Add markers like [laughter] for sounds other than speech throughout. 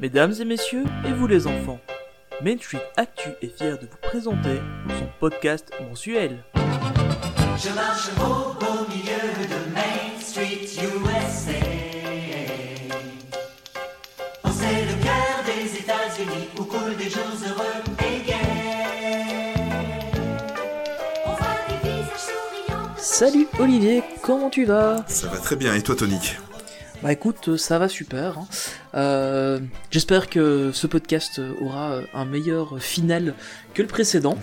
Mesdames et messieurs, et vous les enfants, Main Street Actu est fier de vous présenter son podcast mensuel. Je marche au beau milieu de Main Street USA. Oh, c'est le cœur des États-Unis où coulent des jours heureux et gais. On voit des visages souriants. Salut Olivier, comment tu vas? Ça va très bien, et toi Tony? Bah écoute, ça va super. hein. Euh, J'espère que ce podcast aura euh, un meilleur final que le précédent.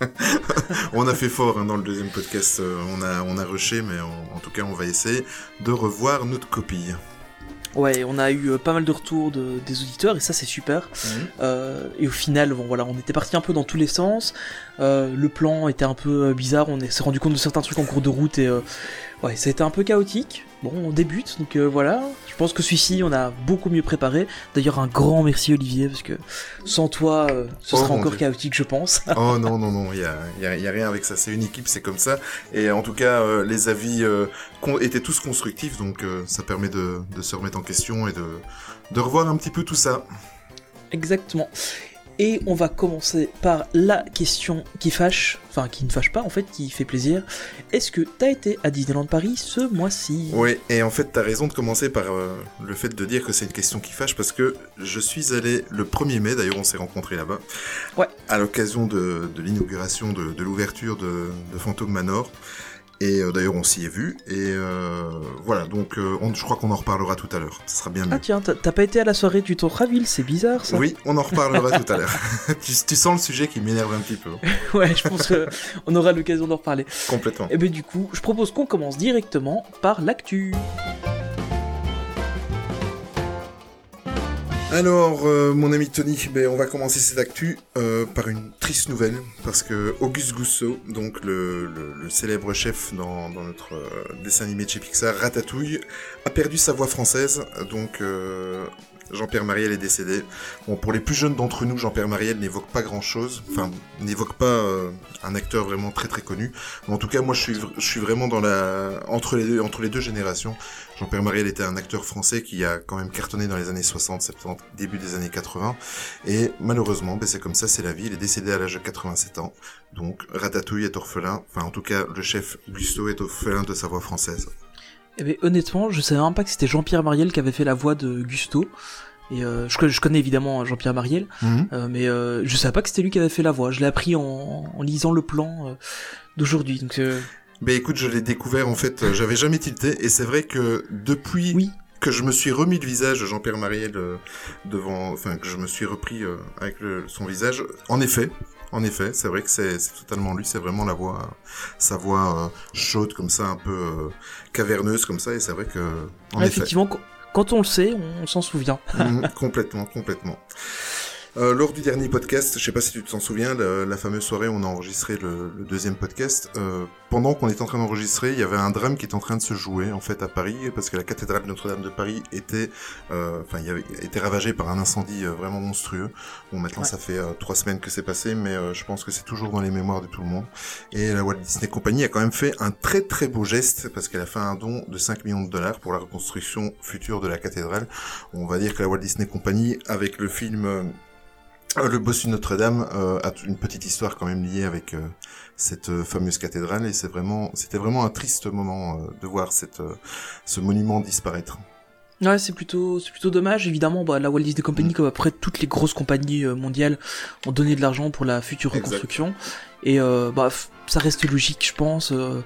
[laughs] On a fait fort hein, dans le deuxième podcast, euh, on a, on a rushé, mais en, en tout cas on va essayer de revoir notre copie. Ouais, on a eu pas mal de retours de- des auditeurs et ça c'est super. Euh, et au final, bon voilà, on était parti un peu dans tous les sens. Euh, le plan était un peu bizarre. On est- s'est rendu compte de certains trucs en cours de route et euh, ouais, ça a été un peu chaotique. Bon, on débute, donc euh, voilà. Je pense que celui-ci, on a beaucoup mieux préparé. D'ailleurs, un grand merci Olivier parce que sans toi, euh, ce Oh, serait encore Dieu. chaotique, je pense. [laughs] Oh non, non, non, il y a, y a- y a rien avec ça, c'est une équipe, c'est comme ça. Et en tout cas, euh, les avis étaient tous constructifs, donc ça permet de, de se remettre en question et de, de revoir un petit peu tout ça. Exactement. Et on va commencer par la question qui fâche, enfin qui ne fâche pas en fait, qui fait plaisir. Est-ce que t'as été à Disneyland Paris ce mois-ci? Oui, et en fait, t'as raison de commencer par euh, le fait de dire que c'est une question qui fâche, parce que je suis allé le 1er mai, d'ailleurs on s'est rencontrés là-bas, Ouais. à l'occasion de, de l'inauguration de, de l'ouverture de, de Phantom Manor. Et euh, d'ailleurs on s'y est vu, et euh, voilà, donc euh, on- je crois qu'on en reparlera tout à l'heure, ce sera bien mieux. Ah tiens, t'as pas été à la soirée du Torraville, c'est bizarre ça Oui, on en reparlera [laughs] tout à l'heure. [laughs] tu, tu sens le sujet qui m'énerve un petit peu, [laughs] Ouais, je pense qu'on aura l'occasion d'en reparler. complètement. Et ben du coup, je propose qu'on commence directement par l'actu. Alors, euh, mon ami Tony, ben, on va commencer cette actu euh, par une triste nouvelle, parce que Auguste Gousseau, donc le, célèbre chef dans, notre euh, dessin animé de chez Pixar, Ratatouille, a perdu sa voix française, donc Jean-Pierre Mariel est décédé. Pour les plus jeunes d'entre nous, Jean-Pierre Mariel n'évoque pas grand-chose, enfin, n'évoque pas un acteur vraiment très très connu. Mais en tout cas, moi, je suis, je suis vraiment dans la entre les deux, entre les deux générations. Jean-Pierre Mariel était un acteur français qui a quand même cartonné dans les années 60, 70, début des années 80. Et malheureusement, ben c'est comme ça, c'est la vie. Il est décédé à l'âge de 87 ans. Donc, Ratatouille est orphelin. Enfin, en tout cas, le chef Gusto est orphelin de sa voix française. Et ben honnêtement, je savais même pas que c'était Jean-Pierre Mariel qui avait fait la voix de Gusto. Et euh, je, co- je connais évidemment Jean-Pierre Mariel, euh, mais euh, je savais pas que c'était lui qui avait fait la voix. Je l'ai appris en, en lisant le plan euh, d'aujourd'hui. Donc euh, Ben écoute, je l'ai découvert en fait, j'avais jamais tilté. Et c'est vrai que depuis oui, que je me suis remis le visage de Jean-Pierre Mariel euh, devant, enfin que je me suis repris euh, avec le- son visage. En effet, en effet, c'est vrai que c'est totalement lui. C'est vraiment la voix, sa voix euh, chaude comme ça, un peu euh, caverneuse comme ça. Et c'est vrai que, en effet, effectivement, qu- quand on le sait, on, on s'en souvient. Mhm, complètement, complètement. Euh, lors du dernier podcast, je sais pas si tu t'en souviens, la, la fameuse soirée où on a enregistré le, le deuxième podcast, euh, pendant qu'on était en train d'enregistrer, il y avait un drame qui était en train de se jouer en fait à Paris, parce que la cathédrale Notre-Dame de Paris était, euh, enfin, il y avait été ravagée par un incendie vraiment monstrueux. Bon, maintenant Ouais. ça fait trois semaines que c'est passé, mais euh, je pense que c'est toujours dans les mémoires de tout le monde. Et la Walt Disney Company a quand même fait un très très beau geste, parce qu'elle a fait un don de 5 millions de dollars pour la reconstruction future de la cathédrale. On va dire que la Walt Disney Company, avec le film Le Bossu de Notre-Dame, euh, a une petite histoire quand même liée avec euh, cette euh, fameuse cathédrale, et c'est vraiment, c'était vraiment un triste moment euh, de voir cette, euh, ce monument disparaître. Ouais, c'est plutôt, c'est plutôt dommage. Évidemment, bah, la Walt Disney Company, comme après toutes les grosses compagnies euh, mondiales, ont donné de l'argent pour la future Exact. reconstruction. Et euh, bah, ça reste logique, je pense. euh,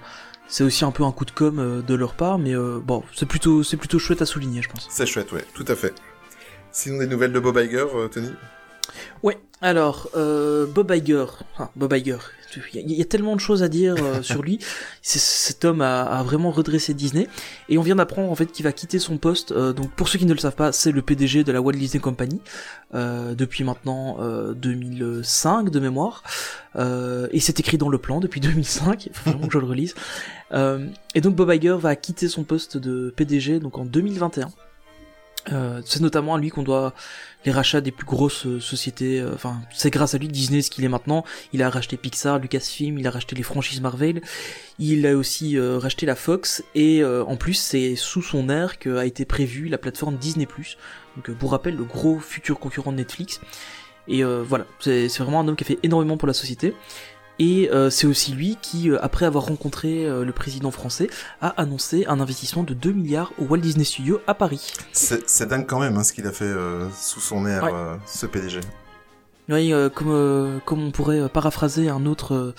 c'est aussi un peu un coup de com euh, de leur part, mais euh, bon, c'est plutôt, c'est plutôt chouette à souligner, je pense. C'est chouette, ouais, tout à fait. Sinon, des nouvelles de Bob Iger, euh, Tony? Ouais. Alors, euh, Bob Iger, enfin, Bob Iger. Il y, a- il y a tellement de choses à dire euh, [laughs] sur lui. Cet homme a, a vraiment redressé Disney. Et on vient d'apprendre en fait qu'il va quitter son poste. euh, donc pour ceux qui ne le savent pas, c'est le PDG de la Walt Disney Company depuis maintenant euh, 2005 de mémoire. Et c'est écrit dans le plan depuis [laughs] 2005. Il faut vraiment que je le relise. Et donc Bob Iger va quitter son poste de PDG donc en 2021. Euh, c'est notamment à lui qu'on doit les rachats des plus grosses euh, sociétés. euh, Enfin, c'est grâce à lui Disney ce qu'il est maintenant. Il a racheté Pixar, Lucasfilm, il a racheté les franchises Marvel. Il a aussi racheté la Fox et en plus c'est sous son air qu'a été prévue la plateforme Disney+. Donc pour rappel, le gros futur concurrent de Netflix. Et voilà, c'est vraiment un homme qui a fait énormément pour la société. Et euh, c'est aussi lui qui, euh, après avoir rencontré euh, le président français, a annoncé un investissement de 2 milliards au Walt Disney Studios à Paris. C'est dingue quand même hein, ce qu'il a fait sous son air, Ouais. ce PDG. Oui, comme, comme on pourrait paraphraser un autre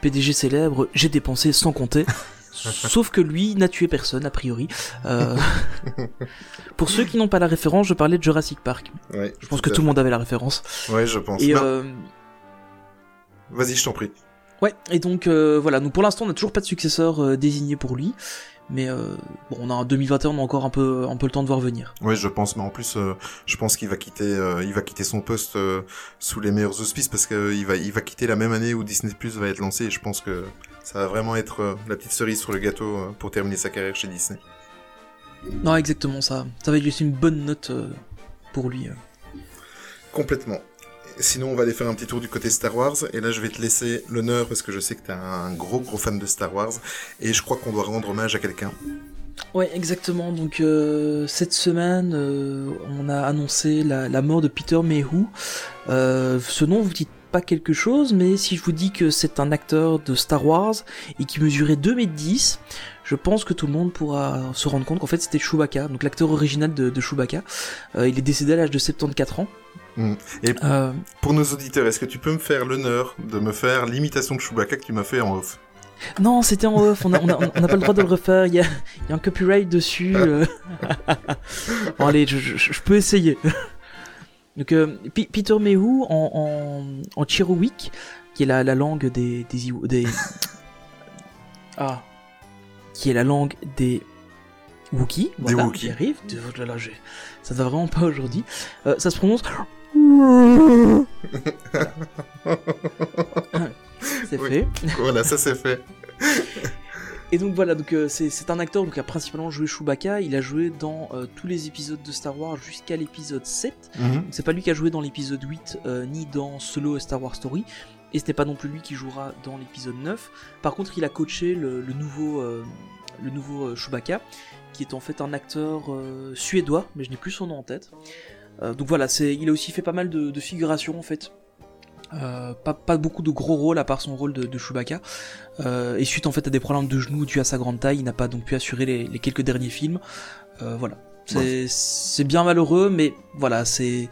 PDG célèbre, j'ai dépensé sans compter. [laughs] Sauf que lui n'a tué personne, a priori. Euh, [laughs] Pour ceux qui n'ont pas la référence, je parlais de Jurassic Park. Ouais, Je pense que tout le monde avait la référence. Ouais, je pense. Et euh, Vas-y, je t'en prie. Ouais, et donc euh, voilà. Donc pour l'instant, on n'a toujours pas de successeur euh, désigné pour lui. Mais euh, bon, on a un 2021, on a encore un peu, un peu le temps de voir venir. Ouais, je pense, mais en plus, euh, je pense qu'il va quitter, il va quitter son poste sous les meilleurs auspices parce que il va, il va quitter la même année où Disney Plus va être lancé. Et je pense que ça va vraiment être la petite cerise sur le gâteau pour terminer sa carrière chez Disney. Non, exactement ça. Ça va lui laisser une bonne note pour lui. Complètement. Sinon, on va aller faire un petit tour du côté Star Wars. Et là, je vais te laisser l'honneur parce que je sais que t'es un gros gros fan de Star Wars. Et je crois qu'on doit rendre hommage à quelqu'un. Ouais, exactement. Donc euh, cette semaine, euh, on a annoncé la, mort de Peter Mayhew. Euh, ce nom vous dit pas quelque chose, mais si je vous dis que c'est un acteur de Star Wars et qui mesurait 2m10, je pense que tout le monde pourra se rendre compte qu'en fait c'était Chewbacca, donc l'acteur original de, de Chewbacca. Il est décédé à l'âge de 74 ans. Mm. Et- Euh, Pour nos auditeurs, est-ce que tu peux me faire l'honneur de me faire l'imitation de Chewbacca que tu m'as fait en off? Non, c'était en off, on n'a on a, on a pas le droit de le refaire, il y a, il y a un copyright dessus. euh. [laughs] bon, allez, je, je- je peux essayer. Donc, euh, P- Peter Mayhew en, en, en qui est la, la langue des... des, Iwo- des ah. Qui est la langue des Wookiees. Des Wookiees. J'y arrive. De- là là, j'ai- ça va vraiment pas aujourd'hui. Euh, ça se prononce... C'est Oui. fait. Voilà, ça c'est fait. [laughs] Et donc voilà, donc euh, c'est un acteur donc, qui a principalement joué Chewbacca. Il a joué dans euh, tous les épisodes de Star Wars jusqu'à l'épisode 7. Mhm. C'est pas lui qui a joué dans l'épisode 8 euh, ni dans Solo Star Wars Story. Et ce n'est pas non plus lui qui jouera dans l'épisode 9. Par contre, il a coaché le, le nouveau, le nouveau Chewbacca, qui est en fait un acteur suédois, mais je n'ai plus son nom en tête. Euh, donc voilà, c'est, il a aussi fait pas mal de, de figurations en fait. Euh, pas, pas beaucoup de gros rôles à part son rôle de, de Chewbacca. Euh, et suite en fait à des problèmes de genoux dus à sa grande taille, il n'a pas donc pu assurer les, les quelques derniers films. Euh, voilà. C'est, c'est bien malheureux, mais voilà, c'est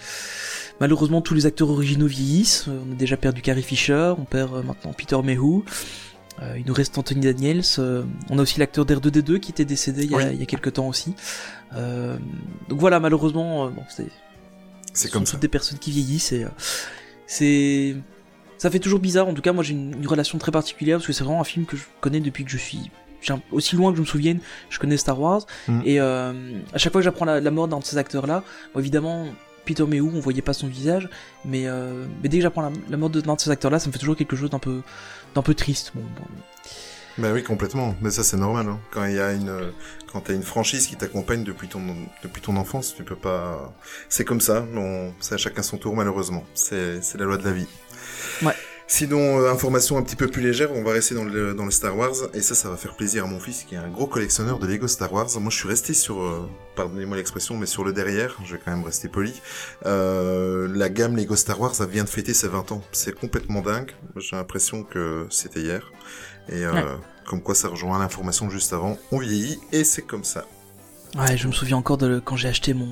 malheureusement tous les acteurs originaux vieillissent. On a déjà perdu Carrie Fisher, on perd maintenant Peter Mayhew. Euh, il nous reste Anthony Daniels. euh, on a aussi l'acteur d'R2D2 qui était décédé il y a, Oui. il y a quelques temps aussi. Euh, donc voilà, malheureusement, bon, c'est C'est ce comme ça. toutes des personnes qui vieillissent et euh, c'est ça fait toujours bizarre. En tout cas, moi j'ai une, une relation très particulière parce que c'est vraiment un film que je connais depuis que je suis aussi loin que je me souvienne. Je connais Star Wars Mhm. et euh, à chaque fois que j'apprends la, la mort d'un de ces acteurs-là, bon, évidemment. Peter Mayhew, on voyait pas son visage, mais, euh, mais dès que j'apprends la, la mort de- d'un de ces acteurs-là, ça me fait toujours quelque chose d'un peu, d'un peu triste. Bon, bon. Bah oui, complètement. Mais ça, c'est normal. Hein. Quand il y a une, euh, quand t'as une franchise qui t'accompagne depuis ton, depuis ton enfance, tu peux pas. C'est comme ça. On, c'est à chacun son tour, malheureusement. C'est, c'est la loi de la vie. Ouais. Sinon, euh, information un petit peu plus légère, on va rester dans le, dans le Star Wars, et ça, ça va faire plaisir à mon fils, qui est un gros collectionneur de Lego Star Wars. Moi, je suis resté sur, euh, pardonnez-moi l'expression, mais sur le derrière, je vais quand même rester poli. Euh, la gamme Lego Star Wars, ça vient de fêter ses 20 ans. C'est complètement dingue. J'ai l'impression que c'était hier. Et euh, Ouais. comme quoi ça rejoint l'information juste avant, on vieillit et c'est comme ça. Ouais, je me souviens encore de le- quand j'ai acheté mon,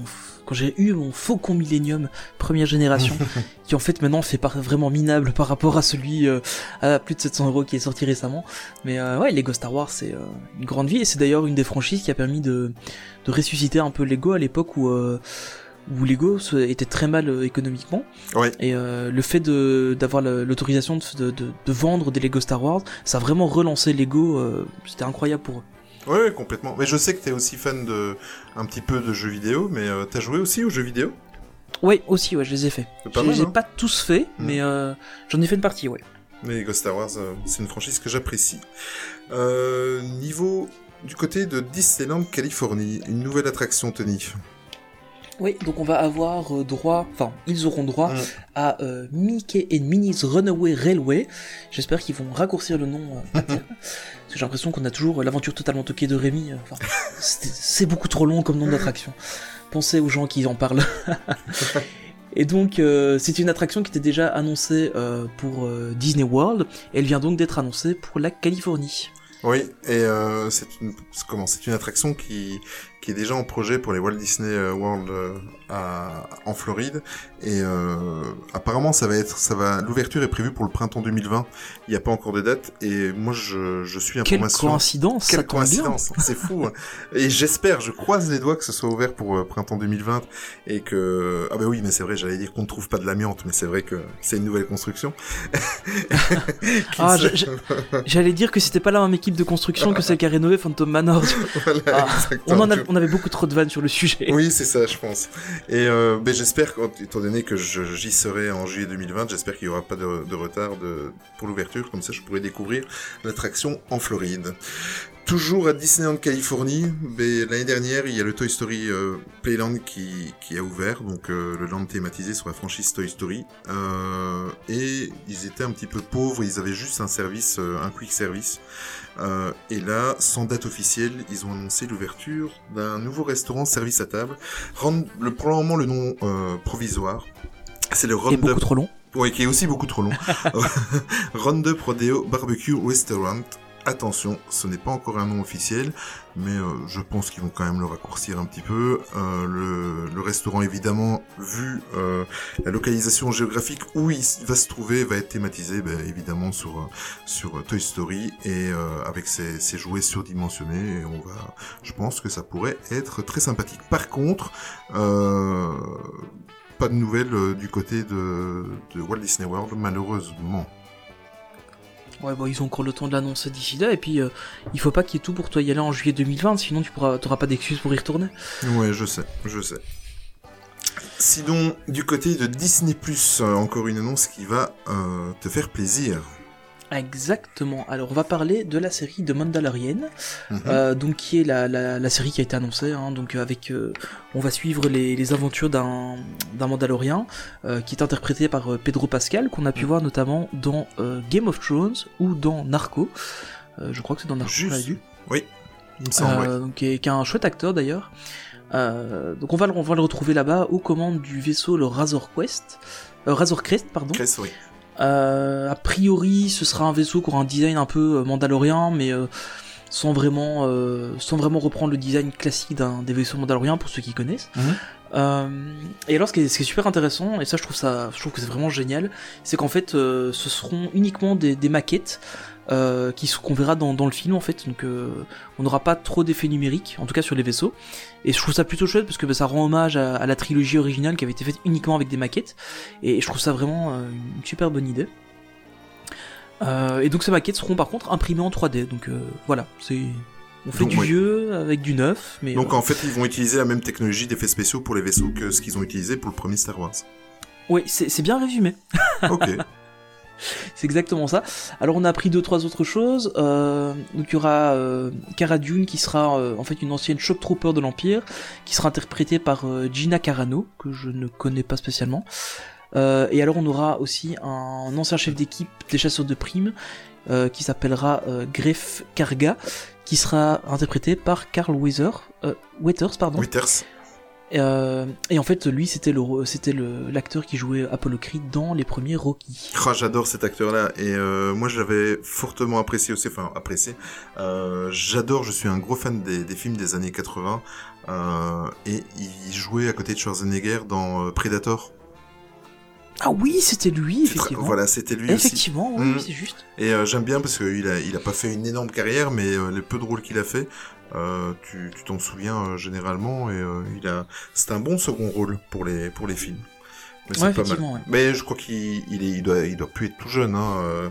quand j'ai eu mon Faucon Millennium première génération, [laughs] qui en fait maintenant fait pas vraiment minable par rapport à celui euh, à plus de 700 euros qui est sorti récemment. Mais euh, ouais, Lego Star Wars c'est euh, une grande vie et c'est d'ailleurs une des franchises qui a permis de, de ressusciter un peu Lego à l'époque où euh, où Lego était très mal euh, économiquement. Ouais. Et euh, le fait de d'avoir l'autorisation de, de, vendre des Lego Star Wars, ça a vraiment relancé Lego. euh, C'était incroyable pour eux. Ouais, ouais, complètement. Mais je sais que t'es aussi fan de un petit peu de jeux vidéo, mais euh, t'as joué aussi aux jeux vidéo? Ouais, aussi, ouais, je les ai fait. Pas J'ai mal, j'ai hein pas tous fait, Mm. mais j'en ai fait une partie, ouais. Mais Lego Star Wars, c'est une franchise que j'apprécie. Niveau du côté de Disneyland Californie, une nouvelle attraction, Tony? Oui, donc on va avoir euh, droit, enfin, ils auront droit Mm. à euh, Mickey and Minnie's Runaway Railway. J'espère qu'ils vont raccourcir le nom euh. [laughs] Parce que j'ai l'impression qu'on a toujours l'aventure totalement toquée de Rémi. Enfin, c'est beaucoup trop long comme nom d'attraction. Pensez aux gens qui en parlent. [laughs] Et donc, euh, c'est une attraction qui était déjà annoncée euh, pour euh, Disney World. Et elle vient donc d'être annoncée pour la Californie. Oui, et c'est une c'est comment c'est une attraction qui qui est déjà en projet pour les Walt Disney euh, World euh, à, en Floride et euh, apparemment ça va être ça va l'ouverture est prévue pour le printemps 2020. Il n'y a pas encore de date et moi je je suis Quelle information. coïncidence, Quelle tombe bien. coïncidence, c'est fou. hein. Et j'espère, je croise les doigts que ce soit ouvert pour euh, printemps 2020 et que ah bah oui, mais c'est vrai, j'allais dire qu'on ne trouve pas de l'amiante, mais c'est vrai que c'est une nouvelle construction. [laughs] Ah, J'allais dire que c'était pas la même équipe de construction que celle qui a rénové Phantom Manor. [laughs] Voilà, Ah, exactement. On, en a- on avait beaucoup trop de vannes sur le sujet. Oui, c'est ça, je pense. Et ben, j'espère, étant donné que j'y serai en juillet 2020, j'espère qu'il n'y aura pas de, retard pour l'ouverture. Comme ça, je pourrai découvrir l'attraction en Floride. Toujours à Disneyland Californie, ben, l'année dernière, il y a le Toy Story euh, Playland qui, qui a ouvert, donc euh, le land thématisé sur la franchise Toy Story. Euh, et ils étaient un petit peu pauvres, ils avaient juste un service, un quick service. Et là, sans date officielle, ils ont annoncé l'ouverture d'un nouveau restaurant service à table. Rand- le, pour le moment, le nom provisoire, c'est le Roundup. beaucoup trop long. Oui, qui est aussi beaucoup trop long. [laughs] [laughs] Roundup Rodeo Barbecue Restaurant. Attention, ce n'est pas encore un nom officiel, mais euh, je pense qu'ils vont quand même le raccourcir un petit peu. Euh, le, le restaurant, évidemment, vu euh, la localisation géographique où il va se trouver, va être thématisé, ben, évidemment, sur, sur Toy Story et avec ses, jouets surdimensionnés. Et on va, je pense que ça pourrait être très sympathique. Par contre, pas de nouvelles du côté de Walt Disney World, malheureusement. Ouais, bon, ils ont encore le temps de l'annoncer d'ici là. Et puis, euh, il faut pas qu'il y ait tout pour toi y aller en juillet 2020, sinon tu pourras, t'auras pas d'excuses pour y retourner. Ouais, je sais, je sais. Sinon, du côté de Disney+, euh, encore une annonce qui va euh, te faire plaisir. Exactement. Alors, on va parler de la série de Mandalorian, Mhm. euh, donc qui est la, la, la série qui a été annoncée. Hein, donc, avec, euh, on va suivre les, les aventures d'un d'un Mandalorien euh, qui est interprété par euh, Pedro Pascal, qu'on a pu voir notamment dans euh, Game of Thrones ou dans Narco. Euh, je crois que c'est dans Narco. Juste. vu. Oui, il me semble, Euh, donc, qui, est, qui est un chouette acteur d'ailleurs. Euh, donc on va, le- on va le retrouver là-bas aux commandes du vaisseau le Razor Quest, euh, Razor Crest pardon. Chris, oui. Euh, a priori, ce sera un vaisseau qui aura un design un peu euh, mandalorien, mais euh, sans vraiment, euh, sans vraiment reprendre le design classique d'un des vaisseaux mandaloriens pour ceux qui connaissent. Mhm. Euh, et alors, ce qui, est, ce qui est super intéressant, et ça, je trouve ça, je trouve que c'est vraiment génial, c'est qu'en fait, euh, ce seront uniquement des, des maquettes. Euh, qui qu'on verra dans, dans le film en fait donc euh, on n'aura pas trop d'effets numériques en tout cas sur les vaisseaux et je trouve ça plutôt chouette parce que bah, ça rend hommage à, à la trilogie originale qui avait été faite uniquement avec des maquettes et je trouve ça vraiment euh, une super bonne idée et donc ces maquettes seront par contre imprimées en 3D. Donc voilà, c'est on fait Donc, du oui. vieux avec du neuf, mais Donc en fait, ils vont utiliser la même technologie d'effets spéciaux pour les vaisseaux que ce qu'ils ont utilisé pour le premier Star Wars. c'est c'est bien résumé. Ok. [laughs] [laughs] C'est exactement ça. Alors on a appris deux trois autres choses. Euh, donc il y aura euh, Cara Dune qui sera euh, en fait une ancienne shock trooper de l'Empire, qui sera interprétée par euh, Gina Carano que je ne connais pas spécialement. Euh, et alors on aura aussi un ancien chef d'équipe des chasseurs de primes qui s'appellera Greff Karga, qui sera interprété par Carl Weather, Waiters, pardon. Euh, et en fait lui c'était le c'était le l'acteur qui jouait Apollo Creed dans les premiers Rocky. Ah, j'adore cet acteur-là et euh, moi je l'avais fortement apprécié aussi, enfin apprécié. Euh, j'adore, je suis un gros fan des, des films des années 80 euh, et il jouait à côté de Schwarzenegger dans Predator. Ah oui, c'était lui, effectivement. Voilà, c'était lui aussi. Effectivement, oui, Mhm. c'est juste. Et euh, j'aime bien parce qu'il a, il a pas fait une énorme carrière, mais euh, les peu de rôles qu'il a fait, euh, tu t'en souviens euh, généralement et euh, il a, c'est un bon second rôle pour les pour les films. Mais Ouais, pas mal. effectivement, ouais. Mais je crois qu'il il il doit, il doit plus être tout jeune. Hein. Euh,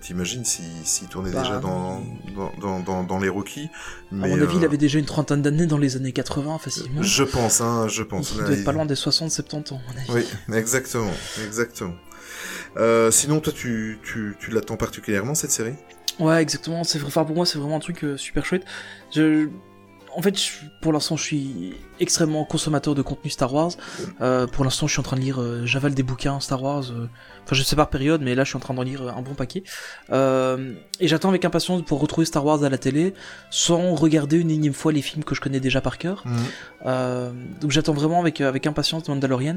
T'imagines s'il tournait Bah, déjà dans, non, dans, dans, dans, dans les Rockies. À Mais, mon avis, il avait déjà une trentaine d'années dans les années 80, facilement. Je pense, hein, je pense. il Là, doit être il- pas loin des 60-70 ans, à mon avis. Oui, exactement, exactement. Euh, sinon, toi, tu, tu, tu l'attends particulièrement cette série? Ouais, exactement. C'est. Enfin, pour moi, c'est vraiment un truc super chouette. Je... En fait, pour l'instant, je suis extrêmement consommateur de contenu Star Wars. Euh, pour l'instant, je suis en train de lire, euh, j'avale des bouquins Star Wars. euh, Enfin, je sais par période, mais là, je suis en train d'en lire euh, un bon paquet. Et j'attends avec impatience pour retrouver Star Wars à la télé, sans regarder une énième fois les films que je connais déjà par cœur. Euh, donc j'attends vraiment avec, avec impatience Mandalorian.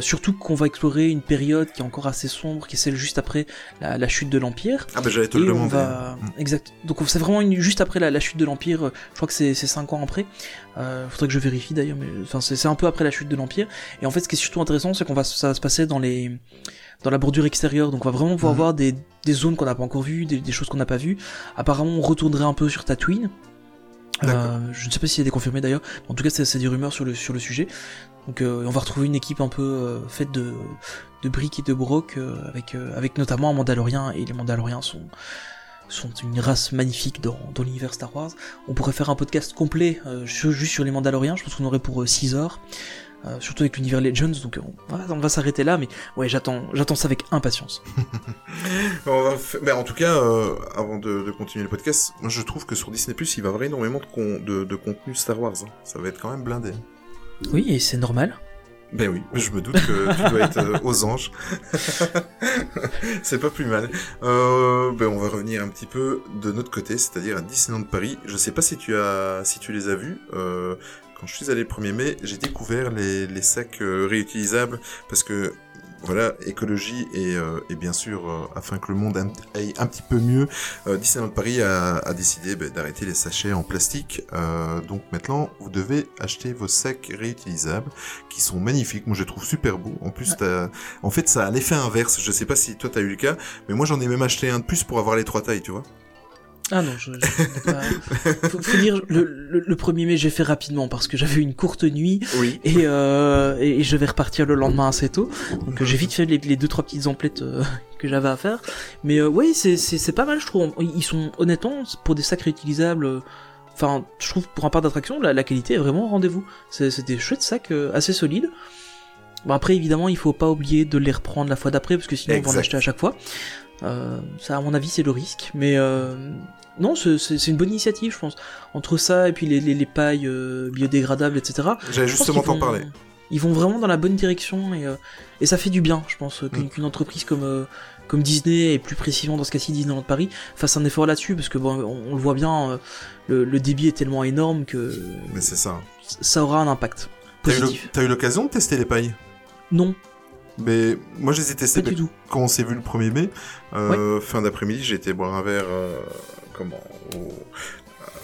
Surtout qu'on va explorer une période qui est encore assez sombre, qui est celle juste après la, la chute de l'Empire. Ah bah j'allais te le demander. va... Mm. Exact. Donc c'est vraiment une... juste après la, la chute de l'Empire, je crois que c'est 5 ans après. Euh, faudrait que je vérifie d'ailleurs, mais enfin, c'est un peu après la chute de l'Empire. Et en fait, ce qui est surtout intéressant, c'est qu'on va, ça va se passer dans les dans la bordure extérieure, donc on va vraiment pouvoir Mhm. voir des, des zones qu'on n'a pas encore vues, des, des choses qu'on n'a pas vues. Apparemment, on retournerait un peu sur Tatooine. Euh, je ne sais pas si c'est confirmé d'ailleurs. En tout cas, c'est c'est des rumeurs sur le sur le sujet. Donc, euh, on va retrouver une équipe un peu euh, faite de de briques et de broc, euh, avec euh, avec notamment un Mandalorien. Et les Mandaloriens sont sont une race magnifique dans, dans l'univers Star Wars. On pourrait faire un podcast complet euh, juste sur les Mandaloriens. Je pense qu'on aurait pour 6 heures. Euh, surtout avec l'univers Legends, donc euh, on va, s'arrêter là, mais ouais, j'attends, j'attends ça avec impatience. [laughs] On va ben, en tout cas, euh, avant de, de continuer le podcast, moi je trouve que sur Disney Plus, il va y avoir énormément de, con- de, de contenu Star Wars. hein. Ça va être quand même blindé. Oui, et c'est normal. Ben oui, je me doute que tu dois être euh, aux anges. [laughs] c'est pas plus mal. Euh, ben on va revenir un petit peu de notre côté, c'est-à-dire à Disneyland Paris. Je sais pas si tu as, si tu les as vus. Euh, quand je suis allé le 1er mai, j'ai découvert les, sacs réutilisables parce que voilà, écologie et, euh, et bien sûr, euh, afin que le monde aille un petit peu mieux, euh, Disneyland Paris a, a décidé ben, d'arrêter les sachets en plastique. Euh, donc maintenant, vous devez acheter vos sacs réutilisables qui sont magnifiques. Moi, je les trouve super beaux. En plus, t'as- en fait, ça a l'effet inverse. Je sais pas si toi t'as eu le cas, mais moi j'en ai même acheté un de plus pour avoir les trois tailles, tu vois. Ah non, je, je pas... [laughs] faut, faut dire, le, le, le 1er mai, j'ai fait rapidement parce que j'avais une courte nuit Oui. et, euh, et je vais repartir le lendemain assez tôt. Donc j'ai vite fait les, les deux trois petites emplettes euh, que j'avais à faire. Mais euh, oui, c'est pas mal, je trouve. Ils sont honnêtement pour des sacs réutilisables. Enfin, je trouve pour un parc d'attraction, la, la qualité est vraiment au rendez-vous. C'est des chouettes sacs assez solides. Bon après évidemment il faut pas oublier de les reprendre la fois d'après parce que sinon on va en Exact. acheter à chaque fois. Euh, ça à mon avis c'est le risque. Mais euh, non c'est une bonne initiative je pense. Entre ça et puis les, les, les pailles euh, biodégradables etc. J'allais pense justement t'en parler. Ils vont vraiment dans la bonne direction et, euh, et ça fait du bien je pense qu'une Mm. entreprise comme comme Disney et plus précisément dans ce cas-ci Disneyland Paris fasse un effort là-dessus parce que bon on, on le voit bien le, le débit est tellement énorme que Mais c'est ça. ça aura un impact t'as eu l'occasion de tester les pailles? Non, Mais moi, je les ai testés pas du tout. quand on s'est vu le 1er mai. Euh, Fin d'après-midi, j'ai été boire un verre euh, comment, au,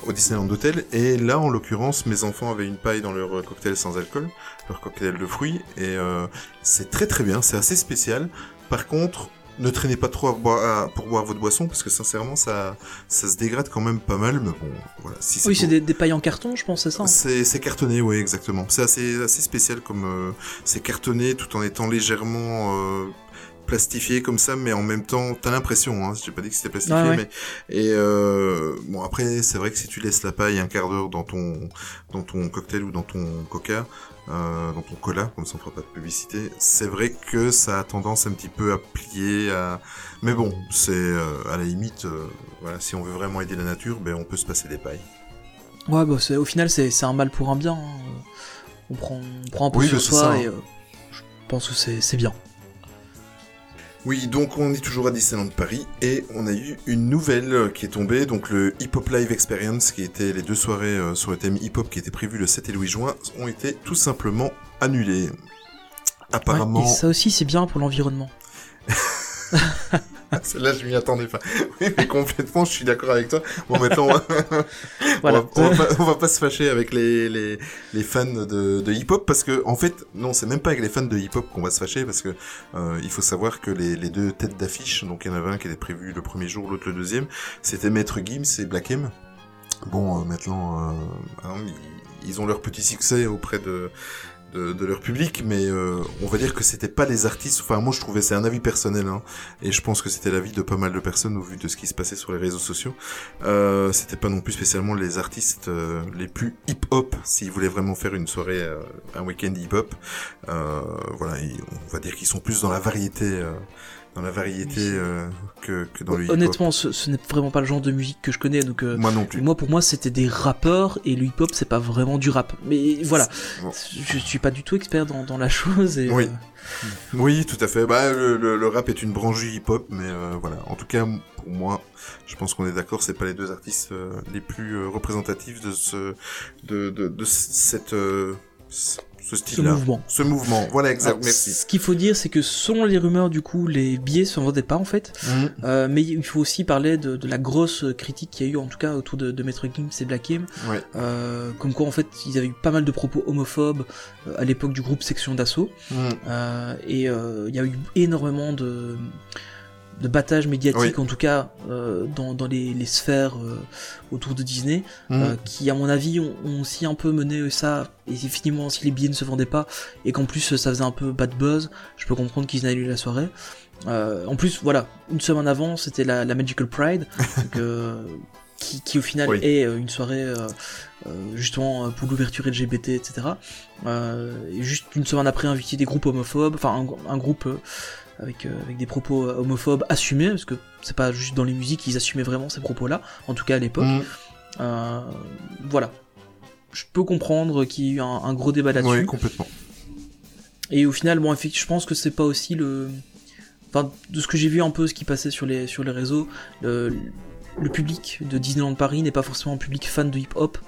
au Disneyland Hotel. Et là, en l'occurrence, mes enfants avaient une paille dans leur euh, cocktail sans alcool, leur cocktail de fruits. Et euh, c'est très très bien, c'est assez spécial. Par contre, ne traînez pas trop à boire- à- pour boire votre boisson, parce que sincèrement, ça, ça se dégrade quand même pas mal. Mais bon, voilà. Si Oui, c'est des, des pailles en carton, je pense, c'est ça. hein. c'est c'est cartonné, oui, exactement. C'est assez, assez spécial comme euh, c'est cartonné tout en étant légèrement euh, plastifié comme ça, mais en même temps, t'as l'impression, hein, j'ai pas dit que c'était plastifié, Ouais, ouais. mais et euh, bon après, c'est vrai que si tu laisses la paille un quart d'heure dans ton dans ton cocktail ou dans ton coca, euh, dans ton cola, comme ça on fera pas de publicité, c'est vrai que ça a tendance un petit peu à plier, à... mais bon, c'est euh, à la limite, euh, voilà, si on veut vraiment aider la nature, ben on peut se passer des pailles. Ouais, bah, au final, c'est un mal pour un bien. hein. On, prend, on prend un peu Oui, sur soi ça, hein. et euh, je pense que c'est bien. Oui, donc on est toujours à Disneyland Paris et on a eu une nouvelle euh, qui est tombée, donc le Hip Hop Live Experience, qui était les deux soirées euh, sur le thème hip hop qui étaient prévues le 7 et le 8 juin, ont été tout simplement annulées. Apparemment, Ouais, et ça aussi, c'est bien pour l'environnement. [laughs] [laughs] là je m'y attendais pas. [laughs] Oui, mais complètement, je suis d'accord avec toi. Bon, maintenant, [laughs] on va, Voilà. on va, on va pas, on va pas se fâcher avec les, les, les fans de, de hip hop parce que, en fait, non, c'est même pas avec les fans de hip hop qu'on va se fâcher parce que euh, il faut savoir que les, les deux têtes d'affiche, donc il y en avait un qui était prévu le premier jour, l'autre le deuxième, c'était Maître Gims et Black M. Bon, euh, maintenant, euh, hein, ils, ils ont leur petit succès auprès de, de, de leur public, mais euh, on va dire que c'était pas les artistes. Enfin, moi, je trouvais c'est un avis personnel, hein, et je pense que c'était l'avis de pas mal de personnes au vu de ce qui se passait sur les réseaux sociaux. Euh, c'était pas non plus spécialement les artistes euh, les plus hip-hop, s'ils voulaient vraiment faire une soirée, euh, un week-end hip-hop. Euh, voilà, on va dire qu'ils sont plus dans la variété. Dans la variété euh, que, que dans le. Honnêtement, ce, ce n'est vraiment pas le genre de musique que je connais, donc euh, Moi non plus. moi pour moi c'était des rappeurs et le hip-hop c'est pas vraiment du rap. Mais voilà, Bon. je suis pas du tout expert dans, dans la chose et Oui. euh, Oui, tout à fait. Bah, le, le- le rap est une branche du hip-hop, mais voilà. En tout cas, pour moi, je pense qu'on est d'accord, c'est pas les deux artistes les plus représentatifs de ce, de, de, de cette, ce mouvement. Ce mouvement. Voilà, exact. Alors, Merci. Ce qu'il faut dire, c'est que selon les rumeurs, du coup, les billets se vendaient pas en fait. Mhm. Euh, mais il faut aussi parler de, de la grosse critique qu'il y a eu, en tout cas, autour de, de Maître Gims et Black M. Ouais. Euh, comme quoi, en fait, ils avaient eu pas mal de propos homophobes euh, à l'époque du groupe Section d'Assaut. Euh, et il y a eu énormément de, de battage médiatique, Oui. en tout cas, euh, dans, dans les, les sphères euh, autour de Disney, Mhm. euh, qui, à mon avis, ont, ont aussi un peu mené ça. Et finalement, si les billets ne se vendaient pas, et qu'en plus ça faisait un peu bad buzz, je peux comprendre qu'ils annulent la soirée. Euh, en plus, voilà, une semaine avant, c'était la, la Magical Pride, [laughs] donc, euh, qui, qui au final Oui. est euh, une soirée justement pour l'ouverture LGBT, etc. Euh, et juste une semaine après, inviter des groupes homophobes, enfin un, un groupe euh, avec, euh, avec des propos euh, homophobes assumés, parce que c'est pas juste dans les musiques, ils assumaient vraiment ces propos-là, en tout cas à l'époque. Mhm. Euh, voilà. Je peux comprendre qu'il y ait eu un, un gros débat là-dessus. Oui, complètement. Et au final, bon, effectivement, je pense que c'est pas aussi le. Enfin, de ce que j'ai vu un peu, ce qui passait sur les, sur les réseaux, le, le public de Disneyland Paris n'est pas forcément un public fan de hip-hop.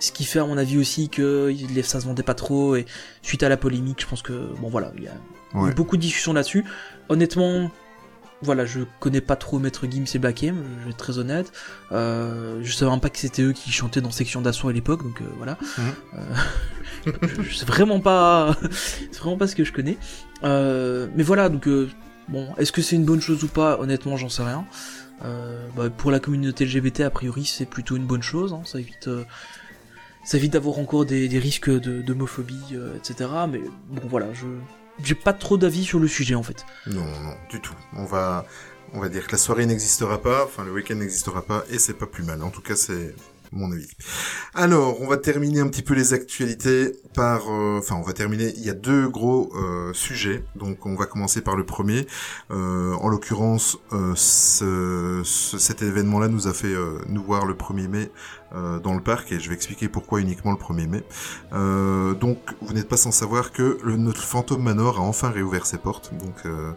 Ce qui fait, à mon avis, aussi que ça se vendait pas trop. Et suite à la polémique, je pense que. Bon, voilà, il y a Ouais. eu beaucoup de discussions là-dessus. Honnêtement. Voilà, je connais pas trop Maître Gims et Black M, je vais être très honnête. Euh, je savais même pas que c'était eux qui chantaient dans Section d'Assaut à l'époque, donc euh, voilà. Mhm. Euh, [laughs] je, je sais vraiment pas, [laughs] c'est vraiment pas ce que je connais. Mais voilà, donc euh, bon, est-ce que c'est une bonne chose ou pas? Honnêtement, j'en sais rien. Bah, pour la communauté LGBT, a priori, c'est plutôt une bonne chose. hein, ça évite, ça évite d'avoir encore des, des risques d'homophobie, etc. Mais bon, voilà, je j'ai pas trop d'avis sur le sujet en fait. Non, non, du tout. On va, on va dire que la soirée n'existera pas, enfin le week-end n'existera pas, et c'est pas plus mal. En tout cas, c'est mon avis. Alors, on va terminer un petit peu les actualités par, euh, enfin, on va terminer. Il y a deux gros euh, sujets, donc on va commencer par le premier. Euh, en l'occurrence, ce- ce- cet événement-là nous a fait nous voir le 1er mai dans le parc, et je vais expliquer pourquoi uniquement le 1er mai. Donc, vous n'êtes pas sans savoir que le, notre Phantom Manor a enfin réouvert ses portes. Donc, euh,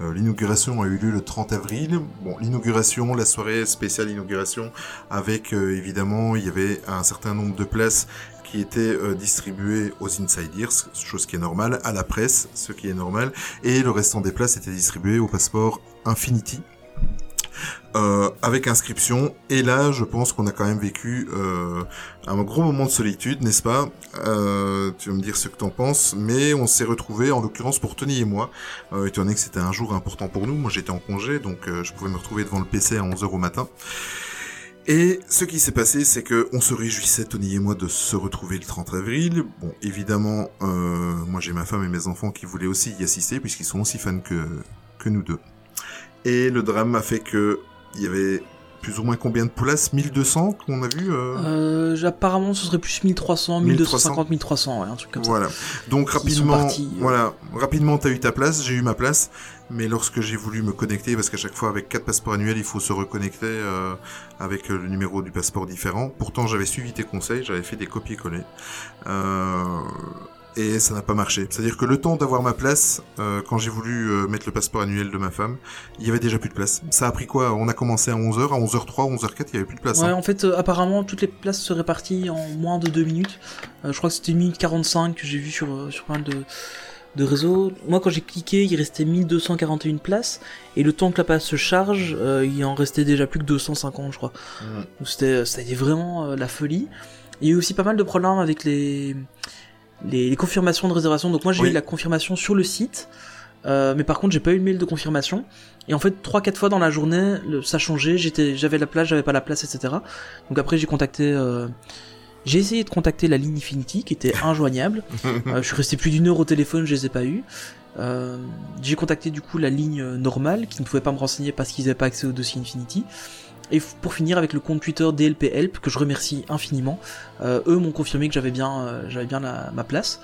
euh, l'inauguration a eu lieu le 30 avril. Bon, l'inauguration, la soirée spéciale inauguration, avec euh, évidemment, il y avait un certain nombre de places qui étaient euh, distribuées aux insiders, chose qui est normale, à la presse, ce qui est normal, et le restant des places était distribué au passeport Infinity. Euh, avec inscription et là je pense qu'on a quand même vécu euh, un gros moment de solitude n'est-ce pas? Euh, tu vas me dire ce que t'en penses mais on s'est retrouvés en l'occurrence pour Tony et moi euh, étant donné que c'était un jour important pour nous moi j'étais en congé donc euh, je pouvais me retrouver devant le PC à 11h au matin et ce qui s'est passé, c'est que on se réjouissait, Tony et moi, de se retrouver le 30 avril. Bon, évidemment, euh, moi j'ai ma femme et mes enfants qui voulaient aussi y assister, puisqu'ils sont aussi fans que, que nous deux. Et le drame a fait que il y avait plus ou moins combien de places 1200 qu'on a vu euh? Euh, apparemment, ce serait plus 1300, 1250, 1300, ouais, un truc comme ça. Voilà. Donc rapidement, partis, euh. voilà, rapidement t'as eu ta place, j'ai eu ma place, mais lorsque j'ai voulu me connecter, parce qu'à chaque fois avec quatre passeports annuels, il faut se reconnecter euh, avec le numéro du passeport différent. Pourtant j'avais suivi tes conseils, j'avais fait des copier-coller. Euh, et ça n'a pas marché. C'est-à-dire que le temps d'avoir ma place, euh, quand j'ai voulu euh, mettre le passeport annuel de ma femme, il y avait déjà plus de place. Ça a pris quoi? On a commencé à 11h, à 11h03, 11h04, il y avait plus de place. Ouais, hein. en fait, euh, apparemment, toutes les places se répartissent en moins de 2 minutes. Euh, je crois que c'était 1 minute 45 que j'ai vu sur, euh, sur pas mal de, de réseaux. Moi, quand j'ai cliqué, il restait 1241 places. Et le temps que la place se charge, euh, il en restait déjà plus que 250, je crois. Mm. Donc c'était c'était vraiment euh, la folie. Il y a eu aussi pas mal de problèmes avec les, les, les confirmations de réservation. Donc moi, j'ai Oui. eu la confirmation sur le site. Euh, mais par contre, j'ai pas eu le mail de confirmation. Et en fait, 3-4 fois dans la journée, le- ça changeait. J'étais, j'avais la place, j'avais pas la place, etc. Donc après, j'ai contacté. euh, j'ai essayé de contacter la ligne Infinity qui était injoignable. [laughs] Euh, je suis resté plus d'une heure au téléphone, je les ai pas eu. Euh, j'ai contacté du coup la ligne normale qui ne pouvait pas me renseigner parce qu'ils n'avaient pas accès au dossier Infinity. Et pour finir avec le compte Twitter DLP Help que je remercie infiniment, euh, eux m'ont confirmé que j'avais bien, euh, ma place.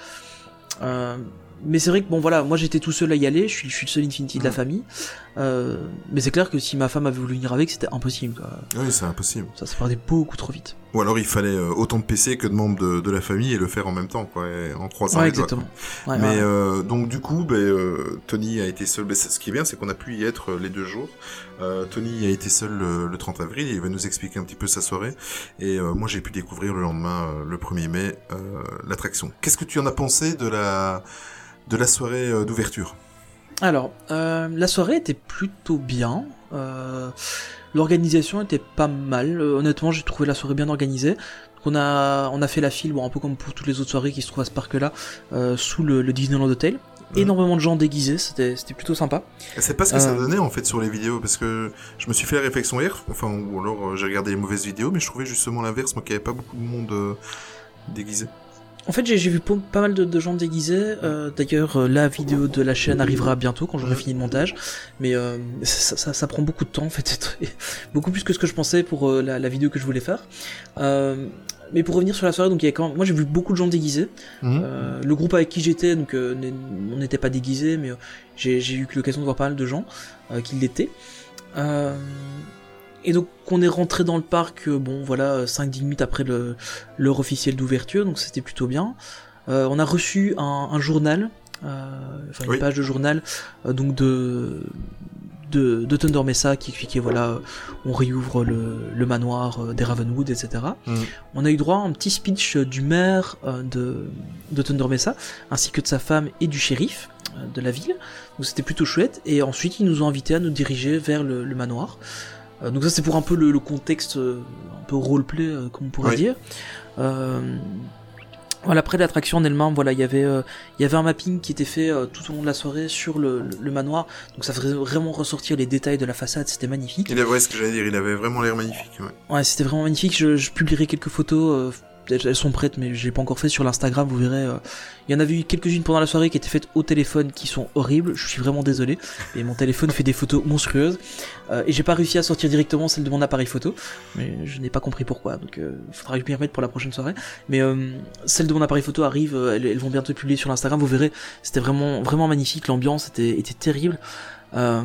Mais c'est vrai que bon voilà, moi j'étais tout seul à y aller, je suis, je suis le seul Infinity de la famille. Euh, mais c'est clair que si ma femme avait voulu venir avec, c'était impossible. Quoi. Oui, c'est impossible. Ça se perdait beaucoup trop vite. Ou alors il fallait euh, autant de PC que de membres de, de la famille et le faire en même temps, quoi, et en croisant Ouais, exactement. Ouais, Mais ouais. euh, donc du coup, ben, euh, Tony a été seul. Ben, c'est- ce qui est bien, c'est qu'on a pu y être les deux jours. Euh, Tony a été seul le, le 30 avril. Il va nous expliquer un petit peu sa soirée. Et euh, moi, j'ai pu découvrir le lendemain, le 1er mai, euh, l'attraction. Qu'est-ce que tu en as pensé de la de la soirée euh, d'ouverture Alors, euh, la soirée était plutôt bien. Euh, L'organisation était pas mal. Honnêtement, j'ai trouvé la soirée bien organisée. On a, on a fait la file, bon, un peu comme pour toutes les autres soirées qui se trouvent à ce parc-là, euh, sous le, le Disneyland Hotel. Énormément de gens déguisés, c'était plutôt sympa. C'est pas ce que ça donnait en fait sur les vidéos, parce que je me suis fait la réflexion hier. Enfin, ou alors j'ai regardé les mauvaises vidéos, mais je trouvais justement l'inverse, moi, qu'il n'y avait pas beaucoup de monde euh, déguisé. En fait, j'ai vu pas, mal de, de gens déguisés. Euh, D'ailleurs, euh, la vidéo de la chaîne arrivera bientôt quand j'aurai fini le montage. Mais euh, ça, ça- ça prend beaucoup de temps, en fait, [laughs] beaucoup plus que ce que je pensais pour euh, la, la vidéo que je voulais faire. Mais pour revenir sur la soirée, donc il y a quand même- moi j'ai vu beaucoup de gens déguisés. Euh, le groupe avec qui j'étais, donc on n'était pas déguisés, mais j'ai eu l'occasion de voir pas mal de gens qui l'étaient. Euh, et donc on est rentré dans le parc, euh, bon voilà, 5-10 minutes après le- l'heure officielle d'ouverture, donc c'était plutôt bien. Euh, on a reçu un, un journal, euh, enfin une Oui. page de journal, euh, donc de, de, de Thunder Mesa qui expliquait voilà, on réouvre le, le manoir des Ravenwood, etc. Mhm. On a eu droit à un petit speech du maire de, de Thunder Mesa, ainsi que de sa femme et du shérif de la ville. Donc c'était plutôt chouette. Et ensuite, ils nous ont invités à nous diriger vers le, le manoir. Euh, donc ça, c'est pour un peu le, le contexte, euh, un peu roleplay, euh, comme on pourrait Oui. dire. Euh, voilà, après l'attraction en elle-même, voilà, il y avait, euh, il y avait un mapping qui était fait euh, tout au long de la soirée sur le, le- le manoir. Donc ça faisait vraiment ressortir les détails de la façade, c'était magnifique. Il avait, ouais, ce que j'allais dire, il avait vraiment l'air magnifique. Ouais. Ouais, c'était vraiment magnifique. Je, je publierai quelques photos. Euh, elles sont prêtes, mais je l'ai pas encore fait sur l'Instagram. Vous verrez. euh, Il y en avait eu quelques-unes pendant la soirée qui étaient faites au téléphone, qui sont horribles. Je suis vraiment désolé. Et mon téléphone fait des photos monstrueuses. Euh, et j'ai pas réussi à sortir directement celle de mon appareil photo. Mais je n'ai pas compris pourquoi. Donc, il faudra que je m'y remette pour la prochaine soirée. Mais euh, celle de mon appareil photo arrive. euh, elles, vont bientôt être publiées sur l'Instagram. Vous verrez. C'était vraiment, magnifique. L'ambiance était, terrible. Euh,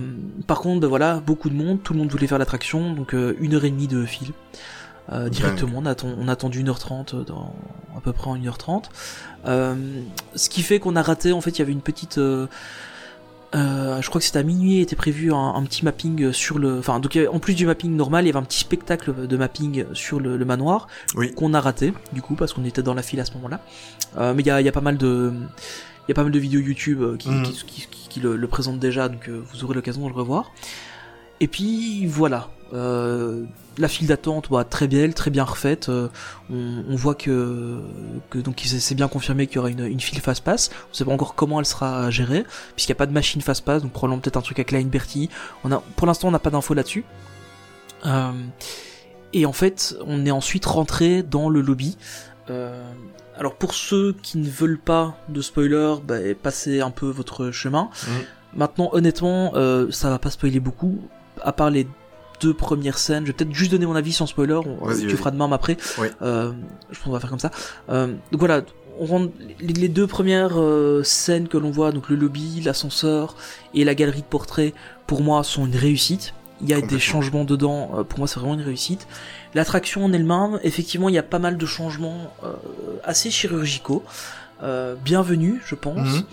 par contre, ben voilà, beaucoup de monde, tout le monde voulait faire l'attraction, donc euh, une heure et demie de fil. Euh, directement, on a, atten- on a attendu 1h30 dans à peu près en 1h30. Euh, ce qui fait qu'on a raté, en fait, il y avait une petite... euh, je crois que c'était à minuit, était prévu un, un petit mapping sur le... Enfin, donc en plus du mapping normal, il y avait un petit spectacle de mapping sur le, le manoir Oui. qu'on a raté, du coup, parce qu'on était dans la file à ce moment-là. Mais il y a, il y a pas mal de... Il y a pas mal de vidéos YouTube euh, qui, qui, qui- qui- qui le, le présentent déjà, donc vous aurez l'occasion de le revoir. Et puis voilà, euh, la file d'attente, bah, très belle, très bien refaite. euh, on, on voit que, que donc c'est bien confirmé qu'il y aura une, une file fast pass. On sait pas encore comment elle sera gérée, puisqu'il n'y a pas de machine fast pass, donc probablement peut-être un truc avec Line Bertie. On a, pour l'instant, on n'a pas d'infos là-dessus. Euh, et en fait, on est ensuite rentré dans le lobby. Alors pour ceux qui ne veulent pas de spoiler, bah, passez un peu votre chemin. Mhm. Maintenant, honnêtement, ça va pas spoiler beaucoup, à part les deux premières scènes. Je vais peut-être juste donner mon avis sans spoiler. On, Vas-y, tu vas-y. feras de même après. Oui. Euh, je pense qu'on va faire comme ça. Euh, donc voilà, on rentre les, les deux premières euh, scènes que l'on voit, donc le lobby, l'ascenseur et la galerie de portraits, pour moi, sont une réussite. Il y a des changements dedans, pour moi c'est vraiment une réussite. L'attraction en elle-même, effectivement, il y a pas mal de changements assez chirurgicaux. Bienvenus, je pense.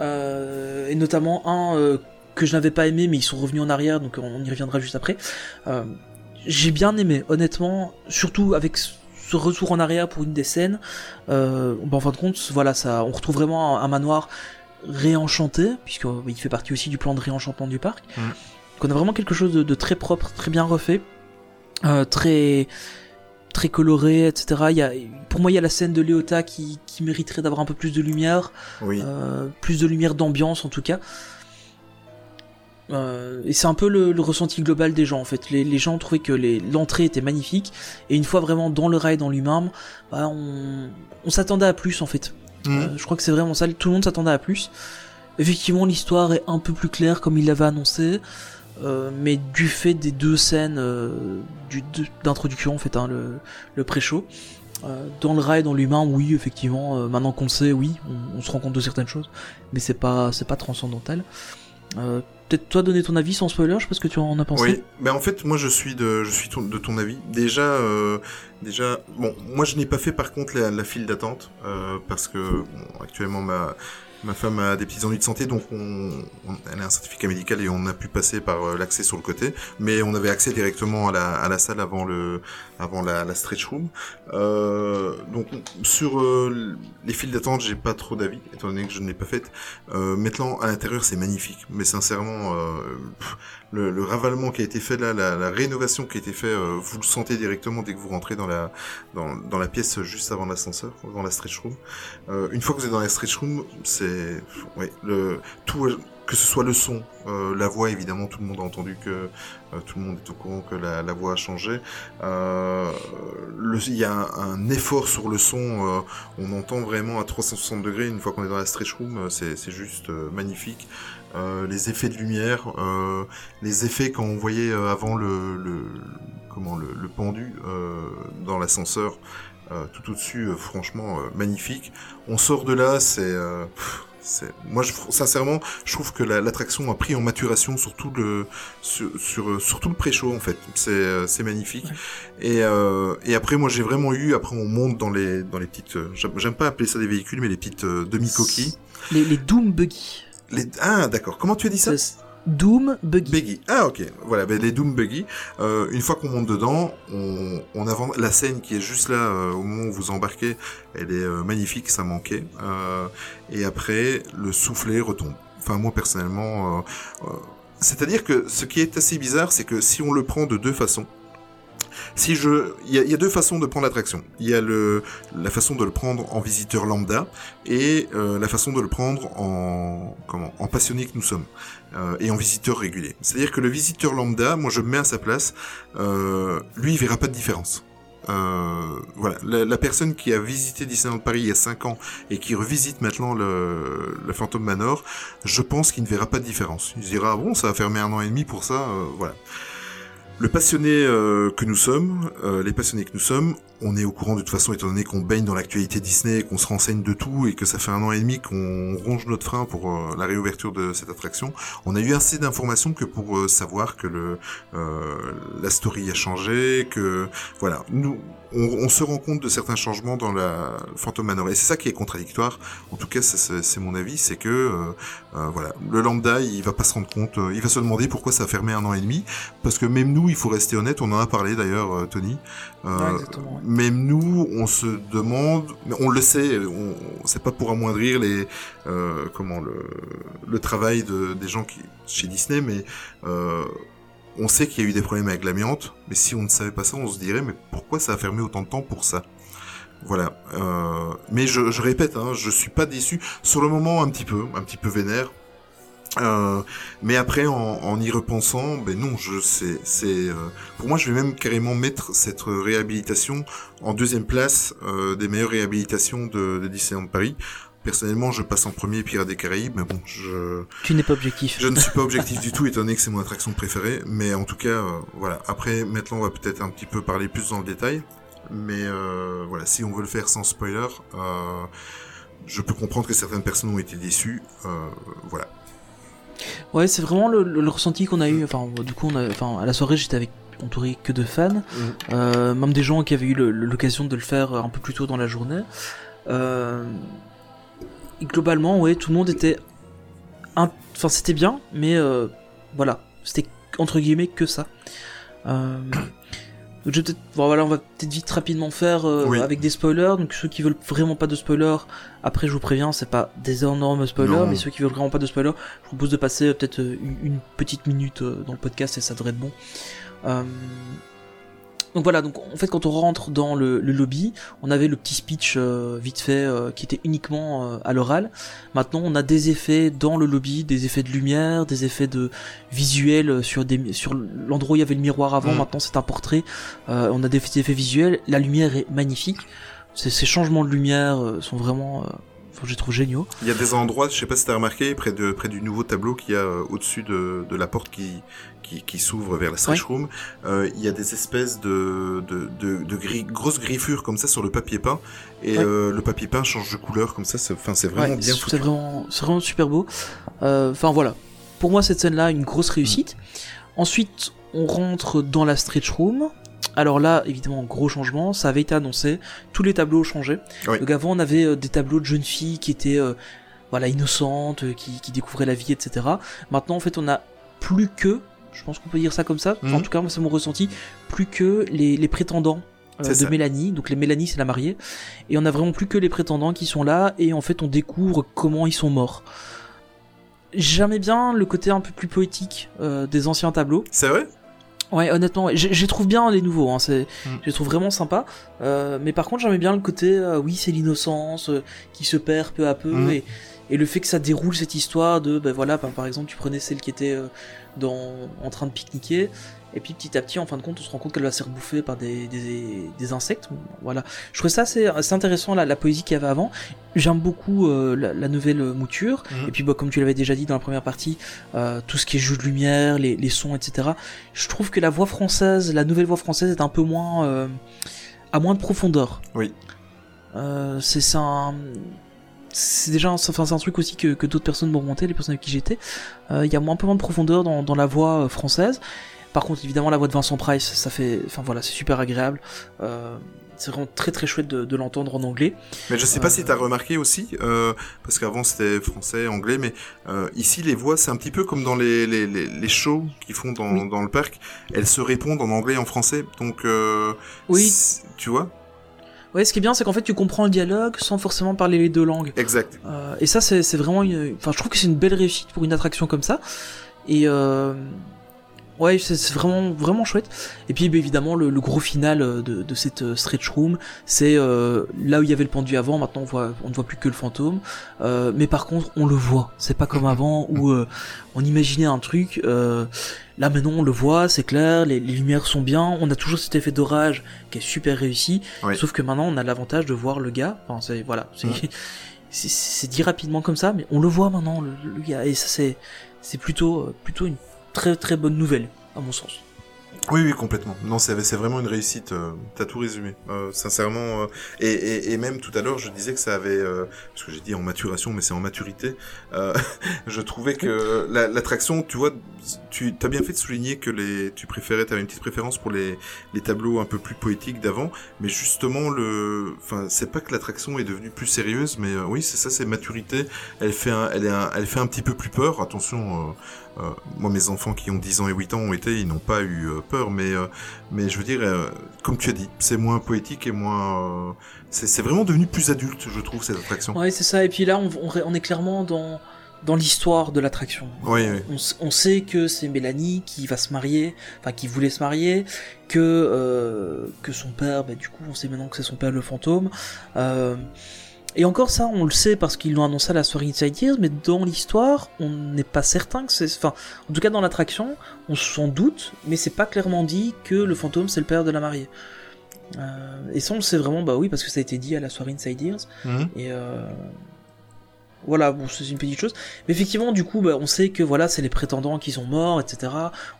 Mhm. Et notamment un que je n'avais pas aimé, mais ils sont revenus en arrière, donc on y reviendra juste après. Euh, J'ai bien aimé, honnêtement, surtout avec ce retour en arrière pour une des scènes. Euh, en fin de compte, voilà, ça, on retrouve vraiment un, un manoir réenchanté, puisque euh, il fait partie aussi du plan de réenchantement du parc. Mhm. Donc on a vraiment quelque chose de, de très propre, très bien refait, euh, très très coloré, etc. Il y a, pour moi, il y a la scène de Léota qui, qui mériterait d'avoir un peu plus de lumière. Oui. Euh, plus de lumière d'ambiance en tout cas. Euh, et c'est un peu le, le ressenti global des gens en fait. Les, les gens trouvaient que l'entrée était magnifique et une fois vraiment dans le ride en lui-même, bah, on, on s'attendait à plus en fait. Mhm. Euh, je crois que c'est vraiment ça, tout le monde s'attendait à plus. Effectivement, l'histoire est un peu plus claire comme il l'avait annoncé, euh, mais du fait des deux scènes d'introduction en fait, hein, le, le pré-show, dans le rail, dans l'humain, oui, effectivement. maintenant qu'on le sait, oui, on, on se rend compte de certaines choses, mais c'est pas, c'est pas transcendantal. Toi donner ton avis sans spoiler, je sais pas ce que tu en as pensé. Oui, mais en fait, moi je suis de, je suis ton- de ton avis. Déjà, euh, déjà, bon, moi je n'ai pas fait par contre la, file d'attente euh, parce que actuellement ma ma femme a des petits ennuis de santé, donc on, elle a un certificat médical et on a pu passer par euh, l'accès sur le côté, mais on avait accès directement à la, à la salle avant le avant la, la stretch room. Euh, donc sur euh, les files d'attente, j'ai pas trop d'avis étant donné que je ne l'ai pas faite. Euh, maintenant à l'intérieur, c'est magnifique, mais sincèrement. Euh, le, le ravalement qui a été fait là, la, la rénovation qui a été faite, euh, vous le sentez directement dès que vous rentrez dans la dans, dans la pièce juste avant l'ascenseur, dans la stretch room. Euh, une fois que vous êtes dans la stretch room, c'est ouais, le tout euh, que ce soit le son, euh, la voix évidemment, tout le monde a entendu que euh, tout le monde est au courant que la, la voix a changé. Euh, Il y a un, un effort sur le son, euh, on entend vraiment à 360 degrés une fois qu'on est dans la stretch room, c'est juste magnifique. Euh, les effets de lumière, euh, les effets quand on voyait euh, avant le, le comment le, le pendu euh, dans l'ascenseur euh, tout au-dessus, euh, franchement euh, magnifique. On sort de là, c'est euh, moi je sincèrement je trouve que la- l'attraction a pris en maturation sur tout le sur sur, sur tout le pré-show en fait c'est euh, c'est magnifique et euh, et après moi j'ai vraiment eu après on monte dans les dans les petites j'aime pas appeler ça des véhicules mais les petites euh, demi coquilles Les, les Doom Buggy. Les ah d'accord comment tu as dit ça Doom Buggy. Buggy. Ah ok, voilà, ben, les Doom Buggy. Euh, une fois qu'on monte dedans, on, on avance. La scène qui est juste là euh, au moment où vous embarquez, elle est euh, magnifique, ça manquait. Et après, le soufflet retombe. Enfin moi personnellement, c'est-à-dire que ce qui est assez bizarre, c'est que si on le prend de deux façons. Si je, il y a, a deux façons de prendre l'attraction. Il y a le, la façon de le prendre en visiteur lambda et euh, la façon de le prendre en, comment, en passionné que nous sommes euh, et en visiteur régulier. C'est-à-dire que le visiteur lambda, moi je me mets à sa place, euh, lui il verra pas de différence. Euh, voilà, la, personne qui a visité Disneyland Paris il y a 5 ans et qui revisite maintenant le, le Phantom Manor, je pense qu'il ne verra pas de différence. Il se dira ah bon, ça va fermer un an et demi pour ça, euh, voilà. Le passionné euh, que nous sommes, euh, les passionnés que nous sommes, on est au courant de toute façon, étant donné qu'on baigne dans l'actualité Disney, qu'on se renseigne de tout et que ça fait un an et demi qu'on ronge notre frein pour euh, la réouverture de cette attraction. On a eu assez d'informations que pour euh, savoir que le euh, la story a changé, que voilà, nous on, se rend compte de certains changements dans la Phantom Manor et c'est ça qui est contradictoire. En tout cas, c'est mon avis, c'est que voilà, le lambda, il va pas se rendre compte, il va se demander pourquoi ça a fermé un an et demi, parce que même nous, il faut rester honnête, on en a parlé d'ailleurs, Tony. Euh, Ouais. Même nous, on se demande, mais on le sait, on, c'est pas pour amoindrir les, euh, comment le, le travail de, des gens qui chez Disney, mais euh, on sait qu'il y a eu des problèmes avec l'amiante, mais si on ne savait pas ça, on se dirait, mais pourquoi ça a fermé autant de temps pour ça? Voilà. Euh, mais je, je répète, hein, je suis pas déçu. Sur le moment, un petit peu, un petit peu vénère. Euh, mais après, en, en y repensant, ben non, je c'est c'est euh, pour moi, je vais même carrément mettre cette réhabilitation en deuxième place euh, des meilleures réhabilitations de, de Disneyland Paris. Personnellement, je passe en premier Pirates des Caraïbes, mais bon, je Tu n'es pas objectif. je ne suis pas objectif [laughs] du tout, étant donné que c'est mon attraction préférée. Mais en tout cas, euh, voilà. Après, maintenant, on va peut-être un petit peu parler plus dans le détail. Mais euh, voilà, si on veut le faire sans spoiler, euh, je peux comprendre que certaines personnes ont été déçues. Euh, voilà. Ouais, c'est vraiment le, le- le ressenti qu'on a eu. Enfin, du coup, on a, enfin, à la soirée, j'étais avec entouré que de fans, euh, même des gens qui avaient eu l'occasion de le faire un peu plus tôt dans la journée. Euh, et globalement, ouais, tout le monde était, enfin, c'était bien, mais euh, voilà, c'était entre guillemets que ça. Donc je vais peut-être, bon, voilà, on va peut-être vite rapidement faire euh, Oui. avec des spoilers. Donc ceux qui veulent vraiment pas de spoilers, après je vous préviens, c'est pas des énormes spoilers, Non. mais ceux qui veulent vraiment pas de spoilers, je vous propose de passer euh, peut-être euh, une, une petite minute euh, dans le podcast et ça devrait être bon. Euh, donc voilà, donc en fait quand on rentre dans le, le lobby, on avait le petit speech euh, vite fait euh, qui était uniquement euh, à l'oral. Maintenant on a des effets dans le lobby, des effets de lumière, des effets de visuels sur des sur l'endroit où il y avait le miroir avant. Mm. Maintenant c'est un portrait. Euh, on a des effets visuels. La lumière est magnifique. Ces, ces changements de lumière euh, sont vraiment euh, Enfin, je trouve géniaux. Il y a des endroits, je sais pas si t'as remarqué, près de près du nouveau tableau qu'il y a euh, au-dessus de, de la porte qui qui, qui s'ouvre vers la stretch room, euh, il y a des espèces de de, de, de gris- grosses griffures comme ça sur le papier peint et Ouais. euh, le papier peint change de couleur comme ça. c'est- vraiment Ouais, bien foutu. c'est vraiment super beau. Euh, Enfin voilà, pour moi cette scène-là, une grosse réussite. Ensuite, on rentre dans la stretch room. Alors là, évidemment, gros changement, ça avait été annoncé, tous les tableaux ont changé. Donc avant, on avait des tableaux de jeunes filles qui étaient voilà innocentes, euh, qui, qui découvraient la vie, etc. Maintenant, en fait, on a plus que, je pense qu'on peut dire ça comme ça, Enfin, en Mhm. tout cas, moi, c'est mon ressenti, plus que les, les prétendants euh, de ça. Mélanie. Donc les Mélanie, c'est la mariée. Et on a vraiment plus que les prétendants qui sont là, et en fait, on découvre comment ils sont morts. J'aimais bien le côté un peu plus poétique euh, des anciens tableaux. C'est vrai? Ouais, honnêtement, ouais. je trouve bien les nouveaux, hein, c'est, Mm. je les trouve vraiment sympas. Euh, mais par contre, j'aimais bien le côté, euh, oui, c'est l'innocence qui se perd peu à peu, Mm. et, et le fait que ça déroule cette histoire de, ben voilà, ben, par exemple, tu prenais celle qui était euh, dans, en train de pique-niquer, et puis petit à petit, en fin de compte, on se rend compte qu'elle va se faire bouffer par des, des, des insectes. Voilà, je trouvais ça assez, assez intéressant la, la poésie qu'il y avait avant. J'aime beaucoup euh, la, la nouvelle mouture. Mhm. Et puis, bah, comme tu l'avais déjà dit dans la première partie, euh, tout ce qui est jeu de lumière, les, les sons, etc. Je trouve que la voix française, la nouvelle voix française est un peu moins, euh, à moins de profondeur. Oui. C'est c'est un, c'est déjà, un, enfin, c'est un truc aussi que, que d'autres personnes m'ont remonté, les personnes avec qui j'étais. Euh, Il y a un peu moins de profondeur dans, dans la voix euh, française. Par contre, évidemment, la voix de Vincent Price, ça fait, enfin voilà, c'est super agréable. Euh, c'est vraiment très très chouette de, de l'entendre en anglais. Mais je sais pas Euh, si t'as remarqué aussi, euh, parce qu'avant c'était français, anglais, mais euh, ici les voix c'est un petit peu comme dans les, les, les, les shows qu'ils font dans, Oui. dans le parc, elles se répondent en anglais et en français, donc Oui. tu vois, Ouais, ce qui est bien, c'est qu'en fait, tu comprends le dialogue sans forcément parler les deux langues. exact. Euh, et ça, c'est vraiment une. Enfin, je trouve que c'est une belle réussite pour une attraction comme ça. Et euh, ouais, c'est vraiment vraiment chouette. Et puis, bah, évidemment, le, le gros final euh, de, de cette euh, stretch room, c'est euh, là où il y avait le pendu avant. Maintenant, on voit, on ne voit plus que le fantôme. Euh, mais par contre, on le voit. C'est pas comme [laughs] avant où euh, on imaginait un truc. Là, maintenant, on le voit, c'est clair. Les, les lumières sont bien. On a toujours cet effet d'orage qui est super réussi. Oui. Sauf que maintenant, on a l'avantage de voir le gars. Enfin, c'est voilà, c'est [laughs] dit rapidement comme ça, mais on le voit maintenant, le, le gars. Et ça, c'est c'est plutôt euh, plutôt une très très bonne nouvelle, à mon sens. Oui, oui, complètement. Non, c'est vraiment une réussite. euh, T'as tout résumé. Euh, sincèrement. euh, et, même tout à l'heure, je disais que ça avait, parce que j'ai dit en maturation, mais c'est en maturité. [laughs] je trouvais que la- l'attraction, tu vois, tu as bien fait de souligner que les, tu préférais, t'avais une petite préférence pour les, les tableaux un peu plus poétiques d'avant, mais justement le, enfin, c'est pas que l'attraction est devenue plus sérieuse, mais oui, c'est ça, c'est maturité. Elle fait elle est elle fait un petit peu plus peur. Attention. Euh, moi, mes enfants qui ont 10 ans et 8 ans ont été, ils n'ont pas eu euh, peur, mais, euh, mais je veux dire, comme tu as dit, c'est moins poétique et moins. c'est vraiment devenu plus adulte, je trouve, cette attraction. Ouais, c'est ça. Et puis là, on, on, on est clairement dans dans l'histoire de l'attraction. Oui, oui. On, sait que c'est Mélanie qui va se marier, enfin qui voulait se marier, que euh, que son père, bah, du coup, on sait maintenant que c'est son père le fantôme. Euh, et encore ça, on le sait parce qu'ils l'ont annoncé à la soirée Inside Ears, mais dans l'histoire, on n'est pas certain que c'est. Enfin, en tout cas dans l'attraction, on s'en doute, mais c'est pas clairement dit que le fantôme c'est le père de la mariée. Euh, et ça, on le sait vraiment, bah oui, parce que ça a été dit à la soirée Inside Ears. Mhm. Et euh, voilà, bon, c'est une petite chose. Mais effectivement, du coup, bah, on sait que voilà, c'est les prétendants qui sont morts, etc.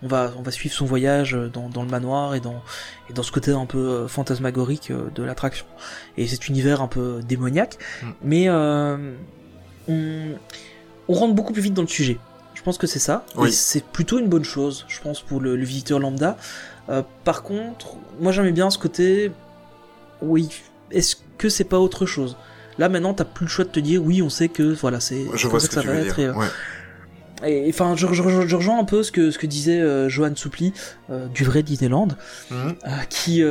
On va, on va suivre son voyage euh, dans, dans le manoir et dans, et dans ce côté un peu euh, fantasmagorique euh, de l'attraction. Et cet univers un peu démoniaque. Mm. Mais euh, on, on rentre beaucoup plus vite dans le sujet. Je pense que c'est ça. Oui. Et c'est plutôt une bonne chose, je pense, pour le, le visiteur lambda. Euh, par contre, moi j'aimais bien ce côté. Oui, est-ce que c'est pas autre chose? Là maintenant, t'as plus le choix de te dire oui, on sait que voilà, c'est Je vois ce que, ça va être. et, euh, et enfin, je, je- je- je rejoins un peu ce que ce que disait euh, Johan Soupli euh, du vrai Disneyland, Mhm. euh, qui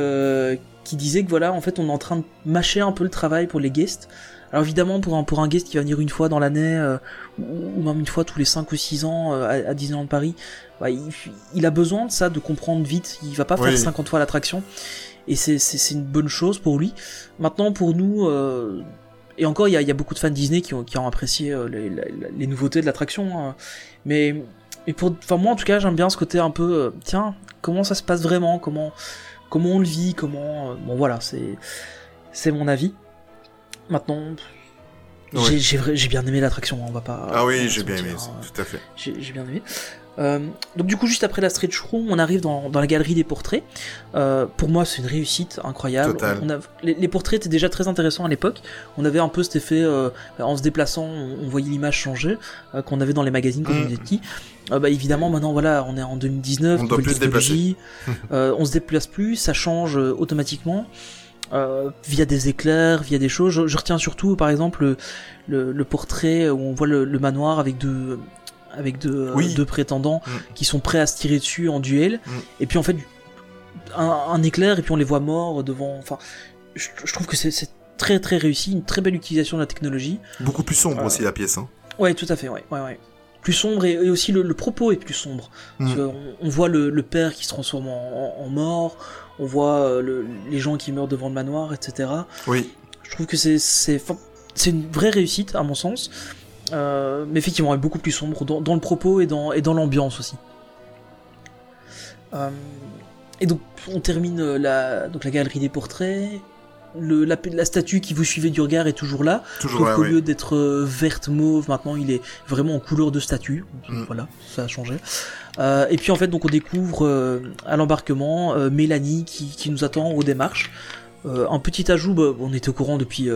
qui disait que voilà, en fait, on est en train de mâcher un peu le travail pour les guests. Alors évidemment, pour un pour un guest qui va venir une fois dans l'année ou, même une fois tous les 5 ou 6 ans à, à Disneyland Paris, bah, il, il a besoin de ça, de comprendre vite. Il va pas faire Oui. 50 fois l'attraction. Et c'est- une bonne chose pour lui. Maintenant, pour nous, et encore, il y a, il y a beaucoup de fans Disney qui ont, qui ont apprécié euh, les, les- les nouveautés de l'attraction. hein. Mais, mais pour, enfin moi en tout cas, j'aime bien ce côté un peu, euh, tiens, comment ça se passe vraiment, comment, comment on le vit, comment, euh, bon voilà, c'est, c'est mon avis. Maintenant. J'ai- bien aimé l'attraction, on va pas. Ah oui, j'ai bien aimé, hein. tout à fait. J'ai j'ai bien aimé. Euh, donc du coup, juste après la stretch room, on arrive dans, dans la galerie des portraits. Euh, pour moi, c'est une réussite incroyable. Total. On a, les, les portraits étaient déjà très intéressants à l'époque. On avait un peu cet effet, euh, en se déplaçant, on, on voyait l'image changer, qu'on avait dans les magazines quand Mm. on était petit. Euh, bah, évidemment, maintenant, voilà, on est en 2019, On doit plus se [laughs] euh, on se déplace plus, ça change automatiquement. euh, via des éclairs, via des choses. Je, je retiens surtout, par exemple, le, le, le portrait où on voit le, le manoir avec deux, avec deux, euh, Oui. deux prétendants Mm. qui sont prêts à se tirer dessus en duel. Mm. Et puis en fait, un, un éclair et puis on les voit morts devant. Enfin, je, je trouve que c'est très très réussi, une très belle utilisation de la technologie. Beaucoup plus sombre Euh, aussi la pièce. Hein. Ouais, tout à fait, ouais, ouais, ouais. Plus sombre et, et aussi le, le propos est plus sombre. Mm. on, on voit le, le père qui se transforme en, en- en mort, on voit euh, le- les gens qui meurent devant le manoir, etc. Oui, Je trouve que c'est une vraie réussite à mon sens, Euh, mais effectivement elle est beaucoup plus sombre dans, dans le propos et dans et dans l'ambiance aussi. Euh, et donc on termine euh, la donc la galerie des portraits. Le, la, la statue qui vous suivait du regard est toujours là, toujours sauf qu'au oui. lieu d'être euh, verte mauve, maintenant il est vraiment en couleur de statue. Mm. Voilà, ça a changé. Euh, et puis en fait, donc on découvre euh, à l'embarquement euh, Mélanie qui, qui nous attend aux démarches. Un petit ajout, bah, on était au courant depuis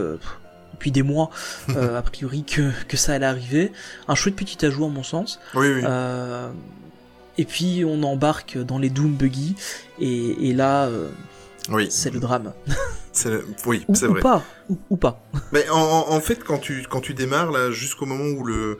depuis des mois, [laughs] euh, a priori que, que ça allait arriver. Un chouette petit ajout à mon sens. Oui, oui. Euh, et puis on embarque dans les Doom Buggy et, et là euh, oui, c'est le drame. [laughs] c'est le- oui, Ou, c'est ou vrai. pas, ou, ou pas. [laughs] Mais en, en- en fait, quand tu quand tu démarres là, jusqu'au moment où le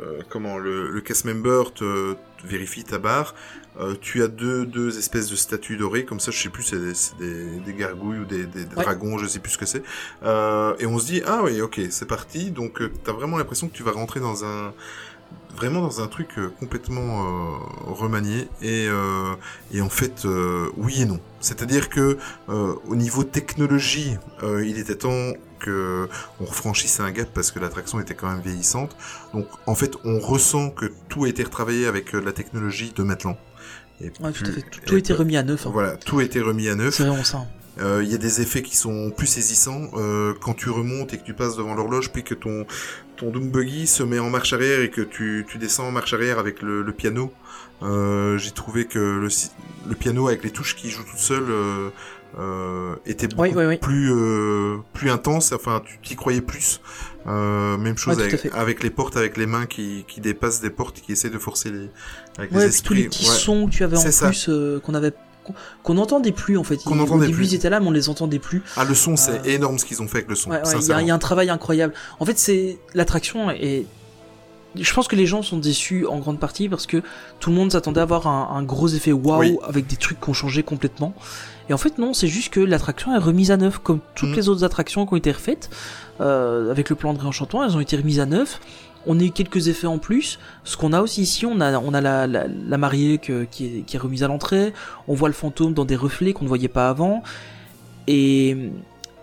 euh, comment le, le cast member te, te vérifie ta barre, euh, tu as deux deux espèces de statues dorées comme ça. Je sais plus, c'est des, c'est des, des gargouilles ou des, des Ouais. dragons, je sais plus ce que c'est. Euh, et on se dit ah oui, ok, c'est parti. Donc euh, t'as vraiment l'impression que tu vas rentrer dans un vraiment dans un truc complètement euh, remanié et euh, et en fait euh, oui et non. C'est-à-dire que au niveau technologie, il était temps que on refranchisse un gap parce que l'attraction était quand même vieillissante. Donc en fait, on ressent que tout a été retravaillé avec la technologie de maintenant. Et Ouais, tout fait. Été remis à neuf. hein. Voilà, tout été remis à neuf. C'est vraiment ça. Euh, Il y a des effets qui sont plus saisissants euh, quand tu remontes et que tu passes devant l'horloge, puis que ton ton Doom Buggy se met en marche arrière et que tu, tu descends en marche arrière avec le, le piano. Euh, J'ai trouvé que le, le piano avec les touches qui jouent tout seul euh, était beaucoup Oui, oui, oui. plus euh, plus intense. Enfin, tu t'y croyais plus. Euh, même chose Ouais, avec, les portes, avec les mains qui, qui dépassent des portes, qui essaient de forcer les avec Ouais, les tous les petits Ouais. sons que tu avais en ça. plus, qu'on avait, qu'on- n'entendait plus en fait. Qu'on n'entendait plus. ils étaient là, mais on les entendait plus. Ah, le son, c'est énorme ce qu'ils ont fait avec le son. Il y, a- y un travail incroyable. En fait, c'est l'attraction et je pense que les gens sont déçus en grande partie parce que tout le monde s'attendait à avoir un, un gros effet waouh avec des trucs qui ont changé complètement. Et en fait, non, c'est juste que l'attraction est remise à neuf comme toutes Mhm. les autres attractions qui ont été refaites euh, avec le plan de réenchantement. Elles ont été remises à neuf. On a eu quelques effets en plus. Ce qu'on a aussi ici, on a, on a la, la, la mariée que- qui, est, qui est remise à l'entrée. On voit le fantôme dans des reflets qu'on ne voyait pas avant. Et,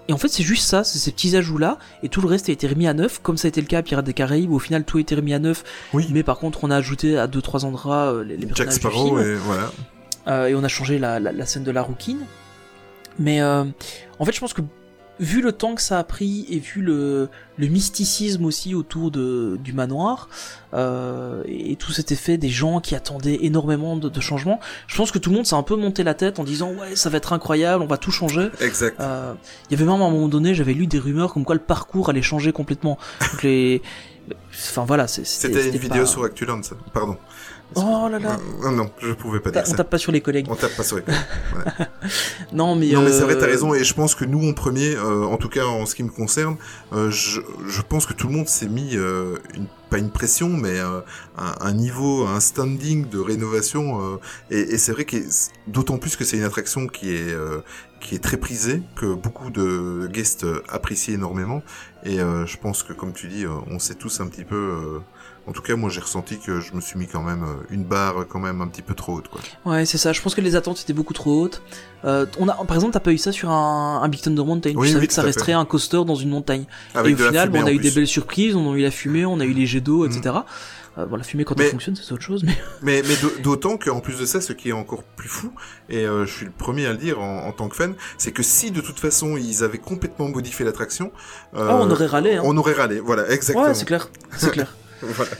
et en fait, c'est juste ça, c'est ces petits ajouts-là. Et tout le reste a été remis à neuf, comme ça a été le cas à Pirates des Caraïbes. où Au final, tout a été remis à neuf. Oui. Mais par contre, on a ajouté à deux trois endroits euh, les, les Jack Sparrow, et voilà. Euh, et on a changé la, la, la scène de la rouquine. Mais euh, en fait, je pense que vu le temps que ça a pris et vu le, le mysticisme aussi autour de, du manoir euh, et, tout cet effet des gens qui attendaient énormément de, de changements, je pense que tout le monde s'est un peu monté la tête en disant ouais ça va être incroyable, on va tout changer. Exact. Euh, Il y avait même à un moment donné, j'avais lu des rumeurs comme quoi le parcours allait changer complètement. Donc les, enfin voilà, C'était une vidéo pas- sur Actuland, ça. Pardon. Oh là là, Non, non, je pouvais pas dire on ça. tape pas sur les collègues. On tape pas sur les couilles. [laughs] Non mais Non, mais c'est vrai, t'as euh, raison, et je pense que nous, en premier, euh, en tout cas en ce qui me concerne, euh, je, je pense que tout le monde s'est mis, euh, une, pas une pression, mais euh, un, un niveau, un standing de rénovation, euh, et, et c'est vrai que d'autant plus que c'est une attraction qui est, euh, qui est très prisée, que beaucoup de guests euh, apprécient énormément, et euh, je pense que, comme tu dis, euh, on s'est tous un petit peu... euh, En tout cas, moi, j'ai ressenti que je me suis mis quand même euh, une barre quand même un petit peu trop haute, quoi. Ouais, c'est ça. Je pense que les attentes étaient beaucoup trop hautes. Euh, on a, par exemple, t'as pas eu ça sur un, un Big Thunder Mountain? Oui, tu savais oui, que ça resterait fait. un coaster dans une montagne. Avec et au final, bon, on a eu des belles surprises. On a eu la fumée, on a eu les jets d'eau, Mhm. etc. Euh, bon, la fumée quand Mais- elle fonctionne, c'est autre chose. Mais [laughs] Mais, mais d'au- d'autant qu'en plus de ça, ce qui est encore plus fou, et euh, je suis le premier à le dire en, en tant que fan, c'est que si de toute façon ils avaient complètement modifié l'attraction, euh, Ah, on aurait râlé. Hein. on aurait râlé. Voilà, exactement. Ouais, c'est clair. C'est clair. [laughs] Voilà.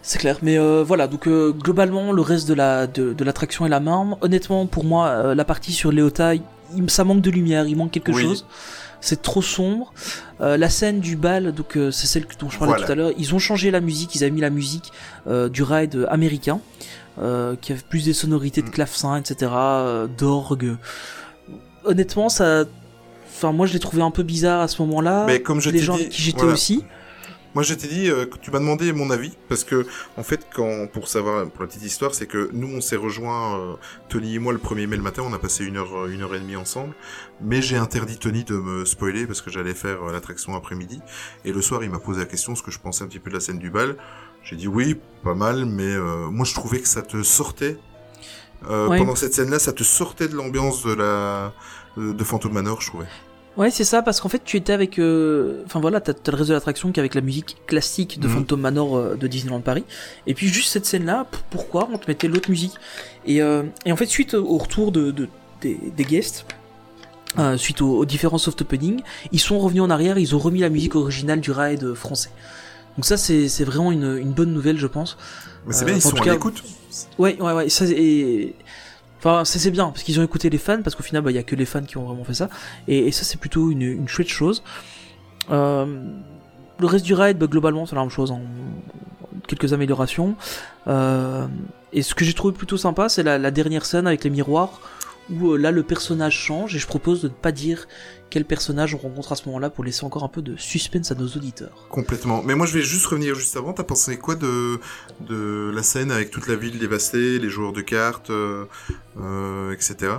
C'est clair, mais euh, voilà, donc euh, globalement le reste de la de, de l'attraction est la même. Honnêtement, pour moi, euh, la partie sur Léota, il- ça manque de lumière, il manque quelque Oui. chose. C'est trop sombre. Euh, la scène du bal, donc euh, c'est celle dont je parlais Voilà. tout à l'heure. Ils ont changé la musique, ils avaient mis la musique euh, du ride américain, qui avait plus des sonorités de Mm. clavecin, etc., d'orgue. Honnêtement, ça, enfin moi je l'ai trouvé un peu bizarre à ce moment-là. Mais comme je Les gens dit, avec qui j'étais voilà. aussi. Moi, je t'ai dit euh, que tu m'as demandé mon avis parce que, en fait, quand pour savoir pour la petite histoire, c'est que nous, on s'est rejoint euh, Tony et moi le 1er mai le matin. On a passé une heure, euh, une heure et demie ensemble. Mais j'ai interdit Tony de me spoiler parce que j'allais faire euh, l'attraction après-midi. Et le soir, il m'a posé la question ce que je pensais un petit peu de la scène du bal. J'ai dit oui, pas mal, mais euh, moi, je trouvais que ça te sortait. Euh, Ouais. Pendant cette scène-là, ça te sortait de l'ambiance de la de Phantom Manor, je trouvais. Ouais, c'est ça, parce qu'en fait, tu étais avec. euh, Enfin voilà, t'as t'as le reste de l'attraction qui est avec la musique classique de Mhm. Phantom Manor euh, de Disneyland Paris. Et puis, juste cette scène-là, pourquoi on te mettait l'autre musique? Et, euh, et en fait, suite au retour de, de- des, des guests, euh, suite aux, aux différents soft openings, ils sont revenus en arrière, ils ont remis la musique originale du ride français. Donc, ça, c'est c'est vraiment une, une bonne nouvelle, je pense. Mais c'est bien, ils sont à cas- l'écoute. Ouais, ouais, ouais. Ça, et... Enfin, c'est bien, parce qu'ils ont écouté les fans, parce qu'au final, bah, il y a que les fans qui ont vraiment fait ça. Et, ça, c'est plutôt une, chouette chose. Euh, le reste du ride, bah, globalement, c'est la même chose. En quelques améliorations. Euh, et ce que j'ai trouvé plutôt sympa, c'est la, la dernière scène avec les miroirs, où euh, là, le personnage change. Et je propose de ne pas dire quel personnage on rencontre à ce moment-là pour laisser encore un peu de suspense à nos auditeurs. Complètement. Mais moi, je vais juste revenir juste avant. T'as pensé quoi de, de la scène avec toute la ville dévastée, les joueurs de cartes, euh, euh, etc.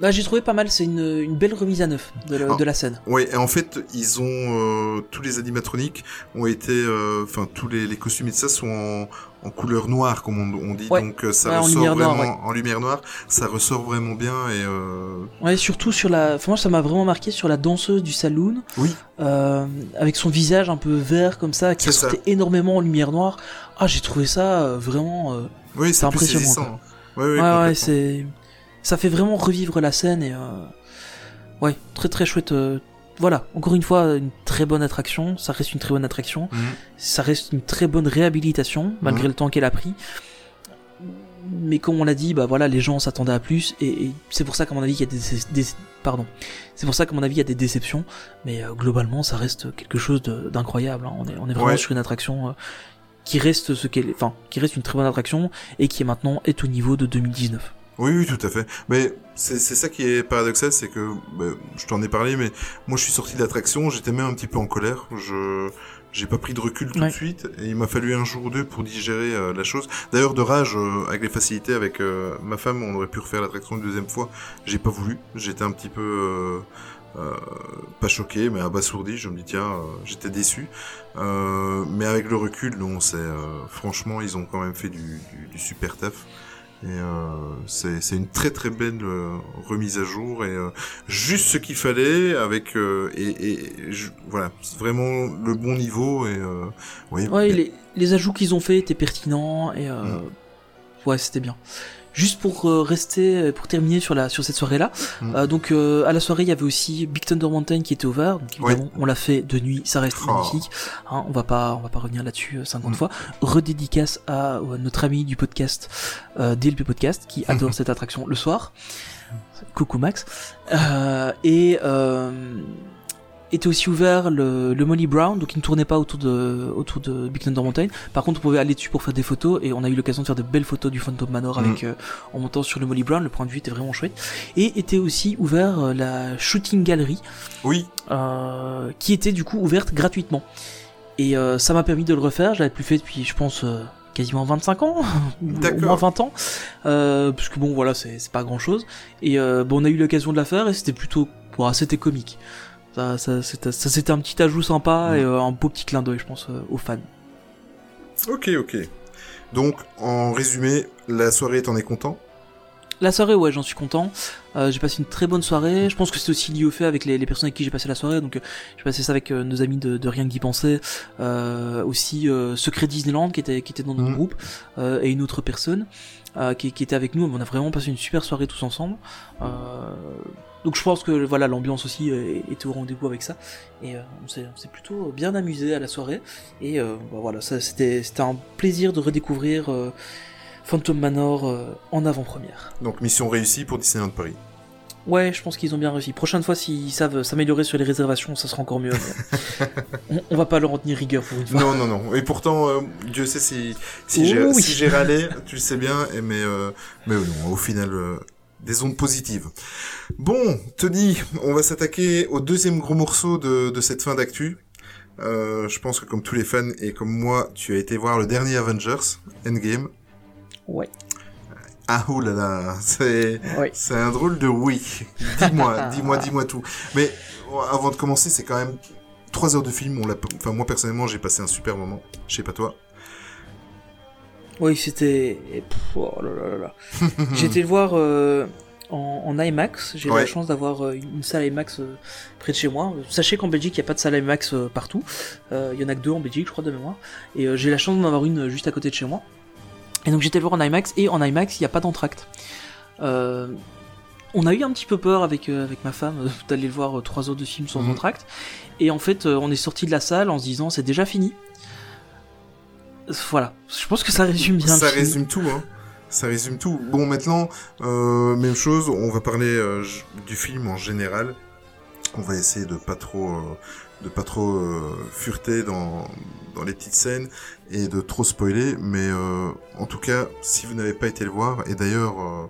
Là, j'ai trouvé pas mal, c'est une, une belle remise à neuf de, la- Ah. de la scène. Ouais, et en fait, ils ont euh, tous les animatroniques ont été, enfin tous les, les costumes et tout ça sont en, en couleur noire, comme on, on dit. Ouais. Donc euh, ça Ouais, ressort vraiment noire, en lumière noire. Ça ressort vraiment bien et euh, Ouais, surtout sur la. Enfin, moi, ça m'a vraiment marqué sur la danseuse du saloon. Oui. Euh, avec son visage un peu vert comme ça, qui ça. ressortait énormément en lumière noire. Ah, j'ai trouvé ça vraiment. euh, oui, c'est impressionnant. Ouais, ouais, ouais, c'est. Ça fait vraiment revivre la scène et. Ouais, très très chouette. Voilà, encore une fois, une très bonne attraction. Ça reste une très bonne attraction. Mhm. Ça reste une très bonne réhabilitation, malgré Mhm. le temps qu'elle a pris. Mais comme on l'a dit, bah voilà, les gens s'attendaient à plus, et, et c'est pour ça qu'à mon avis, il y a des, des- pardon, c'est pour ça qu'à mon avis, il y a des déceptions. Mais euh, globalement, ça reste quelque chose d'incroyable. hein. On est, on est vraiment Ouais. sur une attraction euh, qui reste ce qu'elle, enfin, qui reste une très bonne attraction et qui est maintenant est au niveau de 2019. Oui, oui, tout à fait. Mais c'est ça qui est paradoxal, c'est que bah, je t'en ai parlé, mais moi je suis sorti de l'attraction, j'étais même un petit peu en colère. Je j'ai pas pris de recul tout Ouais. de suite, et il m'a fallu un jour ou deux pour digérer euh, la chose. D'ailleurs, de rage, euh, avec les facilités, avec euh, ma femme, on aurait pu refaire l'attraction une deuxième fois. J'ai pas voulu. J'étais un petit peu euh, euh, pas choqué, mais abasourdi. Je me dis tiens, j'étais déçu. Euh, mais avec le recul, non, c'est euh, franchement, ils ont quand même fait du, du, du super taf. Et euh, c'est une très très belle euh, remise à jour et euh, juste ce qu'il fallait avec et, et je- voilà c'est vraiment le bon niveau et oui, Ouais, mais- les, les ajouts qu'ils ont fait étaient pertinents et Mm. ouais, c'était bien. Juste pour euh, rester, pour terminer sur la sur cette soirée-là, Mm. euh, donc euh, à la soirée il y avait aussi Big Thunder Mountain qui était ouvert. Donc évidemment, on l'a fait de nuit, ça reste Oh. magnifique. Hein, on va pas on va pas revenir là-dessus euh, 50 Mm. fois. Redédicace à, à notre ami du podcast euh, DLP Podcast qui [laughs] adore cette attraction le soir. Coucou Max. Euh, et euh, était aussi ouvert le, le Molly Brown, donc il ne tournait pas autour de, autour de Big Thunder Mountain. Par contre, on pouvait aller dessus pour faire des photos, et on a eu l'occasion de faire de belles photos du Phantom Manor Mm. avec, euh, en montant sur le Molly Brown, le point de vue était vraiment chouette. Et était aussi ouvert euh, la Shooting Gallery, oui euh, qui était du coup ouverte gratuitement. Et ça m'a permis de le refaire, je l'avais plus fait depuis, je pense, quasiment 25 ans, [laughs] au moins 20 ans, euh, parce que bon, voilà, c'est pas grand chose. Et euh, bon, on a eu l'occasion de la faire, et c'était plutôt, c'était comique. Ça, ça, c'était ça, c'était un petit ajout sympa Mm. et euh, un beau petit clin d'œil, je pense, euh, aux fans. Ok, ok. Donc, en résumé, la soirée, t'en es content? La soirée, ouais, j'en suis content. Euh, j'ai passé une très bonne soirée. Je pense que c'est aussi lié au fait avec les, les personnes avec qui j'ai passé la soirée. Donc, euh, j'ai passé ça avec euh, nos amis de, de Rien que d'y penser. Euh, aussi, euh, Secret Disneyland qui était, qui était dans notre Mhm. groupe. euh, et une autre personne euh, qui, qui était avec nous. On a vraiment passé une super soirée tous ensemble. Euh, donc, je pense que voilà, l'ambiance aussi euh, était au rendez-vous avec ça. Et euh, on s'est plutôt bien amusé à la soirée. Et euh, bah, voilà, c'était un plaisir de redécouvrir euh, Phantom Manor en avant-première. Donc, mission réussie pour Disneyland Paris. Ouais, je pense qu'ils ont bien réussi. Prochaine fois, s'ils savent s'améliorer sur les réservations, ça sera encore mieux. [laughs] on, on va pas leur en tenir rigueur pour une fois. Non, non, non. Et pourtant, euh, Dieu sait si, si Oh j'ai oui. si j'ai râlé, tu le sais bien, et mais, euh, mais non, au final, euh, des ondes positives. Bon, Tony, on va s'attaquer au deuxième gros morceau de, de cette fin d'actu. Euh, je pense que comme tous les fans et comme moi, tu as été voir le dernier Avengers, Endgame. Ouais. Ah oh là là, c'est c'est un drôle de oui. Dis-moi, [laughs] dis-moi, dis-moi tout. Mais avant de commencer, c'est quand même trois heures de film. On l'a, enfin moi personnellement, j'ai passé un super moment. Je sais pas toi. Oui, c'était. Oh là là là [laughs] été le voir euh, en, en IMAX. J'ai eu Ouais. la chance d'avoir euh, une salle IMAX euh, près de chez moi. Sachez qu'en Belgique, il n'y a pas de salle IMAX euh, partout. Il y en a que deux en Belgique, je crois, de mémoire. Et j'ai la chance d'en avoir une juste à côté de chez moi. Et donc j'étais le voir en IMAX. Et en IMAX, il n'y a pas d'entracte. On a eu un petit peu peur avec, avec ma femme [laughs] d'aller le voir trois heures de film sans Mhm. entracte. Et en fait, on est sorti de la salle en se disant c'est déjà fini. Voilà, je pense que ça résume bien Ça le film. résume tout, hein. Ça résume tout. Bon, maintenant, euh, même chose. On va parler euh, du film en général. On va essayer de pas trop, euh, de pas trop euh, fureter dans dans les petites scènes et de trop spoiler. Mais euh, en tout cas, si vous n'avez pas été le voir, et d'ailleurs, euh,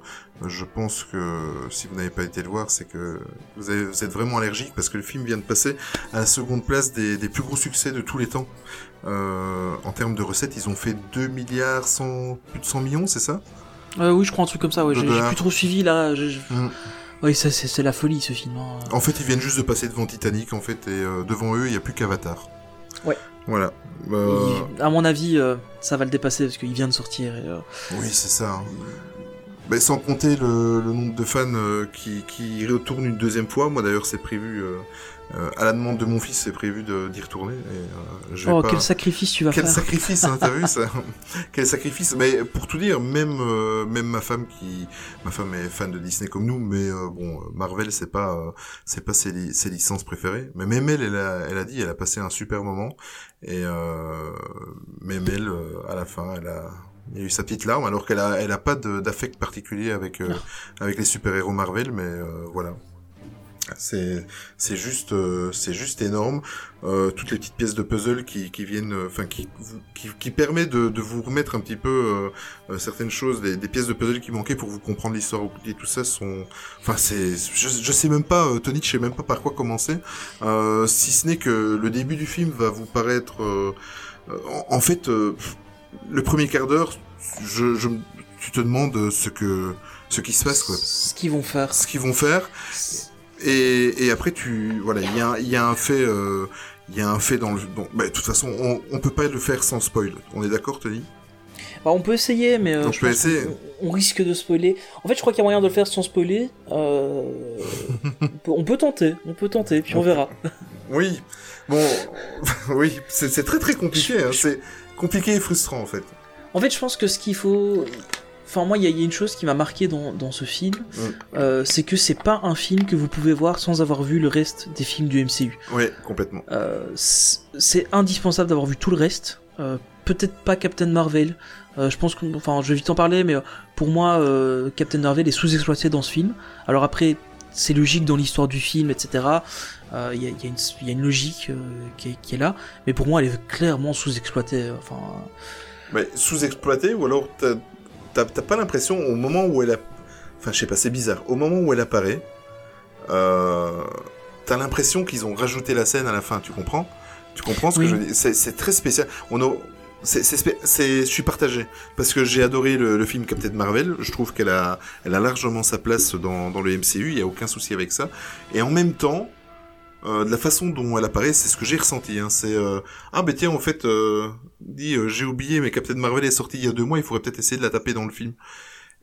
je pense que si vous n'avez pas été le voir, c'est que vous, avez- vous êtes vraiment allergique parce que le film vient de passer à la seconde place des, des plus gros succès de tous les temps. Euh, en termes de recettes, ils ont fait 2 milliards 100, plus de 100 millions, c'est ça? Euh, oui, je crois un truc comme ça. Ouais, j'ai plus trop suivi là. Mm. Oui, ça c'est la folie ce film. hein. En fait, ils viennent juste de passer devant Titanic, en fait, et euh, devant eux, il n'y a plus qu'Avatar. Ouais. Voilà. Il- à mon avis, ça va le dépasser parce qu'il vient de sortir. et, Oui, c'est ça. hein. Mais sans compter le, le nombre de fans euh, qui, qui y retournent une deuxième fois. Moi, d'ailleurs, c'est prévu, euh, euh, à la demande de mon fils, c'est prévu d'y retourner. Et, euh, je vais Oh, pas... quel sacrifice tu vas Quel faire. sacrifice, hein, t'as vu ça [laughs] [laughs] Quel sacrifice. Mais pour tout dire, même euh, même ma femme qui, ma femme est fan de Disney comme nous, mais euh, bon, Marvel c'est pas euh, c'est pas ses, li- ses licences préférées. Mais même elle, elle a, elle a dit, elle a passé un super moment. Et euh, même elle, à la fin, elle a il y a eu sa petite larme, alors qu'elle a, elle a pas d'affect particulier avec euh, avec les super héros Marvel, mais euh, voilà. C'est c'est juste euh, c'est juste énorme. Euh, toutes les petites pièces de puzzle qui, qui viennent euh, enfin qui, qui qui permet de, de vous remettre un petit peu euh, certaines choses des, des pièces de puzzle qui manquaient pour vous comprendre l'histoire et tout ça sont enfin c'est je, je sais même pas euh, Tony je sais même pas par quoi commencer. Euh, si ce n'est que le début du film va vous paraître en, en fait euh, le premier quart d'heure je, je tu te demandes ce que ce qui se passe quoi Ce qu'ils vont faire. ce qu'ils vont faire et, et après tu voilà il y a, il y a un fait euh, il y a un fait dans le bon, bah, de toute façon on, on peut pas le faire sans spoil on est d'accord Tony? Bah, on peut essayer, mais euh, On je peut pense essayer. qu'on- On, risque de spoiler. En fait, je crois qu'il y a moyen de le faire sans spoiler. Euh, on, peut, on peut tenter, on peut tenter, puis on verra. oui bon [laughs] oui c'est c'est très très compliqué hein, c'est compliqué et frustrant en fait En fait, je pense que ce qu'il faut. Enfin, moi, il y, a- il y a une chose qui m'a marqué dans, dans ce film, Mm. euh, c'est que c'est pas un film que vous pouvez voir sans avoir vu le reste des films du MCU. oui complètement Euh, c'est indispensable d'avoir vu tout le reste. Euh, Peut-être pas Captain Marvel. Je pense que, enfin, je vais vite en parler, mais pour moi, Captain Marvel est sous-exploité dans ce film. Alors après, c'est logique dans l'histoire du film, etc. Euh, Il y, a, il y a une- il y a une logique euh, qui, est, qui est là, mais pour moi, elle est clairement sous-exploitée. Enfin, mais sous-exploité ou alors t'as pas l'impression au moment où elle a enfin je sais pas c'est bizarre au moment où elle apparaît euh, t'as l'impression qu'ils ont rajouté la scène à la fin tu comprends? Tu comprends ce Oui. que je veux dire? C'est très spécial on a c'est, je suis partagé parce que j'ai adoré le, le film Captain Marvel. Je trouve qu'elle a, elle a largement sa place dans, dans le MCU. Il y a aucun souci avec ça. Et en même temps, euh, de la façon dont elle apparaît, c'est ce que j'ai ressenti. Hein. C'est euh, ah ben tiens en fait, euh, dit euh, j'ai oublié, mais Captain Marvel est sorti il y a deux mois, il faudrait peut-être essayer de la taper dans le film.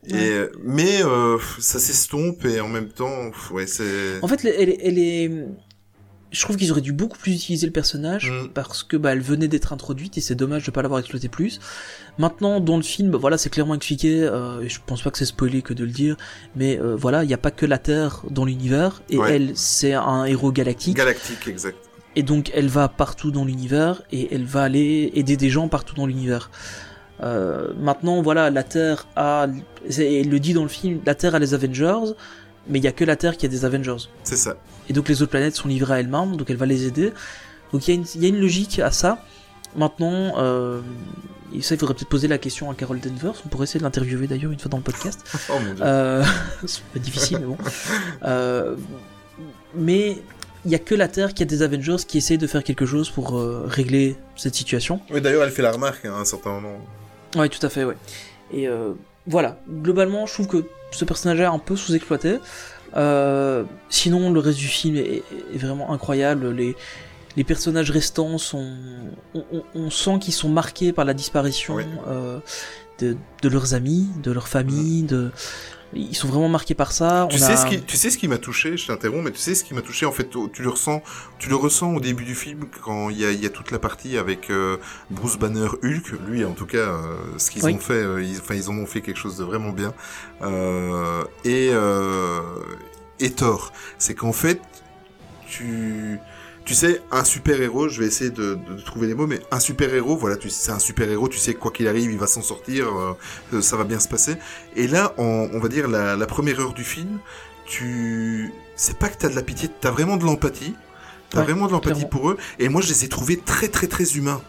Et Ouais. mais euh, ça s'estompe et en même temps, ouais c'est. En fait, elle, elle est. Je trouve qu'ils auraient dû beaucoup plus utiliser le personnage Mm. parce que bah, elle venait d'être introduite et c'est dommage de pas l'avoir exploité plus. Maintenant, dans le film, bah, voilà, c'est clairement expliqué. Euh, et je pense pas que c'est spoilé que de le dire, mais euh, voilà, il n'y a pas que la Terre dans l'univers et Ouais. elle, c'est un héros galactique Galactique, exact. et donc elle va partout dans l'univers et elle va aller aider des gens partout dans l'univers. Euh, maintenant, voilà, la Terre a, et il le dit dans le film, la Terre a les Avengers, mais il y a que la Terre qui a des Avengers. C'est ça. Et donc les autres planètes sont livrées à elle-même, donc elle va les aider. Donc il y, a une- il y a une logique à ça. Maintenant, euh, et ça il faudrait peut-être poser la question à Carol Danvers, on pourrait essayer de l'interviewer d'ailleurs une fois dans le podcast. [laughs] Oh mon dieu. Euh, [laughs] c'est pas difficile, mais bon. Euh, mais il y a que la Terre qui a des Avengers qui essayent de faire quelque chose pour euh, régler cette situation. Oui, d'ailleurs, elle fait la remarque hein, à un certain moment. Ouais, tout à fait, ouais. Et euh, voilà, globalement, je trouve que ce personnage est un peu sous-exploité. Euh, sinon, le reste du film est, est vraiment incroyable. Les, les personnages restants sont. On, on- on sent qu'ils sont marqués par la disparition Oui. euh, de, de leurs amis, de leur famille, de. Ils sont vraiment marqués par ça. Tu On sais, a- ce qui, tu sais ce qui m'a touché, je t'interromps, mais tu sais ce qui m'a touché, en fait, tu le ressens, tu le ressens au début du film, quand il y a, y a toute la partie avec euh, Bruce Banner Hulk, lui en tout cas, euh, ce qu'ils Oui. ont fait, euh, ils, enfin ils en ont fait quelque chose de vraiment bien, euh, et, euh, et Thor, c'est qu'en fait, tu... Tu sais, un super-héros, je vais essayer de, de- de trouver les mots, mais un super-héros, voilà, tu c'est un super-héros, tu sais, quoi qu'il arrive, il va s'en sortir, euh, euh, ça va bien se passer. Et là, en- on va dire, la, la première heure du film, tu... C'est pas que t'as de la pitié, t'as vraiment de l'empathie. T'as Ouais, vraiment de l'empathie pour eux. Et moi, je les ai trouvés très, très, très humains.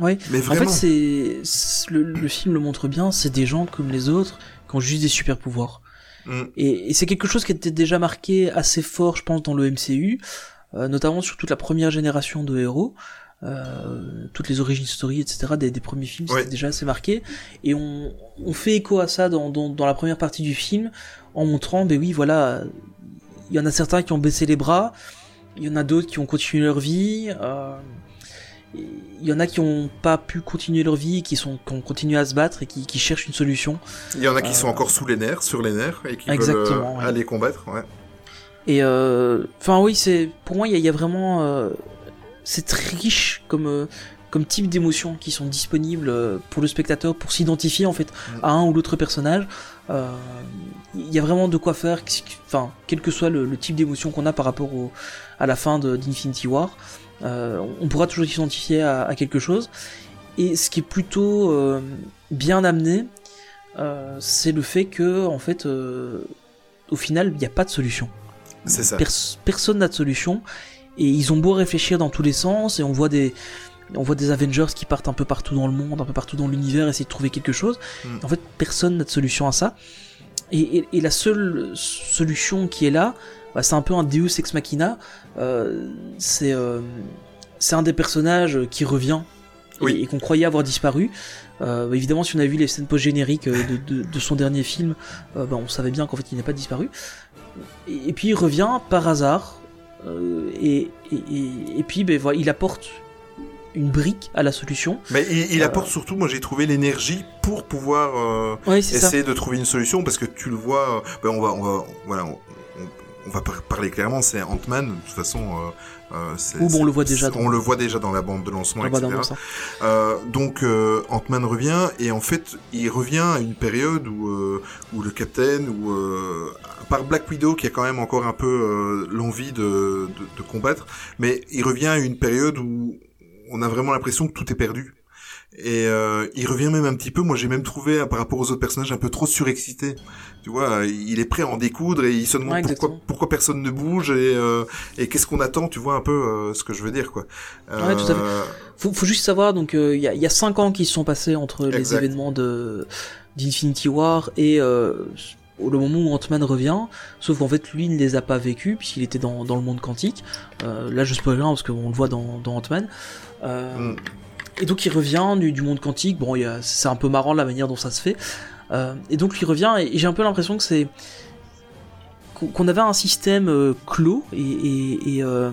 Ouais. Mais En vraiment. fait, c'est le, le film le montre bien. C'est des gens comme les autres qui ont juste des super pouvoirs. Mm. Et, et c'est quelque chose qui était déjà marqué assez fort, je pense, dans le MCU, notamment sur toute la première génération de héros, euh, toutes les origines story, etc. des, des premiers films, c'était Ouais. déjà assez marqué. Et on, on fait écho à ça dans, dans, dans la première partie du film, en montrant, ben oui, voilà, il y en a certains qui ont baissé les bras, il y en a d'autres qui ont continué leur vie. Euh, il y en a qui ont pas pu continuer leur vie, qui sont qui ont continué à se battre et qui, qui cherchent une solution. Il y en a qui Euh, sont encore sous les nerfs, sur les nerfs, et qui veulent euh, ouais. aller combattre. Ouais. Et euh, enfin oui, c'est pour moi il y, a- il y a vraiment euh, c'est très riche comme euh, comme type d'émotions qui sont disponibles pour le spectateur pour s'identifier en fait Mm. à un ou l'autre personnage. Euh, Il y a vraiment de quoi faire, enfin quel que soit le, le type d'émotion qu'on a par rapport au, à la fin d'Infinity War, euh, on pourra toujours s'identifier à, à quelque chose. Et ce qui est plutôt euh, bien amené, c'est le fait que en fait au final il n'y a pas de solution. C'est ça. Pers- personne n'a de solution et ils ont beau réfléchir dans tous les sens et on voit des on voit des Avengers qui partent un peu partout dans le monde, un peu partout dans l'univers, essayer de trouver quelque chose. Mm. En fait, personne n'a de solution à ça. Et, et- et la seule solution qui est là, bah, c'est un peu un Deus ex machina. Euh, c'est euh, c'est un des personnages qui revient et, Oui. et qu'on croyait avoir disparu. Euh, évidemment, si on a vu les scènes post-génériques de, de- de son dernier film, bah, on savait bien qu'en fait il n'est pas disparu. Et, puis il revient par hasard, euh, et, et, et- puis ben, voilà, il apporte une brique à la solution. Mais il, il Euh. apporte surtout, moi j'ai trouvé l'énergie pour pouvoir euh, Ouais, c'est ça. essayer de trouver une solution parce que tu le vois. ben, on va, on va, voilà, on, on- on va par- parler clairement. C'est Ant-Man. De toute façon, euh, c'est- Ou bon, on le voit déjà dans- On le voit déjà dans la bande de lancement, Ah bah, etc. Euh, donc euh, Ant-Man revient et en fait il revient à une période où euh, où le Captain ou euh, à part Black Widow qui a quand même encore un peu euh, l'envie de, de de combattre, mais il revient à une période où on a vraiment l'impression que tout est perdu. Et euh, il revient même un petit peu, moi j'ai même trouvé euh, par rapport aux autres personnages un peu trop surexcité. Tu vois, euh, il est prêt à en découdre et il se demande Ouais, pourquoi, personne ne bouge et, euh, et qu'est-ce qu'on attend, tu vois un peu euh, ce que je veux dire quoi. Ouais, tout à fait. Euh, Faut, faut juste savoir, donc euh, il y, a, y a cinq ans qui se sont passés entre les Exact. événements de d'Infinity War et euh, le moment où Ant-Man revient, sauf qu'en fait lui il ne les a pas vécus puisqu'il était dans, dans le monde quantique. Euh, là je spoil rien parce qu'on le voit dans, dans Ant-Man. Euh, Mm. Et donc il revient du, monde quantique. Bon, c'est un peu marrant la manière dont ça se fait. Euh, et donc il revient et j'ai un peu l'impression que c'est qu'on avait un système euh, clos et, euh,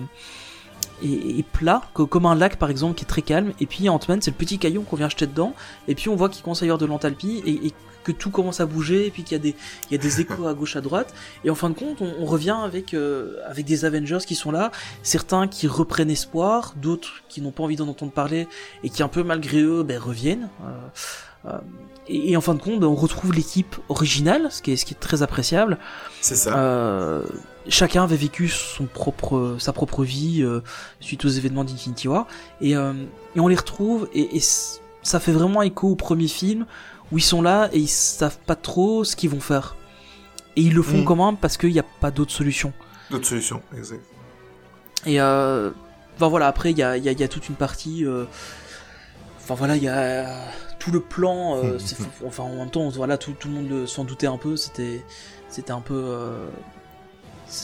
plat, comme un lac par exemple qui est très calme, et puis Ant-Man c'est le petit caillon qu'on vient jeter dedans, et puis on voit qu'il avoir de l'enthalpie, et, et que tout commence à bouger, et puis qu'il y a des, il y a des [laughs] échos à gauche à droite, et en fin de compte on, on revient avec, euh, avec des Avengers qui sont là, certains qui reprennent espoir, d'autres qui n'ont pas envie d'en entendre parler, et qui un peu malgré eux ben, reviennent. euh, euh, et, et en fin de compte, ben, on retrouve l'équipe originale, ce qui est, ce qui est très appréciable. C'est ça. Chacun avait vécu son propre, sa propre vie suite aux événements d'Infinity War, et, et on les retrouve, et, ça fait vraiment écho au premier film, où ils sont là et ils savent pas trop ce qu'ils vont faire. Et ils le font Mm. quand même parce qu'il n'y a pas d'autre solution. D'autres solutions, exact. Et euh, enfin voilà, après il y a, y, a, il y a toute une partie. euh, Enfin voilà, il y a tout le plan. euh, c'est- enfin en même temps, voilà, tout, tout le monde s'en doutait un peu. C'était, c'était un peu. euh,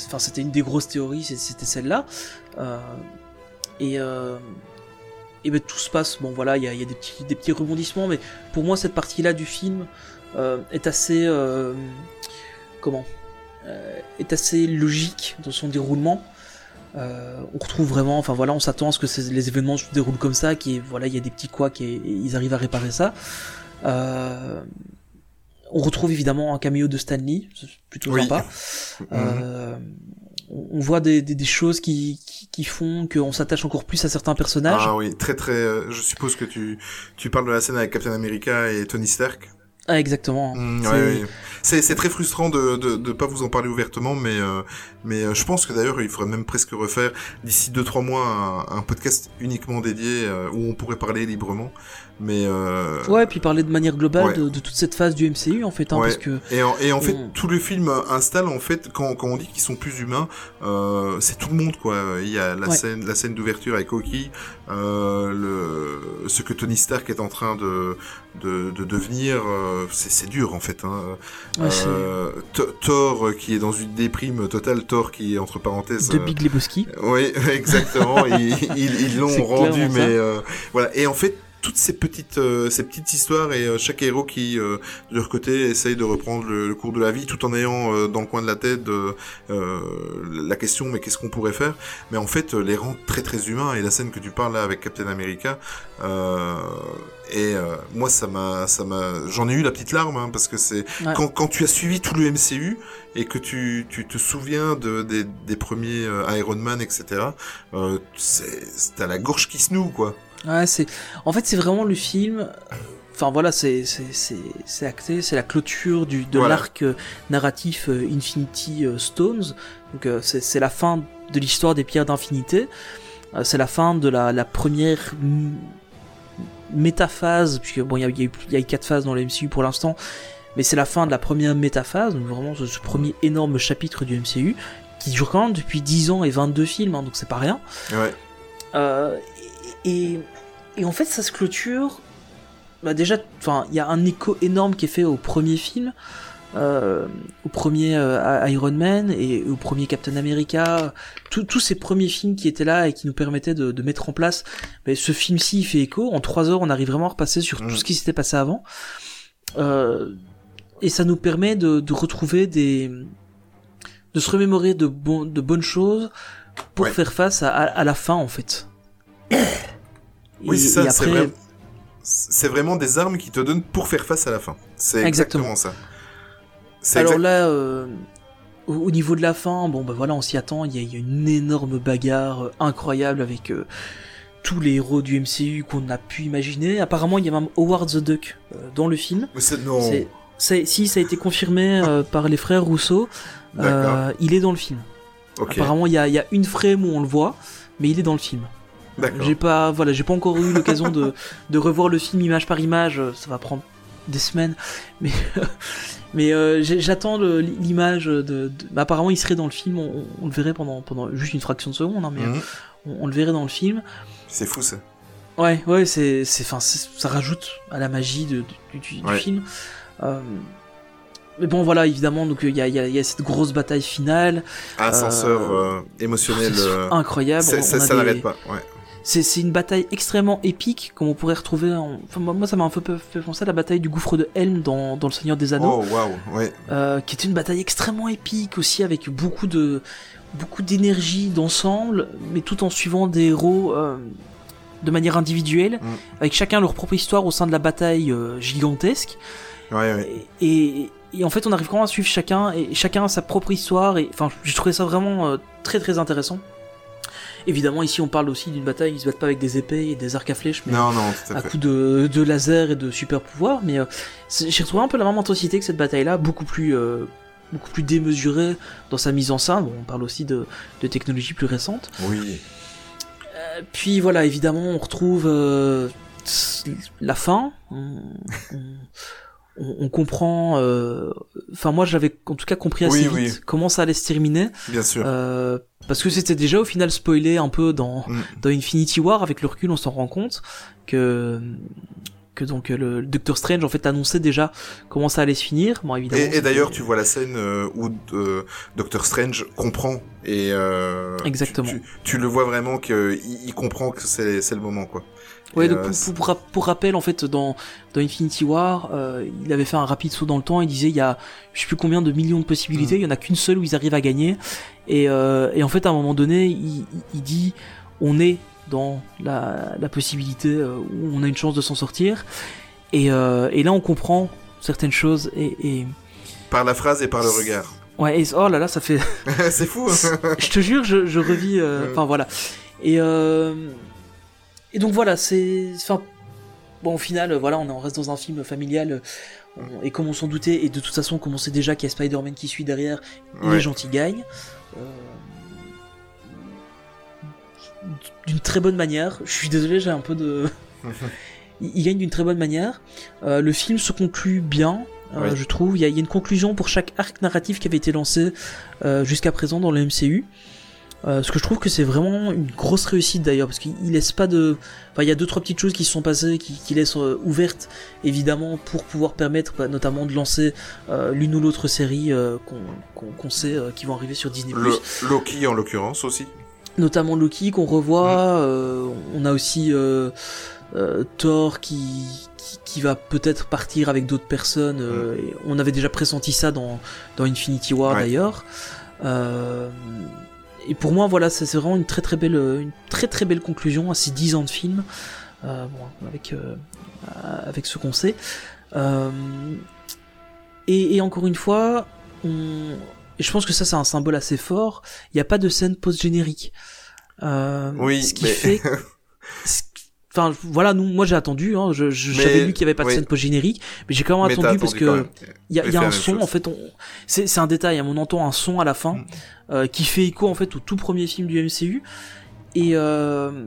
Enfin, c'était une des grosses théories. C'était celle-là. Et euh, et ben tout se passe. Bon voilà, il y a, il y a des petits, des petits rebondissements, mais pour moi cette partie-là du film euh, est assez. euh, comment euh, Est assez logique dans son déroulement. On retrouve vraiment, enfin voilà, on s'attend à ce que les événements se déroulent comme ça, qui voilà, il y a des petits couacs et, ils arrivent à réparer ça. On retrouve évidemment un caméo de Stanley, plutôt Oui. sympa. [laughs] Mhm. On voit des, des, des choses qui, qui, qui font qu'on s'attache encore plus à certains personnages. Ah oui, très très. euh, je suppose que tu tu parles de la scène avec Captain America et Tony Stark. Ah, exactement. Mm, C'est- ouais, ouais. Très frustrant de, de de pas vous en parler ouvertement, mais euh, mais euh, je pense que d'ailleurs il faudrait même presque refaire d'ici deux trois mois un, un podcast uniquement dédié euh, où on pourrait parler librement. Mais euh, Ouais, puis parler de manière globale Ouais. de, de toute cette phase du MCU en fait, hein, Ouais. parce que Et en, et en fait, tout le film installe en fait quand, quand on dit qu'ils sont plus humains, euh, c'est tout le monde quoi. Il y a la Ouais. scène, la scène d'ouverture avec Oki, euh, le ce que Tony Stark est en train de de, de devenir, euh, c'est dur en fait. Hein. Thor qui est dans une déprime totale, Thor qui est entre parenthèses. de euh, Big Lebowski. oui, [laughs] exactement. ils l'ont rendu, mais euh, voilà. Et en fait, toutes ces petites, euh, ces petites histoires et euh, chaque héros qui, euh, de leur côté, essaye de reprendre le, le cours de la vie, tout en ayant euh, dans le coin de la tête euh, la question, mais qu'est-ce qu'on pourrait faire? Mais en fait, les rend très très humains. Et la scène que tu parles là avec Captain America, euh, et euh, moi, ça m'a, ça m'a, j'en ai eu la petite larme hein, parce que c'est Ouais. quand, quand tu as suivi tout le MCU et que tu, tu te souviens de, des, des premiers Iron Man, etc. Euh, à la gorge qui se noue, quoi. Ouais, c'est. En fait, c'est vraiment le film. Enfin voilà, c'est c'est c'est c'est acté, c'est la clôture du de l'arc euh, narratif euh, Infinity euh, Stones. Donc c'est c'est la fin de l'histoire des pierres d'infinité. C'est la fin de la la première métaphase, puisque bon, il y a, y a eu il y a eu quatre phases dans le MCU pour l'instant, mais c'est la fin de la première métaphase, donc vraiment ce, ce premier énorme chapitre du MCU qui dure quand même depuis 10 ans et 22 films, hein, donc c'est pas rien. Ouais. Euh, et, et en fait, ça se clôture. Bah déjà, enfin, il y a un écho énorme qui est fait au premier film, euh, au premier euh, Iron Man et au premier Captain America. Tous- ces premiers films qui étaient là et qui nous permettaient de, de mettre en place. bah, ce film-ci, il fait écho. En trois heures, on arrive vraiment à repasser sur Mm. tout ce qui s'était passé avant. Euh, et ça nous permet de, de retrouver des, de se remémorer de, bon, de bonnes choses pour Ouais. faire face à, à, à la fin en fait. Oui, c'est ça. C'est, après- vrai- c'est vraiment des armes qui te donnent pour faire face à la fin. C'est Exactement. exactement, ça. Alors exact- là, euh, au, au niveau de la fin, bon bah voilà, on s'y attend. Il y, a- il y a une énorme bagarre euh, incroyable avec euh, tous les héros du MCU qu'on a pu imaginer. Apparemment, il y a même Howard the Duck dans le film. Mais non. Si ça a été confirmé par les frères Rousseau, il est dans le film. Apparemment, il y y a une frame où on le voit, mais il est dans le film. J'ai pas, voilà, j'ai pas encore eu l'occasion de, de revoir le film image par image. euh, Ça va prendre des semaines, mais [laughs] mais euh, j'attends l'image de, de- bah, apparemment, il serait dans le film. On, on le verrait pendant pendant juste une fraction de seconde, hein, mais Mhm. on, on le verrait dans le film. C'est fou ça. Ouais, ouais, c'est c'est, enfin, ça rajoute à la magie de, du, du- du Ouais. film. Euh, mais bon, voilà, évidemment, donc il y y y a cette grosse bataille finale, Ascenseur Euh, euh, émotionnel. Euh, incroyable. ça ça des- n'arrête pas. Ouais. C'est une bataille extrêmement épique, comme on pourrait retrouver. En... Enfin, moi, ça m'a un peu fait penser à la bataille du gouffre de Helm dans, dans Le Seigneur des Anneaux, Oh waouh, ouais. euh, qui est une bataille extrêmement épique aussi, avec beaucoup de beaucoup d'énergie d'ensemble, mais tout en suivant des héros euh, de manière individuelle, Mm. avec chacun leur propre histoire au sein de la bataille euh, gigantesque. Ouais, ouais. Et, et en fait, on arrive vraiment à suivre chacun, et chacun a sa propre histoire, et enfin, j'ai trouvé ça vraiment très très intéressant. Évidemment, ici, on parle aussi d'une bataille, ils se battent pas avec des épées et des arcs à flèches, mais Non, non, à coup de, de laser et de super pouvoirs, mais euh, j'ai retrouvé un peu la même intensité que cette bataille-là, beaucoup plus, euh, beaucoup plus démesurée dans sa mise en scène. Bon, on parle aussi de, de technologies plus récentes. Oui. Euh, puis voilà, évidemment, on retrouve euh, la fin. On, on- on comprend. euh, Enfin, moi, j'avais en tout cas compris assez Oui, vite oui. comment ça allait se terminer, Bien sûr. euh, parce que c'était déjà au final spoilé un peu dans Mm. dans Infinity War. Avec le recul, on s'en rend compte que que donc le Doctor Strange en fait annonçait déjà comment ça allait se finir. Bon, évidemment. Et, d'ailleurs, tu vois la scène euh, où euh, Doctor Strange comprend et euh, Exactement. Tu, tu- tu le vois vraiment qu'il il comprend que c'est c'est le moment quoi. Ouais, donc euh, pour, c'est- pour, pour- pour rappel, en fait, dans, dans Infinity War, euh, il avait fait un rapide saut dans le temps. Il disait il y a je sais plus combien de millions de possibilités. Mm. Il y en a qu'une seule où ils arrivent à gagner. Et, euh, et en fait, à un moment donné, il, dit on est dans la, la possibilité où on a une chance de s'en sortir. Et, euh, et là, on comprend certaines choses. Et, et Par la phrase et par le regard. ouais, et, oh là là, ça fait. [laughs] c'est fou. hein. [laughs] je te jure, je, je revis. euh. Enfin voilà. Et euh, et donc voilà, c'est. Enfin, bon, au final, euh, voilà, on, est- on reste dans un film familial. euh, on- et comme on s'en doutait, et de toute façon, comme on sait déjà qu'il y a Spider-Man qui suit derrière, les gentils gagnent. Euh, d'une très bonne manière. Je suis désolé, j'ai un peu de. [laughs] il gagne d'une très bonne manière. Euh, le film se conclut bien, euh, Oui. je trouve. Il y, a, il y a une conclusion pour chaque arc narratif qui avait été lancé euh, jusqu'à présent dans le MCU. Euh, ce que je trouve que c'est vraiment une grosse réussite d'ailleurs, parce qu'il il laisse pas de. Enfin, il y a deux trois petites choses qui se sont passées, qui, qui laissent euh, ouvertes évidemment pour pouvoir permettre bah, notamment de lancer euh, l'une ou l'autre série qu'on sait qui vont arriver sur Disney+. Le, Loki en l'occurrence aussi. Notamment Loki qu'on revoit. euh, on a aussi Thor qui, qui qui va peut-être partir avec d'autres personnes. et on avait déjà pressenti ça dans dans Infinity War Ouais. d'ailleurs. Euh, et pour moi, voilà, c'est vraiment une très très belle, une très très belle conclusion à ces 10 ans de film, euh, bon, avec euh, avec ce qu'on sait. Euh, et, et encore une fois, on, et je pense que ça c'est un symbole assez fort. Il n'y a pas de scène post-générique. Euh, Oui, ce qui mais- fait. [laughs] ce- Enfin, voilà, nous, moi j'ai attendu. Hein, je, j'avais lu qu'il n'y avait pas de oui. scène post-générique, mais j'ai quand même attendu parce que il y a, y un son chose. en fait. On... C'est, c'est un détail. hein, On entend un son à la fin Mm. euh, qui fait écho en fait au tout premier film du MCU et euh,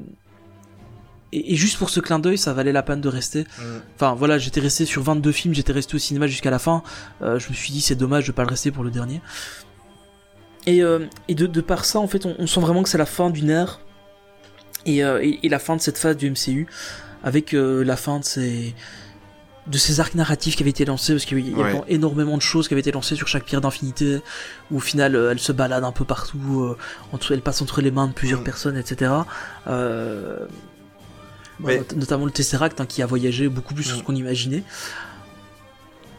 et, et juste pour ce clin d'œil, ça valait la peine de rester. Mm. Enfin voilà, j'étais resté sur 22 films, j'étais resté au cinéma jusqu'à la fin. Euh, je me suis dit c'est dommage de pas le rester pour le dernier. Et, et de, de par ça, en fait, on, on sent vraiment que c'est la fin d'une ère et, euh, et, et la fin de cette phase du MCU avec euh, la fin de ces de ces arcs narratifs qui avaient été lancés parce qu'il y a Ouais. énormément de choses qui avaient été lancées sur chaque pierre d'infinité où au final euh, elle se balade un peu partout entre elle passe entre les mains de plusieurs Mm. personnes etc euh, Mais- not- notamment le Tesseract hein, qui a voyagé beaucoup plus que ce Mm. qu'on imaginait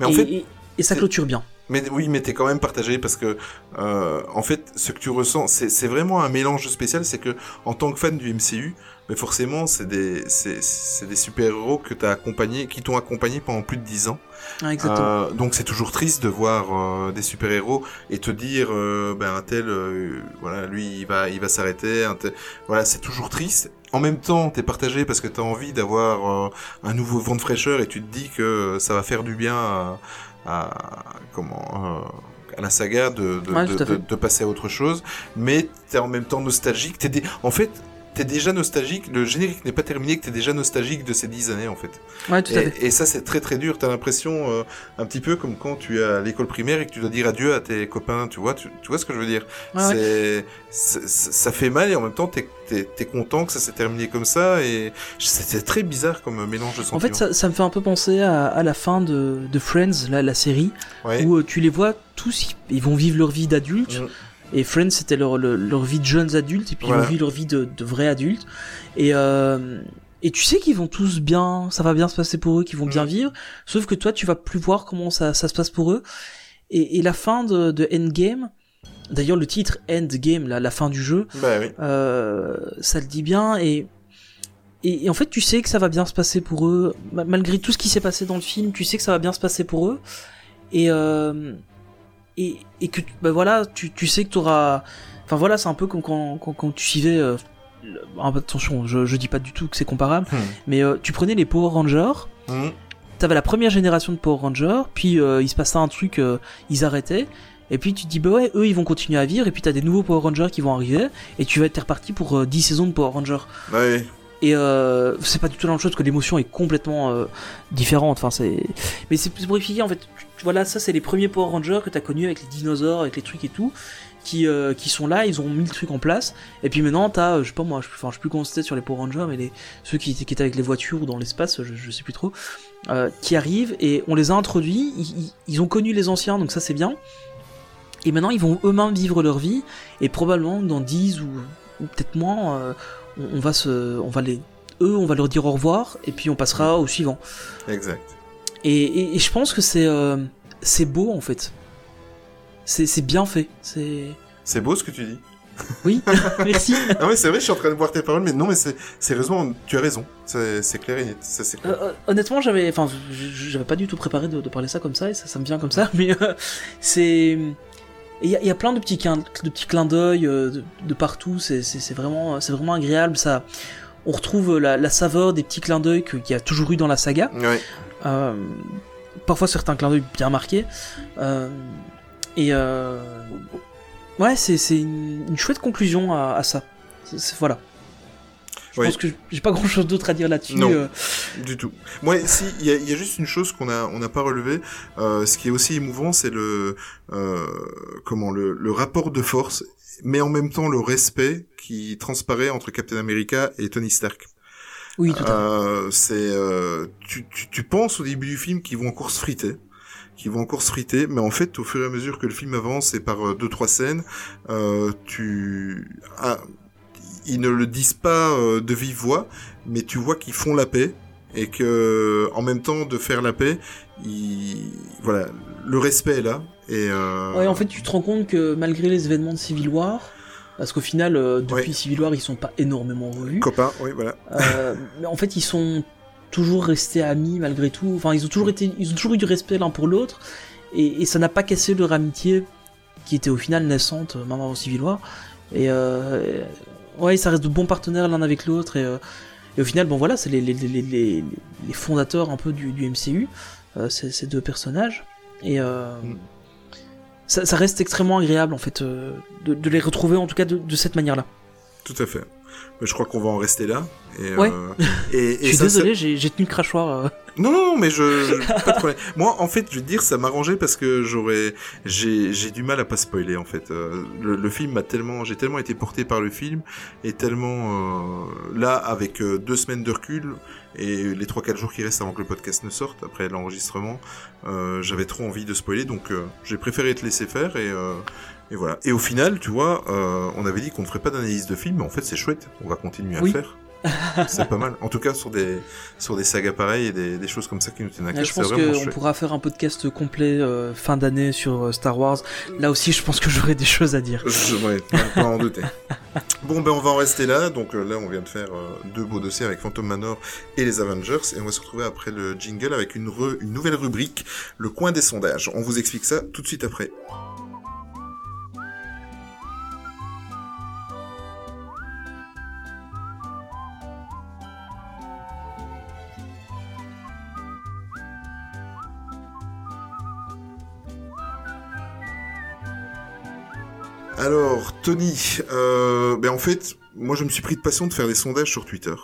Mais en et, fait, et- et ça clôture bien Mais oui, mais t'es quand même partagé parce que, euh, en fait, ce que tu ressens, c'est c'est vraiment un mélange spécial. C'est que, en tant que fan du MCU, mais forcément, c'est des, c'est c'est des super héros que t'as accompagné, qui t'ont accompagné pendant plus de 10 ans. Ah, exactement Euh, donc c'est toujours triste de voir euh, des super héros et te dire, euh, ben un tel, euh, voilà, lui, il va, il va s'arrêter. un tel- Voilà, c'est toujours triste. En même temps, t'es partagé parce que t'as envie d'avoir euh, un nouveau vent de fraîcheur et tu te dis que ça va faire du bien à, à- comment euh, à la saga de, de, Ouais, passer à autre chose. Mais t'es en même temps nostalgique. T'es dé- En fait, t'es déjà nostalgique. Le générique n'est pas terminé, que t'es déjà nostalgique de ces dix années en fait. ouais tout à fait Et, ça, c'est très très dur. T'as l'impression euh, un petit peu comme quand tu es à l'école primaire et que tu dois dire adieu à tes copains. Tu vois, tu, tu vois ce que je veux dire? Ouais, ouais. C'est, c'est- c'est- ça fait mal et en même temps, t'es, t'es, t'es content que ça s'est terminé comme ça. Et c'est très bizarre comme mélange de sentiments. en fait ça, ça me fait un peu penser à, à la fin de, de Friends la, la série Ouais. où euh, tu les vois tous ils vont vivre leur vie d'adultes Mm. Et Friends, c'était leur, leur, leur vie de jeunes adultes, et puis Voilà. ils ont vu leur vie de, de vrais adultes. Et, euh, et tu sais qu'ils vont tous bien, ça va bien se passer pour eux, qu'ils vont bien Mm. vivre. Sauf que toi, tu vas plus voir comment ça, ça se passe pour eux. Et, et la fin de, de Endgame, d'ailleurs le titre Endgame, la, la fin du jeu, Bah oui. euh, ça le dit bien et, et et en fait tu sais que ça va bien se passer pour eux Ma- malgré tout ce qui s'est passé dans le film tu sais que ça va bien se passer pour eux et euh, et, et que bah voilà tu, tu sais que tu auras enfin voilà c'est un peu comme quand, quand, quand tu suivais euh, ah, attention je, je dis pas du tout que c'est comparable Hmm. mais euh, tu prenais les Power Rangers Hmm. t'avais la première génération de Power Rangers, puis euh, il se passait un truc, ils arrêtaient, et puis tu te dis bah ouais, eux ils vont continuer à vivre, et puis t'as des nouveaux Power Rangers qui vont arriver, et tu vas être reparti pour euh, 10 saisons de Power Rangers. Bah. Et euh, c'est pas du tout la même chose, que l'émotion est complètement euh, différente. Enfin c'est, mais c'est pour expliquer en fait. tu- voilà, ça c'est les premiers Power Rangers que t'as connus avec les dinosaures, avec les trucs et tout, qui euh, qui sont là, ils ont mis le truc en place. Et puis maintenant t'as, euh, je sais pas moi, je, enfin je sais plus comment sur les Power Rangers, mais les ceux qui, étaient- avec les voitures ou dans l'espace, je, je sais plus trop, euh, qui arrivent et on les a introduits. Ils, ont connu les anciens, donc ça c'est bien. Et maintenant ils vont eux-mêmes vivre leur vie et probablement dans 10 ou, ou peut-être moins, euh, on va se, on va les, eux on va leur dire au revoir et puis on passera au suivant. Exact. Et, et, et je pense que c'est euh, c'est beau en fait. C'est bien fait. C'est C'est beau ce que tu dis. oui, [laughs] merci. Ah ouais, c'est vrai, je suis en train de boire tes paroles, mais non, mais c'est, raison, tu as raison. C'est, clair et net. Ça, c'est clair. Euh, euh, honnêtement, j'avais, enfin, j'avais pas du tout préparé de, de parler ça comme ça, et ça, ça me vient comme ça, mais euh, c'est, il y, y a plein de petits, clins- de petits clins d'œil de, de partout. C'est, vraiment, c'est vraiment agréable. Ça, on retrouve la, la saveur des petits clins d'œil qu'il y a toujours eu dans la saga. Ouais. Euh, parfois certains clins d'œil bien marqués. Euh, et euh, ouais, c'est, une, une chouette conclusion à, à ça. Voilà. Je Oui. pense que j'ai pas grand chose d'autre à dire là-dessus. Non. euh. Du tout. Moi, si, il y a, il y a juste une chose qu'on a, on n'a pas relevé. Euh, ce qui est aussi émouvant, c'est le, euh, comment, le, le rapport de force, mais en même temps le respect qui transparaît entre Captain America et Tony Stark. Oui, tout à fait. Euh, c'est, euh, tu, tu, tu penses au début du film qu'ils vont encore se friter, qu'ils vont encore se friter, mais en fait, au fur et à mesure que le film avance et par euh, deux trois scènes, euh, tu, ah, ils ne le disent pas euh, de vive voix, mais tu vois qu'ils font la paix et que, en même temps de faire la paix, ils, voilà, le respect est là et. Euh, Ouais, en fait, tu te rends compte que malgré les événements de Civil War, parce qu'au final, euh, depuis. Civil War, ils sont pas énormément revus. copains, oui, voilà. Euh, mais en fait, ils sont toujours restés amis malgré tout. Enfin, ils ont toujours été, ils ont toujours eu du respect l'un pour l'autre, et, et ça n'a pas cassé leur amitié, qui était au final naissante, euh, même avant Civil War. Et ouais, ça reste de bons partenaires l'un avec l'autre, et, et au final, bon voilà, c'est les, les, les, les, les fondateurs un peu du, du MCU, ces, ces deux personnages, et Mm. Ça, ça reste extrêmement agréable en fait euh, de, de les retrouver en tout cas de, de cette manière-là. Tout à fait. Mais je crois qu'on va en rester là. Et, Ouais. euh, et, [laughs] et Je suis ça, désolé, j'ai j'ai tenu le crachoir. euh. [laughs] Non, non, non, mais je, je- [laughs] pas de problème. Moi, en fait, je vais te dire, ça m'arrangeait parce que j'aurais, j'ai, du mal à pas spoiler, en fait. Le, le film m'a tellement, j'ai tellement été porté par le film et tellement, là, avec deux semaines de recul et les trois, quatre jours qui restent avant que le podcast ne sorte, après l'enregistrement, euh, j'avais trop envie de spoiler, donc euh, j'ai préféré te laisser faire et, euh, et voilà. Et au final, tu vois, euh, on avait dit qu'on ne ferait pas d'analyse de film, mais en fait, c'est chouette. On va continuer à Oui. le faire. [laughs] c'est pas mal. En tout cas, sur des, sur des sagas pareilles et des, des choses comme ça qui nous tiennent à cœur, je pense qu'on pourra faire un podcast complet euh, fin d'année sur euh, Star Wars. Là aussi, je pense que j'aurai des choses à dire. Je, ouais, pas en douter. [laughs] Bon, ben on va en rester là. Donc euh, là, on vient de faire euh, deux beaux dossiers avec Phantom Manor et les Avengers. Et on va se retrouver après le jingle avec une, re- une nouvelle rubrique, le coin des sondages. On vous explique ça tout de suite après. Alors, Tony, euh, ben en fait, moi je me suis pris de passion de faire des sondages sur Twitter.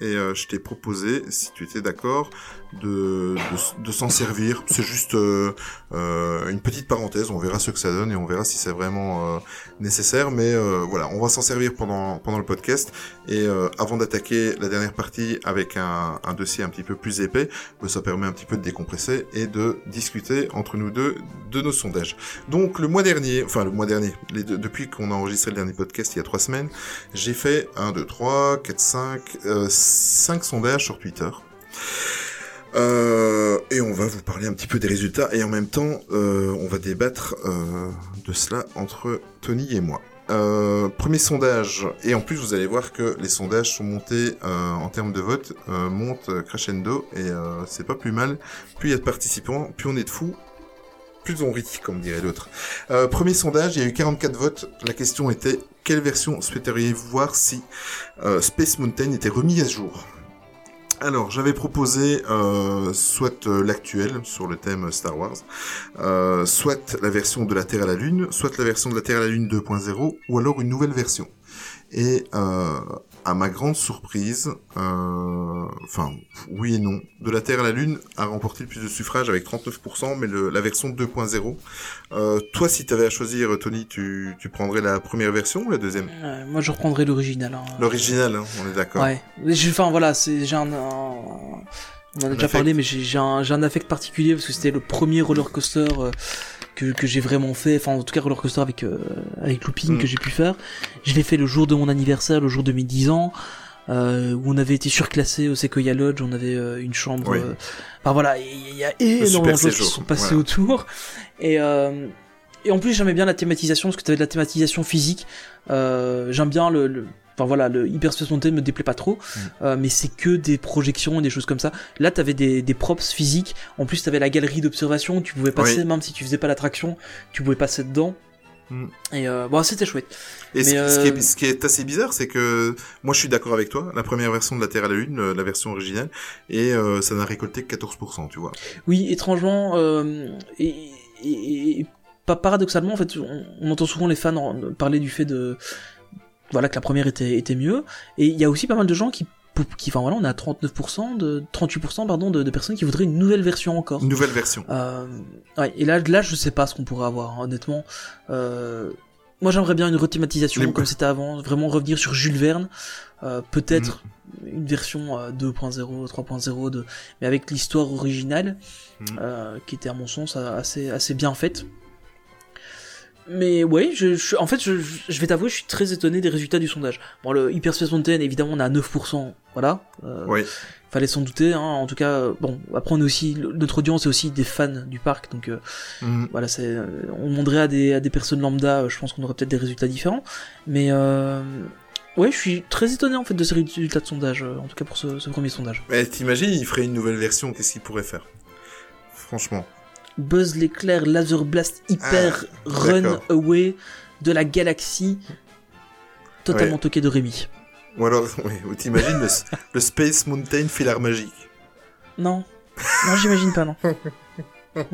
Et euh, je t'ai proposé, si tu étais d'accord, de, de, de s'en servir. C'est juste euh, euh, une petite parenthèse, on verra ce que ça donne et on verra si c'est vraiment euh, nécessaire. Mais euh, voilà, on va s'en servir pendant, pendant le podcast. Et euh, avant d'attaquer la dernière partie avec un, un dossier un petit peu plus épais, bah, ça permet un petit peu de décompresser et de discuter entre nous deux de nos sondages. Donc le mois dernier, enfin le mois dernier, les deux- depuis qu'on a enregistré le dernier podcast il y a trois semaines, j'ai fait 1, 2, 3, 4, 5, euh, 5 sondages sur Twitter. Euh, et on va vous parler un petit peu des résultats et en même temps euh, on va débattre euh, de cela entre Tony et moi. Premier sondage, et en plus vous allez voir que les sondages sont montés en termes de vote, montent crescendo, et c'est pas plus mal. Plus il y a de participants, plus on est de fous, plus on rit, comme dirait l'autre. Premier sondage, il y a eu 44 votes. La question était quelle version souhaiteriez-vous voir si Space Mountain était remis à jour? Alors, j'avais proposé euh, soit euh, l'actuel sur le thème Star Wars, euh, soit la version de la Terre à la Lune, soit la version de la Terre à la Lune 2.0, ou alors une nouvelle version. Et à ma grande surprise, euh, enfin oui et non, de la Terre à la Lune a remporté le plus de suffrages avec 39%, mais le, la version 2.0. Euh, toi, si tu avais à choisir, Tony, tu, tu prendrais la première version ou la deuxième? Ouais, moi, je reprendrai l'original. hein. L'original, hein, on est d'accord. Ouais. Enfin voilà, c'est j'ai un, on en a déjà affect. parlé, mais j'ai un, un affect particulier parce que c'était le premier roller coaster euh, que, que j'ai vraiment fait. Enfin en tout cas coaster avec euh, avec looping Mm. que j'ai pu faire. Je l'ai fait le jour de mon anniversaire, le jour de mes 10 ans. Euh, où on avait été surclassé au Sequoia Lodge, on avait euh, une chambre. Oui. euh, Enfin voilà, il y a énormément de choses qui sont passées voilà. autour. Et euh, et en plus j'aimais bien la thématisation parce que tu avais de la thématisation physique. Euh, J'aime bien le, le- Enfin voilà, le Hyper Space Mountain me déplaît pas trop, Mm. euh, mais c'est que des projections et des choses comme ça. Là, t'avais des, des props physiques. En plus, t'avais la galerie d'observation. Tu pouvais passer, Oui. même si tu faisais pas l'attraction, tu pouvais passer dedans. Mm. Et euh, bon, c'était chouette. Et ce, Mais, ce qui euh, est, ce qui est assez bizarre, c'est que moi je suis d'accord avec toi, la première version de la Terre à la Lune, la version originale, et euh, ça n'a récolté que 14%, tu vois. Oui, étrangement, et, et- et pas paradoxalement, en fait, on, on entend souvent les fans parler du fait de voilà que la première était, était mieux. Et il y a aussi pas mal de gens qui, qui enfin voilà, on à 39%, de 38% pardon, de, de personnes qui voudraient une nouvelle version encore. Une nouvelle version. Euh, ouais, et là, là, je sais pas ce qu'on pourrait avoir, hein, honnêtement. Euh, moi, j'aimerais bien une rethématisation Les- comme c'était avant, vraiment revenir sur Jules Verne, euh, peut-être Mm. une version euh, 2.0, 3.0, de... mais avec l'histoire originale, Mm. qui était à mon sens assez, assez bien faite. Mais ouais, je, je- en fait, je, je vais t'avouer, je suis très étonné des résultats du sondage. Bon, le Hyper Space Mountain, évidemment, on est à 9%, voilà. Euh, Oui. fallait s'en douter hein. en tout cas bon après on est aussi notre audience est aussi des fans du parc donc euh, Mhm. voilà c'est euh, on demanderait à des à des personnes lambda euh, je pense qu'on aurait peut-être des résultats différents mais euh, ouais je suis très étonné en fait de ces résultats de sondage euh, en tout cas pour ce, ce premier sondage Mais t'imagines, il ferait une nouvelle version, qu'est-ce qu'il pourrait faire? Franchement. Buzz l'éclair Laser Blast Hyper Ah, Run. Away de la galaxie totalement Ouais. toqué de Rémi Ou alors, [laughs] oui, ou t'imagines le, le Space Mountain filar magique. non non j'imagine pas non [laughs]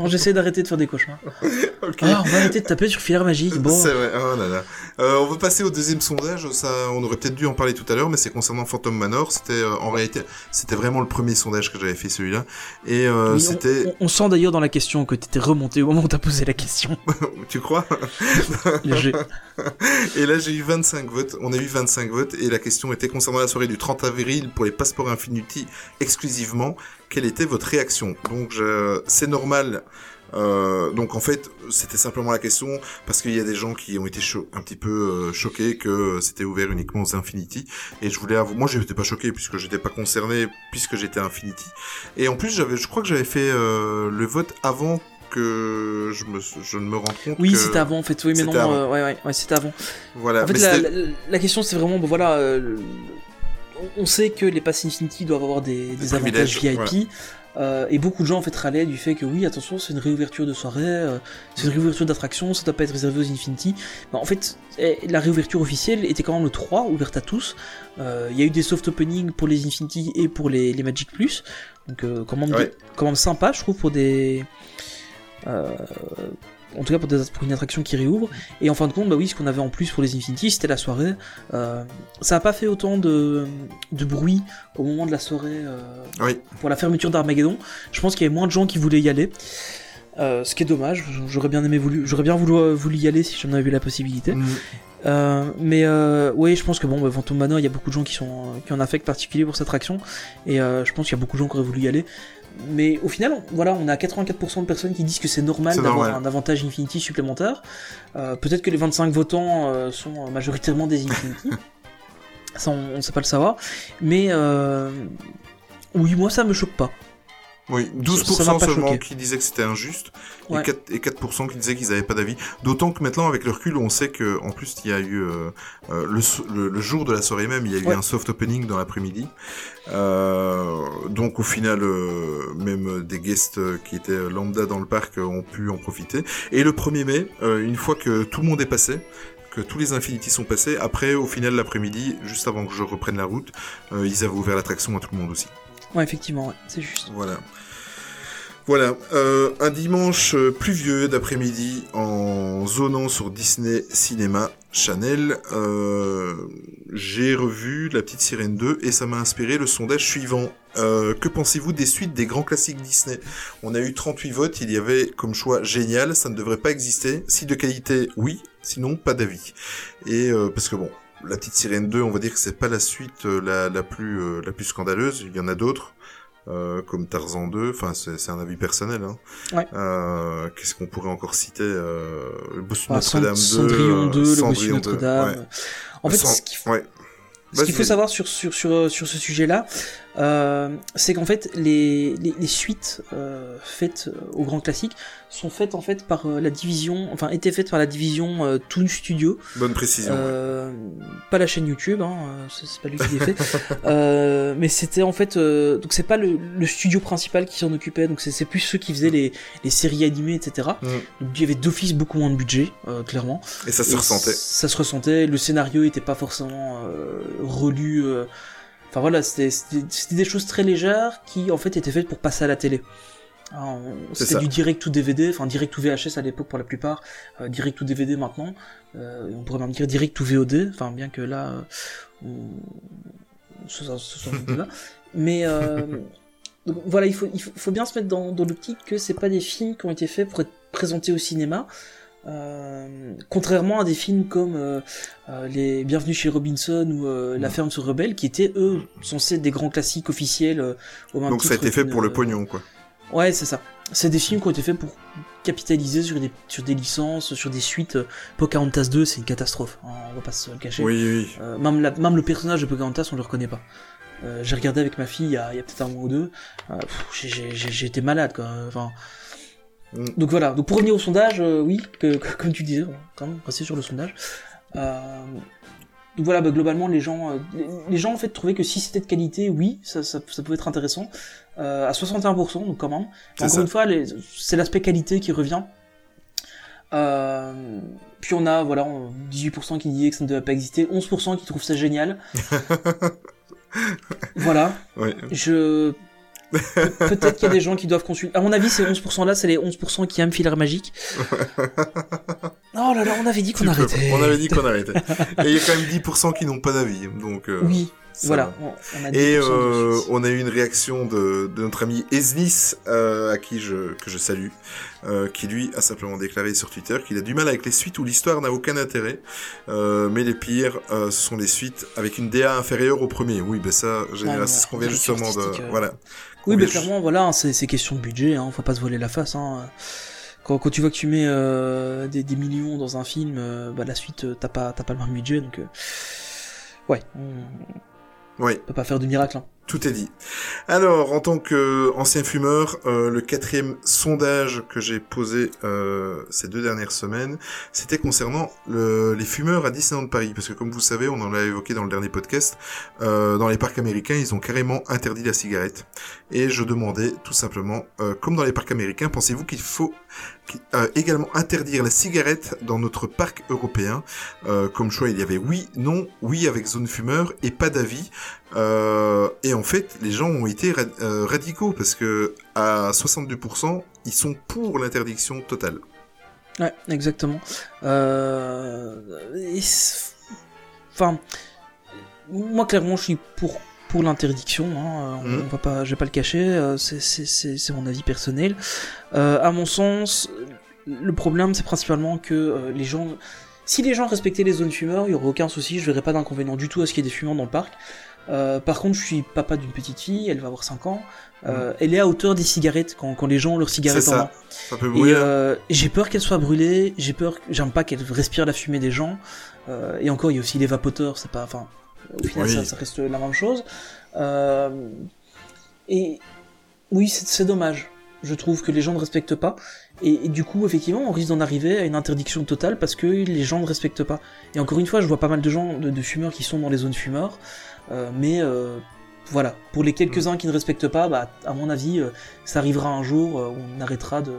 j'essaie d'arrêter de faire des cauchemars [laughs] Ok. ah on va arrêter de taper sur filaire magique bon C'est vrai, oh là là. Euh, on va passer au deuxième sondage, ça, on aurait peut-être dû en parler tout à l'heure, mais c'est concernant Phantom Manor, c'était euh, en réalité, c'était vraiment le premier sondage que j'avais fait celui-là, et euh, c'était, on, on sent d'ailleurs dans la question que t'étais remonté au moment où t'as posé la question. [laughs] tu crois? [laughs] Et là, j'ai eu 25 votes. On a eu 25 votes. Et la question était concernant la soirée du 30 avril pour les passeports Infinity exclusivement. Quelle était votre réaction Donc, je... c'est normal. Euh, donc en fait, c'était simplement la question parce qu'il y a des gens qui ont été un petit peu euh, choqués que c'était ouvert uniquement aux Infinity et je voulais moi j'étais pas choqué puisque j'étais pas concerné puisque j'étais Infinity et en plus j'avais je crois que j'avais fait euh, le vote avant que je me je ne me rende compte Oui, c'était avant en fait. Oui, mais non, avant. euh, ouais, ouais, ouais, c'était avant. voilà En fait, la, la- la question c'est vraiment, bon, voilà, on- sait que les passes Infinity doivent avoir des, des avantages VIP. euh, et beaucoup de gens en fait râlaient du fait que oui attention c'est une réouverture de soirée, euh, c'est une réouverture d'attraction, ça doit pas être réservé aux Infinity. Mais en fait eh, la réouverture officielle était quand même le 3, ouverte à tous. Euh, Il y a eu des soft openings pour les Infinity et pour les, les Magic Plus. Donc quand, même, Ouais. quand même sympa je trouve pour des... en tout cas pour, des- pour une attraction qui réouvre. Et en fin de compte, bah oui, ce qu'on avait en plus pour les Infinity, c'était la soirée. Euh, ça n'a pas fait autant de, de bruit au moment de la soirée euh, Oui. pour la fermeture d'Armageddon. Je pense qu'il y avait moins de gens qui voulaient y aller. Euh, ce qui est dommage, j'aurais bien aimé voulu, j'aurais bien voulu, voulu y aller si j'en avais eu la possibilité. Mm. Euh, mais euh, oui, je pense que bon, bah, Phantom Manor, il y a beaucoup de gens qui sont qui ont un affect particulier pour cette attraction, et euh, je pense qu'il y a beaucoup de gens qui auraient voulu y aller. Mais au final, on- voilà, on a 84% de personnes qui disent que c'est normal d'avoir un avantage Infinity supplémentaire. Euh, Peut-être que les 25 votants euh, sont majoritairement des Infinity. [laughs] Ça, on ne sait pas le savoir. Mais euh, oui, moi, ça me choque pas. Oui, Ça- ça m'a 12% pas seulement qui disaient que c'était injuste Ouais. et 4%, et 4% qui disaient qu'ils n'avaient pas d'avis. D'autant que maintenant, avec le recul, on sait que en plus il y a eu euh, euh, le, so- le, le jour de la soirée même, il y a eu Ouais. un soft opening dans l'après-midi. Euh, donc au final, euh, même des guests qui étaient lambda dans le parc ont pu en profiter. Et le 1er mai, une fois que tout le monde est passé, que tous les Infinity sont passés, après au final l'après-midi, juste avant que je reprenne la route, ils avaient ouvert l'attraction à tout le monde aussi. Ouais, effectivement, ouais, c'est juste. Voilà. Voilà, euh, un dimanche euh, pluvieux d'après-midi en zonant sur Disney Cinéma Channel, euh, j'ai revu La Petite Sirène 2 et ça m'a inspiré le sondage suivant. Que pensez-vous des suites des grands classiques Disney? On a eu 38 votes, il y avait comme choix génial, ça ne devrait pas exister. Si de qualité, oui, sinon pas d'avis. Et parce que bon, La Petite Sirène 2, on va dire que c'est pas la suite euh, la, la plus euh, la plus scandaleuse, il y en a d'autres. euh, comme Tarzan 2, enfin c'est un avis personnel. Hein. Ouais. Euh, Qu'est-ce qu'on pourrait encore citer euh, Le Bossu Enfin, Notre-Dame 2, Cendrillon 2, le Bossu 2, Notre-Dame. ouais. En fait, Cend- ce qu'il faut- ouais. Qu'il faut savoir sur, sur, sur, sur ce sujet-là, euh, c'est qu'en fait, les, les, les suites euh, faites euh, au grand classique sont faites en fait par euh, la division, enfin étaient faites par la division euh, Toon Studio, Bonne précision. euh, pas la chaîne YouTube, hein, c'est pas lui qui l'a fait, [laughs] euh, mais c'était en fait, euh, donc c'est pas le, le studio principal qui s'en occupait, donc c'est- c'est plus ceux qui faisaient les, les séries animées, etc. Mm. Donc il y avait d'office beaucoup moins de budget, euh, clairement. Et ça se Et ressentait. Ça se ressentait. Le scénario était pas forcément euh, relu. Enfin voilà, c'était des choses très légères qui en fait étaient faites pour passer à la télé. C'était du direct ou DVD, enfin direct ou VHS à l'époque pour la plupart, euh, direct ou DVD maintenant. Euh, on pourrait même dire direct ou VOD, enfin bien que là, euh, on... ce soit- ce un débat. Mais euh, donc, voilà, il faut, il faut, faut bien se mettre dans, dans l'optique que c'est pas des films qui ont été faits pour être présentés au cinéma. Euh, contrairement à des films comme euh, euh, les Bienvenus chez Robinson ou La ferme sur Rebelle, qui étaient eux censés être des grands classiques officiels. au même Donc ça a été fait pour le pognon, quoi. Ouais, c'est ça. C'est des films qui ont été faits pour capitaliser sur des, sur des licences, sur des suites. Pocahontas 2, c'est une catastrophe, hein, on va pas se le cacher. Oui, oui. Même, la- même le personnage de Pocahontas, on le reconnaît pas. J'ai regardé avec ma fille il y a, peut-être un mois ou deux. Été malade, quoi. Enfin, Mm. Donc voilà. Donc pour revenir au sondage, euh, oui, que, que- [laughs] comme tu disais, on va quand même rester sur le sondage. Euh, donc voilà, bah, globalement, les gens, euh, les, les gens en fait trouvaient que si c'était de qualité, oui, ça, ça, ça pouvait être intéressant. À 61%, donc quand même. Encore ça. une fois, c'est l'aspect qualité qui revient. Euh, puis on a voilà on- 18% qui disaient que ça ne devait pas exister, 11% qui trouvent ça génial. [laughs] voilà, Ouais. je peut-être qu'il y a des gens qui doivent consulter. À mon avis, ces 11% là, c'est les 11% qui aiment Filaire Magique. [laughs] Oh là là, on avait dit qu'on arrêtait. On avait dit qu'on arrêtait. [laughs] Et il y a quand même 10% qui n'ont pas d'avis. Donc, euh, Oui, voilà. va. On, on a 10% Et euh, on a eu une réaction de, de notre ami Esnis, euh, à qui je, que je salue, qui lui a simplement déclaré sur Twitter qu'il a du mal avec les suites où l'histoire n'a aucun intérêt, mais les pires, ce sont les suites avec une DA inférieure au premier. Oui, ben ça, ouais, c'est ce qu'on vient justement de... Voilà. Oui, on mais clairement, voilà, hein, c'est question de budget, hein, faut pas se voiler la face. Hein. Quand, quand tu vois que tu mets euh, des, des millions dans un film, euh, bah, la suite, euh, t'as pas, t'as pas le même budget, donc... euh, Ouais, on Oui. peut pas faire de miracle. Hein. Tout est dit. Alors, en tant qu'ancien fumeur, euh, le quatrième sondage que j'ai posé euh, ces deux dernières semaines, c'était concernant le- les fumeurs à Disneyland Paris. Parce que comme vous savez, on en a évoqué dans le dernier podcast, euh, dans les parcs américains, ils ont carrément interdit la cigarette. Et je demandais tout simplement, euh, comme dans les parcs américains, pensez-vous qu'il faut euh, également interdire la cigarette dans notre parc européen Euh, Comme choix, il y avait oui, non, oui avec zone fumeur et pas d'avis. Euh, et en fait, les gens ont été ra- radicaux parce que à 62%, ils sont pour l'interdiction totale. Ouais, exactement. Enfin, moi clairement, je suis pour pour l'interdiction. Hein. on- Mhm. On va pas, je vais pas le cacher. euh, c'est- mon avis personnel. Euh, à mon sens, le problème, c'est principalement que euh, les gens, si les gens respectaient les zones fumeurs, il y aurait aucun souci. Je verrais pas d'inconvénient du tout à ce qu'il y ait des fumeurs dans le parc. Euh, par contre, je suis papa d'une petite fille, elle va avoir 5 ans. Euh, Elle est à hauteur des cigarettes quand, quand les gens ont leurs cigarettes en main. ça. Peut Et brûler. euh, j'ai peur qu'elle soit brûlée, j'ai peur, j'aime pas qu'elle respire la fumée des gens. Euh, et encore, il y a aussi les vapoteurs, c'est pas, enfin, au final, Oui. ça, ça reste la même chose. Euh, et oui, c'est dommage. Je trouve que les gens ne respectent pas. Et, et du coup, effectivement, on risque d'en arriver à une interdiction totale parce que les gens ne respectent pas. Et encore une fois, je vois pas mal de gens, de, de fumeurs qui sont dans les zones fumeurs. Euh, mais euh, voilà, pour les quelques-uns qui ne respectent pas, bah, à mon avis, euh, ça arrivera un jour où on arrêtera de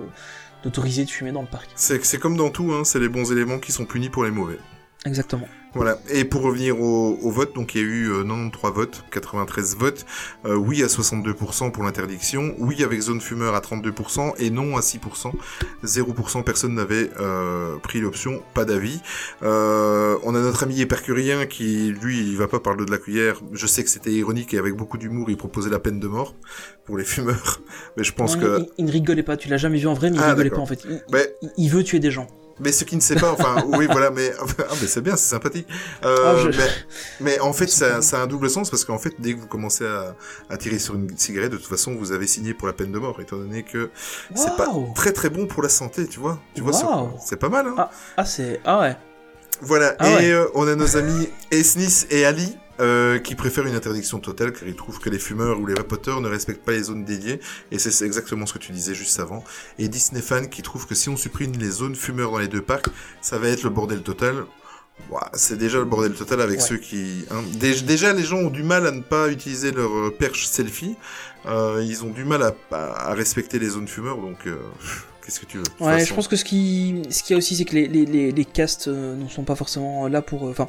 d'autoriser de fumer dans le parc. C'est c'est comme dans tout, hein, c'est les bons éléments qui sont punis pour les mauvais. Exactement. Voilà. Et pour revenir au, au vote, donc il y a eu euh, 93 votes, 93 votes, euh, oui à 62% pour l'interdiction, oui avec zone fumeur à 32% et non à 6%. 0% personne n'avait euh, pris l'option, pas d'avis. Euh, on a notre ami épercurien qui, lui, il va pas par le dos de la cuillère. Je sais que c'était ironique et avec beaucoup d'humour, il proposait la peine de mort pour les fumeurs. [laughs] Mais je pense Non, que... il, il ne rigolait pas, tu l'as jamais vu en vrai, mais il Ah, rigolait pas en fait. Il, Mais- il- il veut tuer des gens. Mais ce qui ne sait pas, enfin, [laughs] oui, voilà, mais, [laughs] ah, mais c'est bien, c'est sympathique. Euh, Ah, je- mais, mais en fait, ça, ça a un double sens parce qu'en fait, dès que vous commencez à, à tirer sur une cigarette, de toute façon, vous avez signé pour la peine de mort, étant donné que c'est pas très très bon pour la santé, tu vois. Tu vois, c'est- c'est pas mal, hein. Ah, ah c'est. Ah ouais. Voilà. Ah et ouais. euh, on a nos amis Esnis et Ali. Euh, qui préfèrent une interdiction totale car ils trouvent que les fumeurs ou les vapoteurs ne respectent pas les zones dédiées et c'est exactement ce que tu disais juste avant et Disney fan qui trouve que si on supprime les zones fumeurs dans les deux parcs ça va être le bordel total Ouah, c'est déjà le bordel total avec Ouais. ceux qui hein. Dé- déjà les gens ont du mal à ne pas utiliser leur euh, perche selfie euh, ils ont du mal à, à, respecter les zones fumeurs donc euh, [laughs] qu'est-ce que tu veux? Ouais, façon. je pense que ce qui, ce qu'il y a aussi, c'est que les, les, les, les castes euh, ne sont pas forcément là pour. euh, Enfin,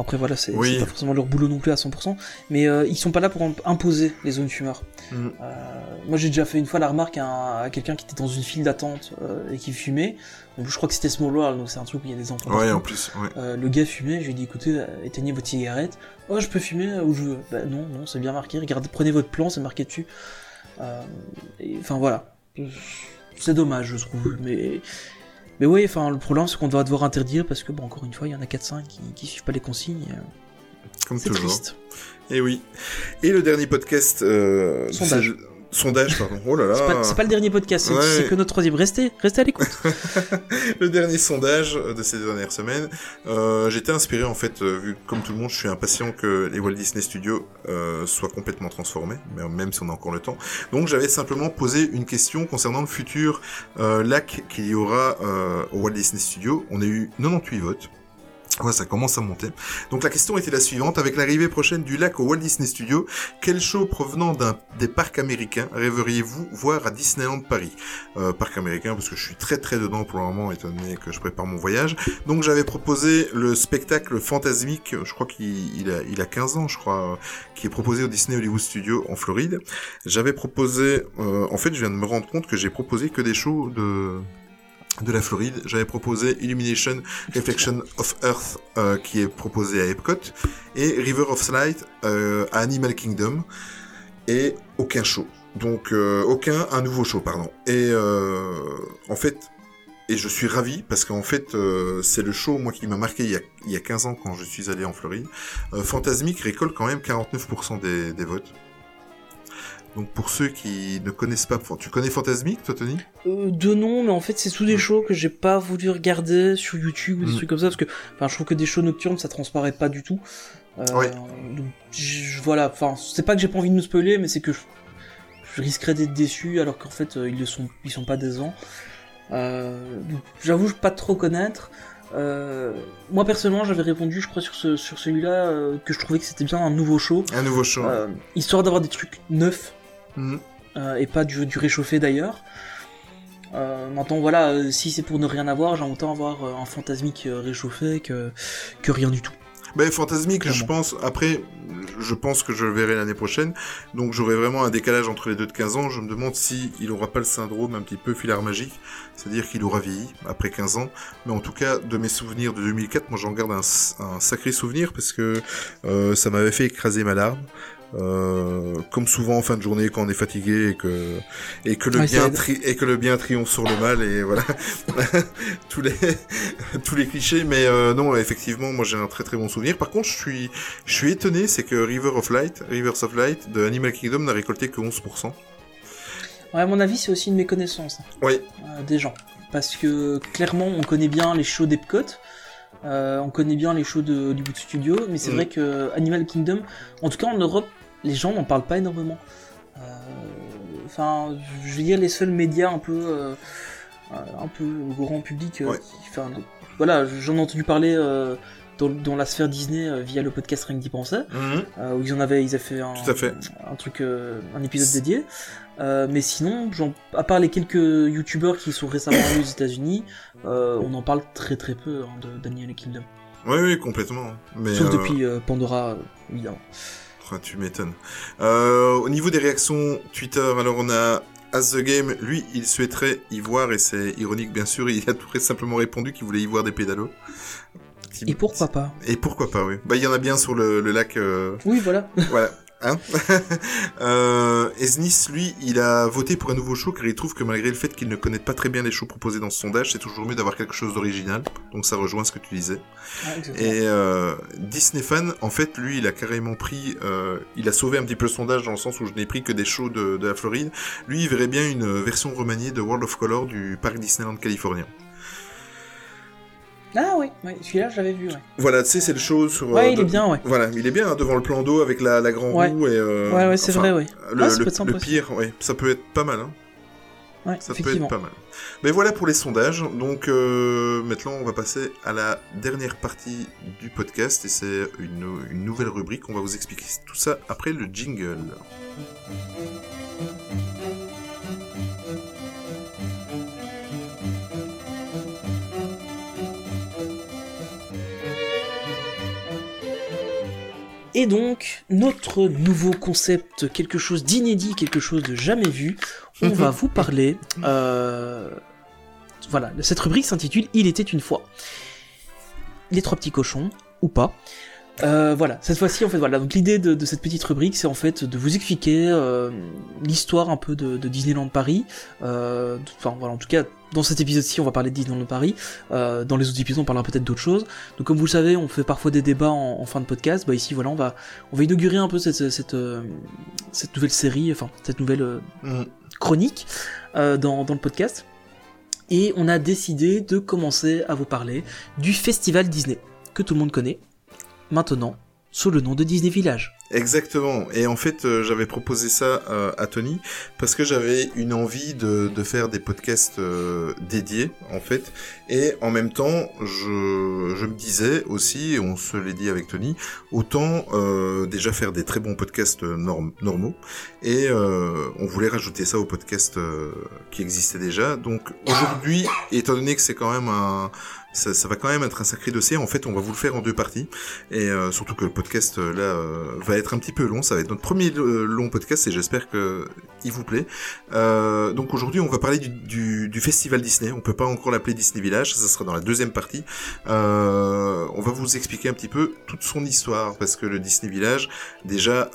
après voilà, c'est Oui. pas forcément leur boulot non plus à 100%, mais euh, ils sont pas là pour im- imposer les zones fumeurs. Mhm. Euh, moi, j'ai déjà fait une fois la remarque à, un- à quelqu'un qui était dans une file d'attente euh, et qui fumait. Donc, je crois que c'était Small World, donc c'est un truc où il y a des enfants. ouais en plus ouais. Euh, le gars fumait, je lui ai dit écoutez, éteignez votre cigarette. Oh, je peux fumer où je veux. Bah non, non, c'est bien marqué. Regardez, prenez votre plan, c'est marqué dessus. Enfin voilà, c'est dommage, je trouve. Mais mais oui, enfin le problème c'est qu'on va devoir interdire parce que bon, encore une fois, il y en a 4-5 qui, qui suivent pas les consignes. euh, comme toujours triste. Et oui. Et le dernier podcast. Euh, Sondage. Sondage, pardon. Oh là là. C'est pas, pas le dernier podcast, c'est Ouais. que notre troisième. Restez, restez à l'écoute. [laughs] [laughs] le dernier sondage de ces dernières semaines. Euh, J'étais inspiré en fait, euh, vu comme tout le monde, je suis impatient que les Walt Disney Studios euh, soient complètement transformés, même si on a encore le temps. Donc j'avais simplement posé une question concernant le futur euh, lac qu'il y aura euh, au Walt Disney Studios. On a eu 98 votes. Ouais, ça commence à monter. Donc la question était la suivante. Avec l'arrivée prochaine du lac au Walt Disney Studios, quel show provenant d'un des parcs américains rêveriez-vous voir à Disneyland Paris? Euh, Parc américain, parce que je suis très très dedans pour le moment, étant que je prépare mon voyage. Donc j'avais proposé le spectacle fantasmique, je crois qu'il il a, il a 15 ans, je crois, qui est proposé au Disney Hollywood Studios en Floride. J'avais proposé... euh, en fait, je viens de me rendre compte que j'ai proposé que des shows de de la Floride. J'avais proposé Illumination Reflection of Earth euh, qui est proposé à Epcot et River of Light euh, à Animal Kingdom et aucun show. Donc euh, aucun un nouveau show pardon. Et en fait et je suis ravi parce qu'en fait c'est le show moi qui m'a marqué il y, a, il y a 15 ans quand je suis allé en Floride. Fantasmic récolte quand même 49% des, des votes. Donc pour ceux qui ne connaissent pas, tu connais Fantasmic toi Tony? Euh, de nom, mais en fait, c'est sous des shows que j'ai pas voulu regarder sur YouTube ou des Mm. trucs comme ça, parce que, enfin, je trouve que des shows nocturnes, ça transparaît pas du tout. Euh, Ouais. Donc, je- voilà, enfin, c'est pas que j'ai pas envie de me spoiler, mais c'est que je, je risquerais d'être déçu, alors qu'en fait, euh, ils le sont, ils sont pas décents. Euh, donc, j'avoue, je pas trop connaître. Euh, moi personnellement, j'avais répondu, je crois, sur, ce, sur celui-là, euh, que je trouvais que c'était bien un nouveau show, Un nouveau show. euh, histoire d'avoir des trucs neufs Mhm. euh, et pas du, du réchauffé d'ailleurs. Euh, maintenant voilà, euh, si c'est pour ne rien avoir, j'ai autant avoir un fantasmique réchauffé que, que rien du tout. Ben, Fantasmic, je pense, après, je pense que je le verrai l'année prochaine. Donc j'aurai vraiment un décalage entre les deux de 15 ans. Je me demande si il aura pas le syndrome un petit peu filard magique, c'est-à-dire qu'il aura vieilli après 15 ans. Mais en tout cas, de mes souvenirs de 2004, moi j'en garde un, sacré souvenir parce que euh, ça m'avait fait écraser ma larme. Euh, comme souvent en fin de journée quand on est fatigué et que et que le Ouais, bien tri- et que le bien triomphe sur le mal et voilà [laughs] tous les [laughs] tous les clichés mais euh, non effectivement moi j'ai un très très bon souvenir par contre je suis je suis étonné c'est que River of Light Rivers of Light de Animal Kingdom n'a récolté que 11% Ouais, à mon avis, c'est aussi une méconnaissance hein, oui euh, des gens. Parce que clairement, on connaît bien les shows d'Epcot, euh, on connaît bien les shows de Hollywood Studio, mais c'est Mm. vrai que Animal Kingdom, en tout cas en Europe, les gens n'en parlent pas énormément. Euh, Enfin, je veux dire, les seuls médias un peu, euh, un peu au grand public, euh, Ouais. qui- voilà, j'en ai entendu parler euh, dans, dans la sphère Disney euh, via le podcast Rien que d'y penser. euh, où ils en avaient, ils avaient fait un, fait. truc, un épisode dédié. Mais sinon, à part les quelques youtubeurs qui sont récemment venus aux États-Unis, on en parle très très peu hein, de Daniel Kingdom. oui oui complètement mais Sauf depuis Pandora, évidemment. Ah, tu m'étonnes. Euh, au niveau des réactions Twitter, alors on a As the Game, lui, il souhaiterait y voir, et c'est ironique bien sûr, il a tout simplement répondu qu'il voulait y voir des pédalos. Et pourquoi pas Et pourquoi pas, oui. Bah, il y en a bien sur le, le lac, euh, Oui, voilà. voilà. [laughs] Hein [laughs] euh, Esnis, lui, il a voté pour un nouveau show car il trouve que malgré le fait qu'il ne connaît pas très bien les shows proposés dans ce sondage, c'est toujours mieux d'avoir quelque chose d'original. Donc ça rejoint ce que tu disais. Exactement. Et euh, Disney fan, en fait, lui, il a carrément pris, euh, il a sauvé un petit peu le sondage dans le sens où je n'ai pris que des shows de, de la Floride. Lui, il verrait bien une version remaniée de World of Color du parc Disneyland californien. Ah oui, ouais, celui-là je l'avais vu. Ouais, Voilà, tu sais, c'est le show sur. ouais euh, il de- est bien, ouais. Voilà, il est bien hein, devant le plan d'eau avec la, la grande Ouais. roue et. euh, ouais, ouais, c'est enfin, vrai, ouais. Le, Ah, le- le pire, ouais, ça peut être pas mal. Hein. Ouais, Ça peut être pas mal. Mais voilà pour les sondages. Donc euh, maintenant, on va passer à la dernière partie du podcast et c'est une, une nouvelle rubrique. On va vous expliquer tout ça après le jingle. Et donc, notre nouveau concept, quelque chose d'inédit, quelque chose de jamais vu, on va vous parler. euh, Voilà, cette rubrique s'intitule Il était une fois. Les trois petits cochons, ou pas. Euh, voilà, cette fois-ci, en fait, voilà. Donc l'idée de, de cette petite rubrique, c'est en fait de vous expliquer euh, l'histoire un peu de, de Disneyland Paris. Euh, Enfin, voilà, en tout cas, dans cet épisode-ci, on va parler de Disneyland Paris. Euh, dans les autres épisodes, on parlera peut-être d'autres choses. Donc, comme vous le savez, on fait parfois des débats en, en fin de podcast. Bah ici, voilà, on va, on va inaugurer un peu cette, cette, cette nouvelle série, enfin, cette nouvelle euh, Mm. chronique euh, dans, dans le podcast. Et on a décidé de commencer à vous parler du festival Disney, que tout le monde connaît, maintenant sous le nom de Disney Village. Exactement. Et en fait, euh, j'avais proposé ça euh, à Tony parce que j'avais une envie de, de faire des podcasts euh, dédiés, en fait. Et en même temps, je, je me disais aussi, et on se l'est dit avec Tony, autant déjà faire des très bons podcasts norm- normaux. Et on voulait rajouter ça aux podcasts qui existaient déjà. Donc aujourd'hui, étant donné que c'est quand même un... Ça, ça va quand même être un sacré dossier. En fait, on va vous le faire en deux parties. Et euh, surtout que le podcast euh, là euh, va être un petit peu long. Ça va être notre premier euh, long podcast et j'espère que il vous plaît. Euh, donc aujourd'hui, on va parler du, du, du festival Disney. On peut pas encore l'appeler Disney Village. Ça sera dans la deuxième partie. On va vous expliquer un petit peu toute son histoire parce que le Disney Village, déjà,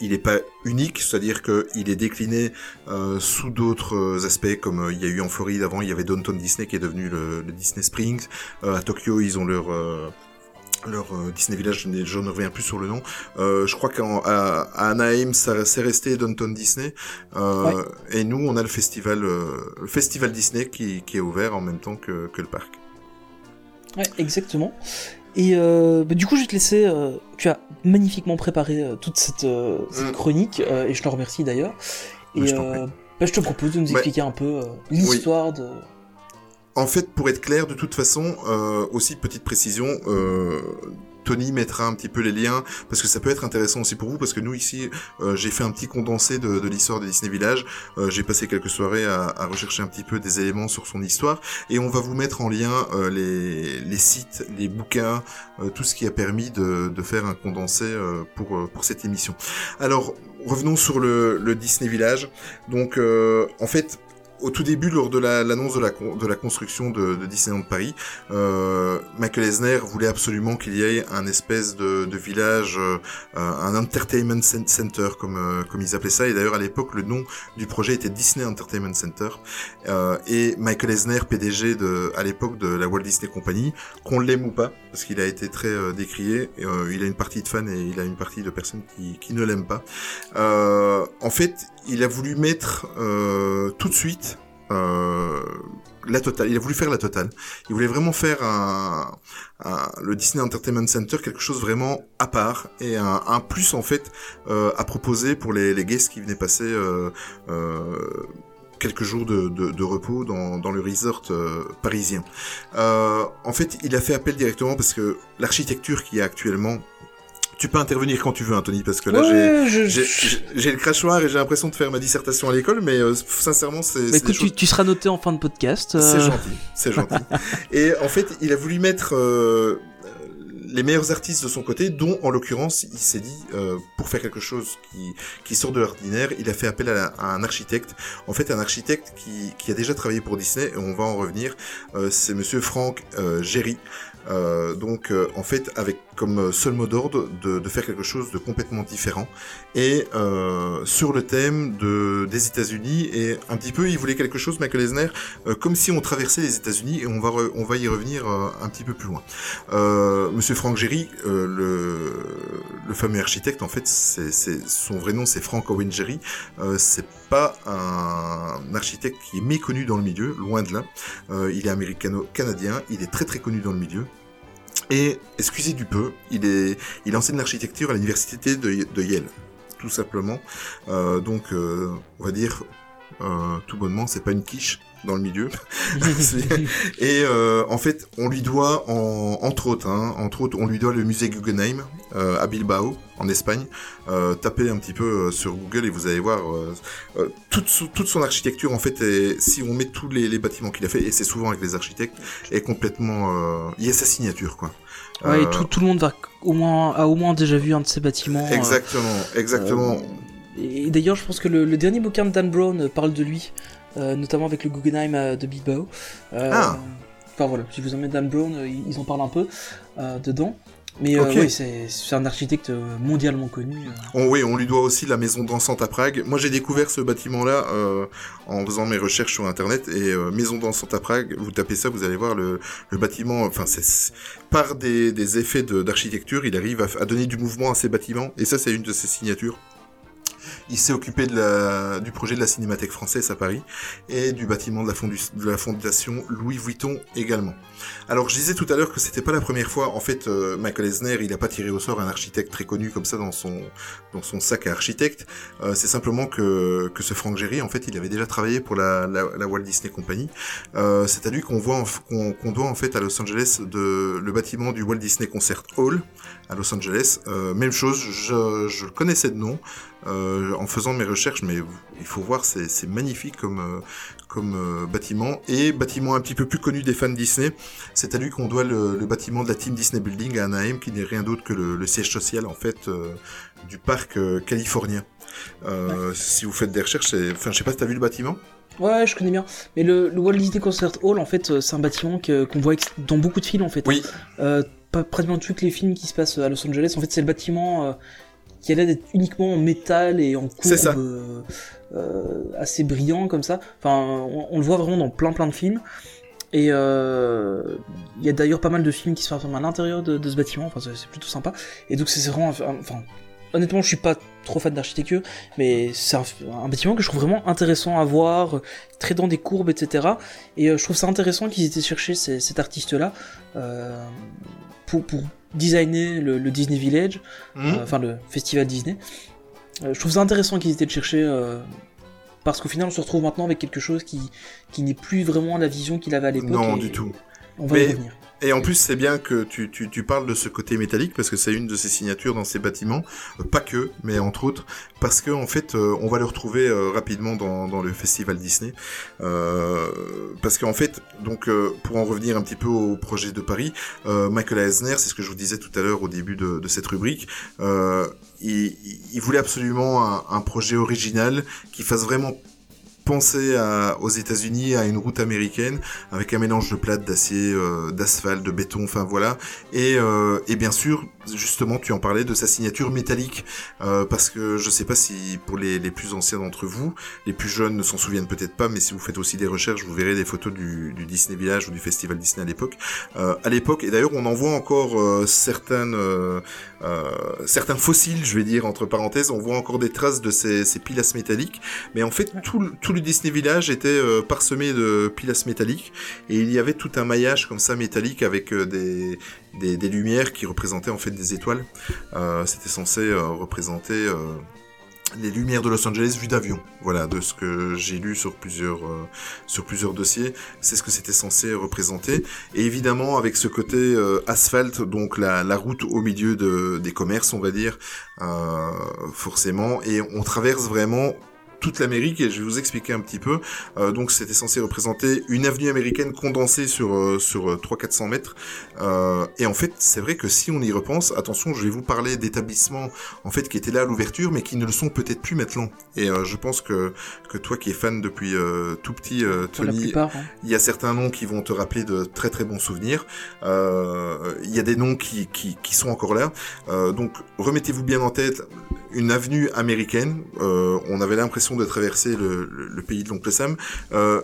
il est pas unique, c'est-à-dire que il est décliné sous d'autres aspects comme il y a eu en Floride avant, il y avait Downtown Disney qui est devenu le, le Disney Springs. Euh, à Tokyo, ils ont leur euh, leur euh, Disney Village, je ne- reviens plus sur le nom. Euh, je crois qu'à Anaheim, ça c'est resté Downtown Disney. Euh, Et nous, on a le festival, le festival Disney qui, qui est ouvert en même temps que, que le parc. Ouais, exactement. Et bah, du coup, je vais te laisser. tu as magnifiquement préparé toute cette, cette Mm. chronique, et je te remercie d'ailleurs. Et Mais je t'en bah, je te propose de nous Ouais. expliquer un peu l'histoire de. En fait, pour être clair, de toute façon, euh, aussi petite précision, euh, Tony mettra un petit peu les liens parce que ça peut être intéressant aussi pour vous parce que nous ici, euh, j'ai fait un petit condensé de, l'histoire de Disney Village. J'ai passé quelques soirées à, à rechercher un petit peu des éléments sur son histoire et on va vous mettre en lien les, sites, les bouquins, tout ce qui a permis de, faire un condensé pour pour cette émission. Alors revenons sur le, Disney Village. Donc en fait au tout début, lors de la- l'annonce de, la, de la construction de, de Disneyland Paris, euh, Michael Eisner voulait absolument qu'il y ait un espèce de, de village, euh, un entertainment cen- center comme euh, comme ils appelaient ça. Et d'ailleurs à l'époque, le nom du projet était Disney Entertainment Center. Euh, et Michael Eisner, PDG de à l'époque de la Walt Disney Company, qu'on l'aime ou pas, parce qu'il a été très euh, décrié. euh, il a une partie de fans et il a une partie de personnes qui, qui ne l'aiment pas. En fait, il a voulu mettre euh, tout de suite euh, la totale. Il a voulu faire la totale. Il voulait vraiment faire le Disney Entertainment Center quelque chose vraiment à part et un, plus en fait euh, à proposer pour les, guests qui venaient passer. Quelques jours de, repos dans, le resort parisien. En fait, il a fait appel directement parce que l'architecture qui est actuellement, tu peux intervenir quand tu veux, Anthony, parce que là, j'ai Ouais, j'ai- je- j'ai j'ai le crachoir et j'ai l'impression de faire ma dissertation à l'école, mais euh, sincèrement, c'est Bah, écoute, choses- tu, tu seras noté en fin de podcast. euh, c'est gentil, c'est gentil. [laughs] et en fait, il a voulu mettre euh, les meilleurs artistes de son côté, dont en l'occurrence, il s'est dit, euh, pour faire quelque chose qui, qui sort de l'ordinaire, il a fait appel à, la- à un architecte. En fait, un architecte qui, qui a déjà travaillé pour Disney, et on va en revenir. Euh, c'est Monsieur Frank euh, Géry. Euh, donc, euh, en fait, avec comme seul mot d'ordre de, faire quelque chose de complètement différent et euh, sur le thème de des États-Unis et un petit peu, il voulait quelque chose, Michael Eisner, euh, comme si on traversait les États-Unis et on va on va y revenir euh, un petit peu plus loin. Euh, Monsieur Frank Gehry, euh, le fameux architecte, en fait, son vrai nom, c'est Frank Owen Gehry. Euh, c'est pas un architecte qui est méconnu dans le milieu, loin de là. Euh, il est américano-canadien, il est très très connu dans le milieu. Et, excusez du peu, il est, il enseigne l'architecture à l'université de, Yale, tout simplement. Euh, donc, euh, on va dire, euh, tout bonnement, c'est pas une quiche dans le milieu. [laughs] [laughs] Et euh, en fait, on lui doit, en, entre autres, hein, entre autres, on lui doit le musée Guggenheim euh, à Bilbao, en Espagne. Euh, tapez un petit peu euh, sur Google et vous allez voir toute, son- toute son architecture. En fait, est- si on met tous les, les bâtiments qu'il a fait, et c'est souvent avec les architectes, est complètement, il y a sa signature, quoi. Ouais, et tout, tout le monde va au moins, a au moins déjà vu un de ces bâtiments. Exactement, exactement. Et d'ailleurs, je pense que le, le dernier bouquin de Dan Brown parle de lui, notamment avec le Guggenheim euh, de Bilbao. Euh, Ah. Enfin voilà, si vous aimez Dan Brown, euh, ils en parlent un peu euh, dedans. Mais euh, oui, c'est un architecte euh, mondialement connu. euh. On- oui, on lui doit aussi la maison dansante à Prague. Moi, j'ai découvert ce bâtiment-là euh, en faisant mes recherches sur Internet. Et euh, maison dansante à Prague, vous tapez ça, vous allez voir le, le bâtiment. Enfin, c'est par des, des effets de- d'architecture, il arrive à, à donner du mouvement à ses bâtiments. Et ça, c'est une de ses signatures. Il s'est occupé du projet de la Cinémathèque française à Paris et du bâtiment de la, fondation Louis Vuitton également. Alors, je disais tout à l'heure que c'était pas la première fois. En fait, euh, Michael Eisner, il a pas tiré au sort un architecte très connu comme ça dans son sac à architecte. Euh, c'est simplement que ce Frank Gehry, en fait, il avait déjà travaillé pour la, Walt Disney Company. Euh, c'est à lui qu'on doit en fait à Los Angeles le bâtiment du Walt Disney Concert Hall à Los Angeles. Même chose, je, je connaissais de nom euh, en faisant mes recherches, mais il faut voir, c'est magnifique comme euh, comme euh, bâtiment et bâtiment un petit peu plus connu des fans Disney. C'est à lui qu'on doit le, le bâtiment de la Team Disney Building à Anaheim, qui n'est rien d'autre que le, le siège social en fait euh, du parc californien. Si vous faites des recherches, enfin, je sais pas si t'as vu le bâtiment. Ouais, je connais bien. Mais le, le Walt Disney Concert Hall, en fait, c'est un bâtiment que- qu'on voit dans beaucoup de films, en fait. Oui. Euh, pas pratiquement tous les films qui se passent à Los Angeles. En fait, c'est le bâtiment qui a l'air d'être uniquement en métal et en courbe euh, euh, assez brillant comme ça. Enfin, on, on le voit vraiment dans plein plein de films. Et euh, il y a d'ailleurs pas mal de films qui se filment à l'intérieur de, de ce bâtiment. Enfin, c'est plutôt sympa. Et donc, c'est vraiment, enfin, honnêtement, je suis pas trop fan d'architecture, mais c'est un, un bâtiment que je trouve vraiment intéressant à voir, très dans des courbes, etc. Et euh, je trouve ça intéressant qu'ils aient été chercher ces- cet artiste-là euh, pour, pour designer le, le Disney Village, Mhm. euh, enfin le festival Disney. Euh, je trouve ça intéressant qu'ils aient été le chercher euh, parce qu'au final, on se retrouve maintenant avec quelque chose qui, qui n'est plus vraiment la vision qu'il avait à l'époque. non, et du tout. On va y revenir. Et en plus, c'est bien que tu, tu, tu parles de ce côté métallique parce que c'est une de ses signatures dans ces bâtiments, Euh, pas que, mais entre autres, parce que en fait, euh, on va le retrouver euh, rapidement dans, dans le festival Disney, Euh, parce qu'en fait, donc pour en revenir un petit peu au projet de Paris, euh, Michael Eisner, c'est ce que je vous disais tout à l'heure au début de, de cette rubrique, euh, il, il voulait absolument un, un projet original qui fasse vraiment penser aux États-Unis à une route américaine avec un mélange de plate, d'acier, euh, d'asphalte, de béton, enfin voilà. Et, euh, et bien sûr, justement, tu en parlais de sa signature métallique, euh, parce que je sais pas si pour les, les plus anciens d'entre vous, les plus jeunes ne s'en souviennent peut-être pas, mais si vous faites aussi des recherches, vous verrez des photos du, du Disney Village ou du Festival Disney à l'époque. Euh, à l'époque, et d'ailleurs, on en voit encore euh, certaines, euh, euh, certains fossiles, je vais dire entre parenthèses, on voit encore des traces de ces, ces pilasses métalliques, mais en fait, tout, le- tout le Disney Village était euh, parsemé de pilasses métalliques, et il y avait tout un maillage comme ça métallique avec des, des, des lumières qui représentaient en fait des étoiles. Euh, C'était censé euh, représenter euh, les lumières de Los Angeles vues d'avion. Voilà, de ce que j'ai lu sur plusieurs dossiers, c'est ce que c'était censé représenter. Et évidemment, avec ce côté asphalte, donc la, route au milieu de, des commerces, on va dire, forcément, et on traverse vraiment toute l'Amérique et je vais vous expliquer un petit peu. Euh, donc c'était censé représenter une avenue américaine condensée sur euh, sur 300-400 mètres. Euh, et en fait, c'est vrai que si on y repense, attention, je vais vous parler d'établissements en fait qui étaient là à l'ouverture, mais qui ne le sont peut-être plus maintenant. Et euh, je pense que que toi qui es fan depuis euh, tout petit, euh, Tony, plupart. hein. il y a certains noms qui vont te rappeler de très très bons souvenirs. Euh, il y a des noms qui, qui, qui sont encore là. Euh, donc remettez-vous bien en tête une avenue américaine. Euh, on avait l'impression de traverser le, le- le pays de l'oncle Sam. Euh,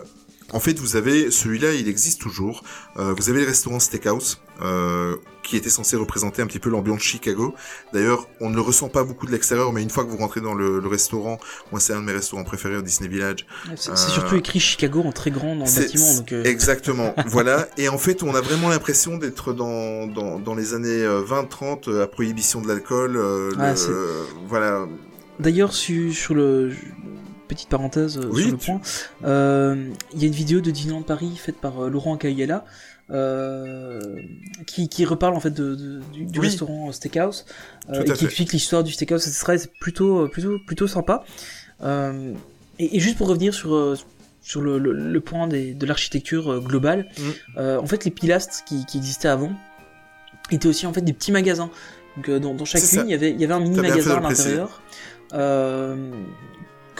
en fait, vous avez celui-là, il existe toujours. Euh, vous avez le restaurant Steakhouse, euh, qui était censé représenter un petit peu l'ambiance Chicago. D'ailleurs, on ne le ressent pas beaucoup de l'extérieur, mais une fois que vous rentrez dans le, le restaurant, moi c'est un de mes restaurants préférés au Disney Village. C'est Euh, surtout écrit Chicago en très grand dans le bâtiment. Donc, Exactement, [laughs] voilà. Et en fait, on a vraiment l'impression d'être dans, dans, dans les années euh, 20-30, euh, à prohibition de l'alcool. Ah, voilà. D'ailleurs, su- sur le petite parenthèse euh, Oui, sur le tu- point, euh, il y a une vidéo de Disneyland Paris faite par euh, Laurent Cayella euh, qui, qui reparle en fait de, de- du, du Oui. restaurant Steakhouse euh, et qui fait. explique l'histoire du Steakhouse. Serait c'est plutôt plutôt plutôt sympa. Euh, et, et juste pour revenir sur sur le, le, le point des, de l'architecture globale, Mm. en fait les pilastres qui, qui existaient avant étaient aussi en fait des petits magasins. Donc dans, dans chaque ligne, il y avait, il y avait un mini magasin à l'intérieur.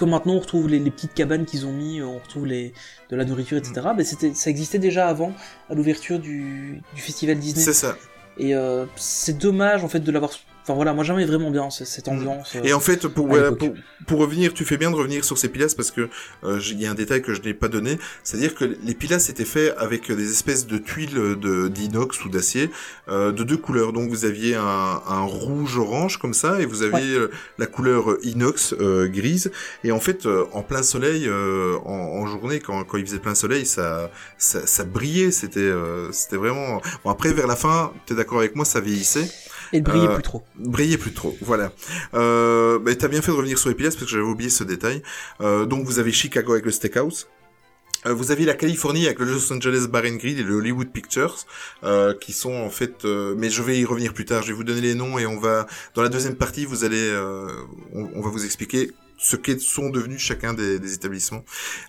Euh, maintenant on retrouve les, les petites cabanes qu'ils ont mis, on retrouve les, de la nourriture, etc. Mm. Mais c'était, ça existait déjà avant, à l'ouverture du, du festival Disney. C'est ça. Et euh, c'est dommage en fait de l'avoir. Enfin voilà, moi j'aimais vraiment bien ce- cette ambiance. euh, Et en fait, pour, voilà, pour, pour revenir, tu fais bien de revenir sur ces pilastres parce que euh, j'ai- il y a un détail que je n'ai pas donné, c'est-à-dire que les pilastres étaient faits avec des espèces de tuiles de d'inox ou d'acier euh, de deux couleurs. Donc vous aviez un, un rouge-orange comme ça et vous aviez euh, la couleur inox euh, grise. Et en fait, euh, en plein soleil, euh, en, en journée, quand, quand il faisait plein soleil, ça, ça, ça brillait. C'était euh, c'était vraiment... Bon, après, vers la fin, tu es d'accord avec moi, ça vieillissait Et ne brillait euh, plus trop. brillait plus trop, voilà. Euh, bah, t'as bien fait de revenir sur les parce que j'avais oublié ce détail. Euh, donc vous avez Chicago avec le Steakhouse. Euh, vous avez la Californie avec le Los Angeles Bar and Grill et le Hollywood Pictures, euh, qui sont en fait. euh, mais je vais y revenir plus tard. Je vais vous donner les noms et on va dans la deuxième partie, vous allez, euh, on, on va vous expliquer ce qu'est sont devenus chacun des, des établissements.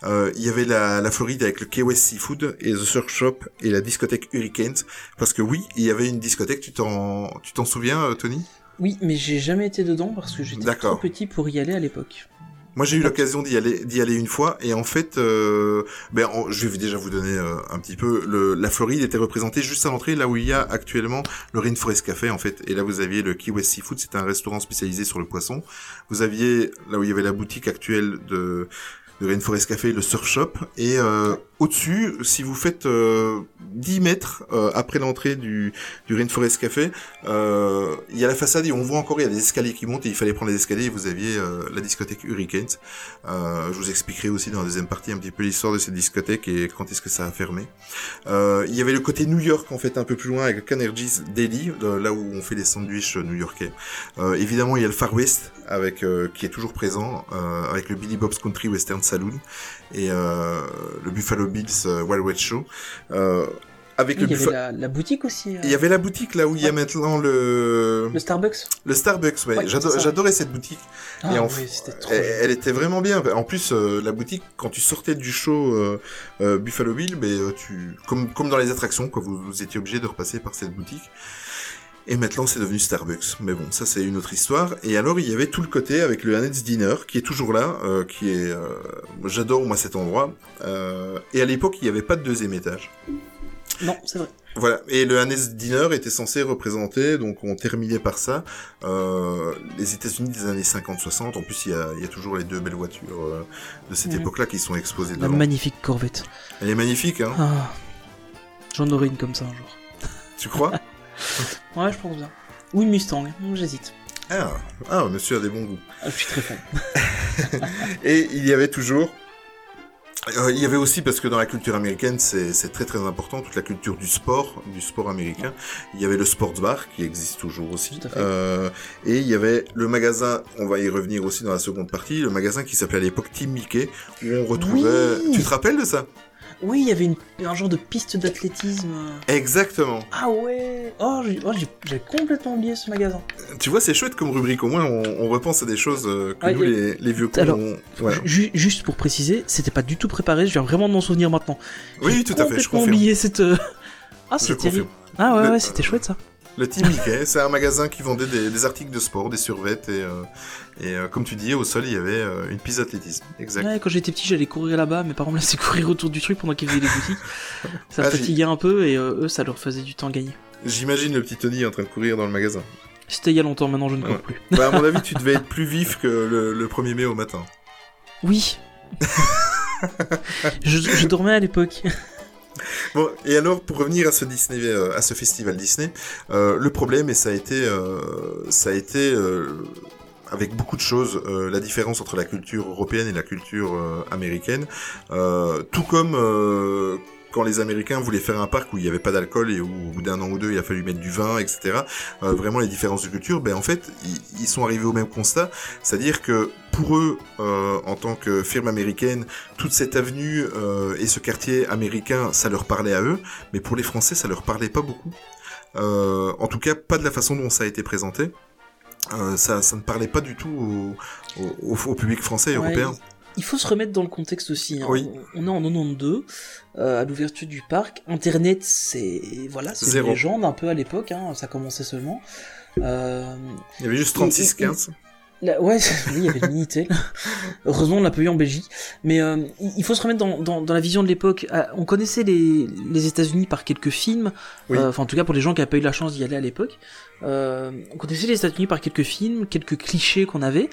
Euh, il y avait la, la Floride avec le Key West Seafood et The Surf Shop et la discothèque Hurricanes. Parce que oui, il y avait une discothèque. Tu t'en, tu t'en souviens, euh, Tony? Oui, mais j'ai jamais été dedans parce que j'étais trop petit pour y aller à l'époque. Moi, j'ai eu l'occasion d'y aller, d'y aller une fois, et en fait, euh, ben, en- je vais déjà vous donner euh, un petit peu. Le, la Floride était représentée juste à l'entrée, là où il y a actuellement le Rainforest Café, en fait. Et là, vous aviez le Key West Seafood, c'était un restaurant spécialisé sur le poisson. Vous aviez là où il y avait la boutique actuelle de de Rainforest Café, le Surf Shop, et euh, au-dessus, si vous faites euh, 10 mètres euh, après l'entrée du, du Rainforest Café, euh, il y a la façade et on voit encore il y a des escaliers qui montent et il fallait prendre les escaliers et vous aviez euh, la discothèque Hurricanes. Euh, je vous expliquerai aussi dans la deuxième partie un petit peu l'histoire de cette discothèque et quand est-ce que ça a fermé. Il y avait le côté New York en fait un peu plus loin avec euh, là où on fait les sandwichs new-yorkais. Évidemment il y a le Far West avec qui est toujours présent avec le Billy Bob's Country Western Saloon et le Buffalo Bills euh, Wild West Show. Euh, avec Il le y avait la, la boutique aussi. euh, Il y avait la boutique là où il y a maintenant le Le Starbucks. le Starbucks. Ouais, j'adorais cette boutique. Ah Et en oui, f- c'était trop. Elle, était vraiment bien. En plus, la boutique, quand tu sortais du show Buffalo Bill, mais euh, tu, comme comme dans les attractions, quoi, vous, vous étiez obligé de repasser par cette boutique. Et maintenant, c'est devenu Starbucks. Mais bon, ça c'est une autre histoire. Et alors, il y avait tout le côté avec le Annette's Dinner, qui est toujours là, euh, qui est, euh, j'adore moi cet endroit. Euh, et à l'époque, il n'y avait pas de deuxième étage. Non, c'est vrai. Voilà, et le Hannes Dinner était censé représenter, donc on terminait par ça, euh, les États-Unis des années 50-60. En plus, il y a, il y a toujours les deux belles voitures euh, de cette époque-là qui sont exposées La devant. magnifique Corvette. Elle est magnifique, hein Ah. J'en aurai une comme ça un jour. Tu crois? [laughs] Ouais, je pense bien. Ou une Mustang, j'hésite. ah, ah, monsieur a des bons goûts. Ah, je suis très fan. [laughs] Et il y avait toujours... euh, il y avait aussi, parce que dans la culture américaine, c'est très très important, toute la culture du sport, du sport américain. Il y avait le Sports Bar, qui existe toujours aussi. Euh, et il y avait le magasin, on va y revenir aussi dans la seconde partie, le magasin qui s'appelait à l'époque Team Mickey, où on retrouvait... Oui. Tu te rappelles de ça? Oui, il y avait une, un genre de piste d'athlétisme. Exactement. Ah ouais Oh, j'ai oh, j'ai- complètement oublié ce magasin. Tu vois, c'est chouette comme rubrique, au moins on, on repense à des choses euh, que nous, les, les vieux cons, Alors, on- voilà. Ju- juste pour préciser, c'était pas du tout préparé, je viens vraiment de m'en souvenir maintenant. Oui, tout à fait, je complètement confirme. oublié cette... euh, [laughs] Ah, Je c'est terrible. confirme. Ah ouais, Le- ouais, c'était chouette ça. Le Team Mickey, c'est un magasin qui vendait des, des articles de sport, des survêtes, et, euh, et euh, comme tu dis, au sol, il y avait euh, une piste d'athlétisme. Exact. Ouais, quand j'étais petit, j'allais courir là-bas, mes parents me laissaient [laughs] courir autour du truc pendant qu'ils faisaient les boutiques. [laughs] Ça me Ah, fatiguait un peu et euh, eux, ça leur faisait du temps gagner. J'imagine le petit Tony en train de courir dans le magasin. C'était il y a longtemps, maintenant je ne cours Ouais. plus. Bah, à mon avis, tu devais [laughs] être plus vif que le, le 1er mai au matin. Oui. je, je dormais à l'époque. Bon, et alors pour revenir à ce Disney, euh, à ce festival Disney, euh, le problème et ça a été, euh, ça a été avec beaucoup de choses, euh, la différence entre la culture européenne et la culture euh, américaine, Euh, tout comme quand les Américains voulaient faire un parc où il n'y avait pas d'alcool et où au bout d'un an ou deux il a fallu mettre du vin, etc. vraiment les différences de culture, ben en fait ils, sont arrivés au même constat, c'est-à-dire que pour eux, en tant que firme américaine, toute cette avenue et ce quartier américain, ça leur parlait à eux, mais pour les Français, ça leur parlait pas beaucoup. En tout cas, pas de la façon dont ça a été présenté. Euh, ça, ça ne parlait pas du tout au, au, au- au public français et Ouais, européen. Il faut se remettre dans le contexte aussi. hein. Oui. On est en 92, euh, à l'ouverture du parc. Internet, c'est voilà, c'est une légende un peu à l'époque. Hein, ça commençait seulement. Euh, Il y avait juste Et- et- 36-15. La- ouais, [laughs] oui, il y avait le Minitel. Heureusement, on l'a pas eu en Belgique. Mais euh, il faut se remettre dans, dans, dans la vision de l'époque. Ah, On connaissait les, les États-Unis par quelques films. Oui. Euh, Enfin, en tout cas, pour les gens qui n'avaient pas eu la chance d'y aller à l'époque. Euh, on connaissait les États-Unis par quelques films, quelques clichés qu'on avait.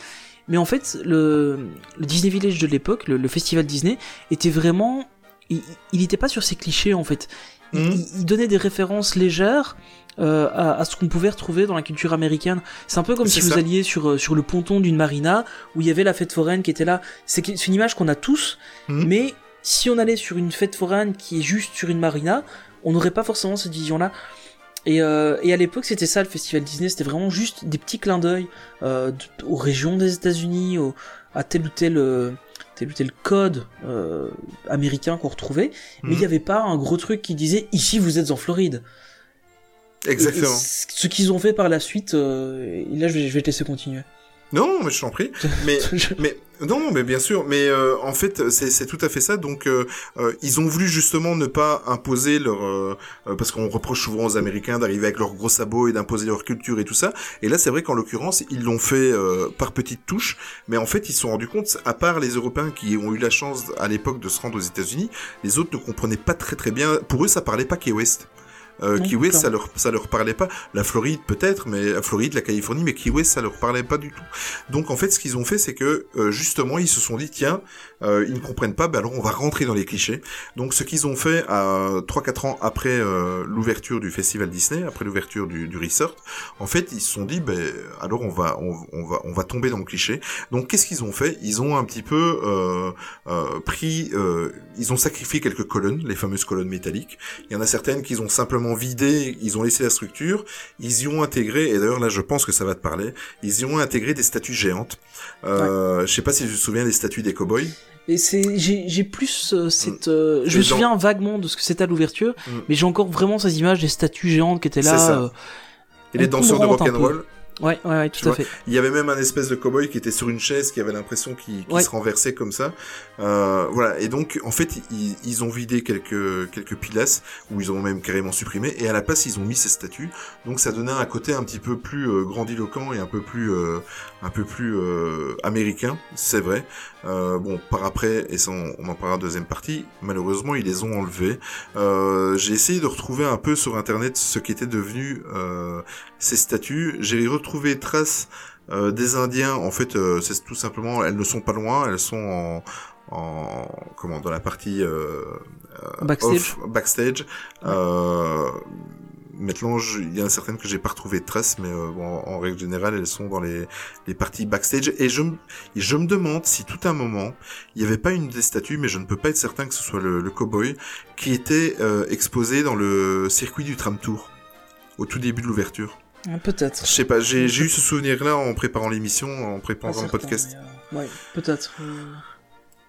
Mais en fait, le, le Disney Village de l'époque, le, le festival Disney, était vraiment. Il il était pas sur ces clichés, en fait. Il, Mhm. il- il donnait des références légères euh, à, à ce qu'on pouvait retrouver dans la culture américaine. C'est un peu comme si vous alliez sur, euh, sur le ponton d'une marina où il y avait la fête foraine qui était là. C'est une image qu'on a tous, Mhm. mais si on allait sur une fête foraine qui est juste sur une marina, on n'aurait pas forcément cette vision-là. Et, euh, et à l'époque, c'était ça le festival Disney, c'était vraiment juste des petits clins d'œil euh, aux régions des États-Unis, à tel ou tel, euh, tel ou tel code euh, américain qu'on retrouvait, mais il Mhm. n'y avait pas un gros truc qui disait ici vous êtes en Floride. Et- et Exactement. ce qu'ils ont fait par la suite, euh, et là je vais, je vais te laisser continuer. Non, mais je t'en prie. [laughs] Mais Je- Mais non, non, mais bien sûr. Mais euh, en fait, c'est tout à fait ça. Donc, euh, euh, ils ont voulu justement ne pas imposer leur, parce qu'on reproche souvent aux Américains d'arriver avec leurs gros sabots et d'imposer leur culture et tout ça. Et là, c'est vrai qu'en l'occurrence, ils l'ont fait par petites touches. Mais en fait, ils se sont rendus compte, à part les Européens qui ont eu la chance à l'époque de se rendre aux États-Unis, les autres ne comprenaient pas très très bien. Pour eux, ça parlait pas Key West. Euh, Non, West, ça leur, ça leur parlait pas. La Floride peut-être, mais la Floride, la Californie, mais West, ça leur parlait pas du tout. Donc en fait, ce qu'ils ont fait, c'est que euh, justement, ils se sont dit tiens, euh, ils ne comprennent pas, bah alors on va rentrer dans les clichés. Donc ce qu'ils ont fait à 3-4 ans après euh, l'ouverture du festival Disney, après l'ouverture du, du resort, en fait, ils se sont dit ben alors on va on, on va on va tomber dans le cliché. Donc qu'est-ce qu'ils ont fait? Ils ont un petit peu euh, euh, pris, euh, ils ont sacrifié quelques colonnes, les fameuses colonnes métalliques. Il y en a certaines qu'ils ont simplement vidé, ils ont laissé la structure, ils y ont intégré, et d'ailleurs là je pense que ça va te parler, ils y ont intégré des statues géantes. Euh, Je sais pas si tu te souviens des statues des cowboys. Et c'est, j'ai, plus euh, cette, euh, je Et me dans- souviens vaguement de ce que c'était à l'ouverture, Mm. mais j'ai encore vraiment ces images des statues géantes qui étaient là. Euh, Et les danseurs de rock'n'roll. Ouais, ouais, ouais, tout Tu à vois, fait. Il y avait même un espèce de cowboy qui était sur une chaise, qui avait l'impression qu'il Ouais. se renversait comme ça. Euh, voilà. Et donc, en fait, ils, ils ont vidé quelques quelques ou ils ont même carrément supprimé, et à la place, ils ont mis ces statues. Donc, ça donnait un côté un petit peu plus euh, grandiloquent et un peu plus euh, un peu plus euh, américain, c'est vrai. Euh, bon, par après, et ça, on, on en parlera en deuxième partie. Malheureusement, ils les ont enlevés. Euh, J'ai essayé de retrouver un peu sur internet ce qu'étaient devenus euh, ces statues. J'ai retrouvé traces euh, des Indiens. En fait, euh, c'est tout simplement, elles ne sont pas loin. Elles sont en, en comment dans la partie euh, Backstage. off, backstage. Euh, Maintenant, il y en a certaines que j'ai pas retrouvé de traces, mais euh, bon, en règle générale, elles sont dans les, les parties backstage. Et je, me- et je me demande si tout un moment, il n'y avait pas une des statues, mais je ne peux pas être certain que ce soit le, le cowboy, qui était euh, exposé dans le circuit du tram tour, au tout début de l'ouverture. Ah, Peut-être. Je sais pas, j'ai eu ce souvenir-là en préparant l'émission, en préparant le podcast. euh, ouais, peut-être.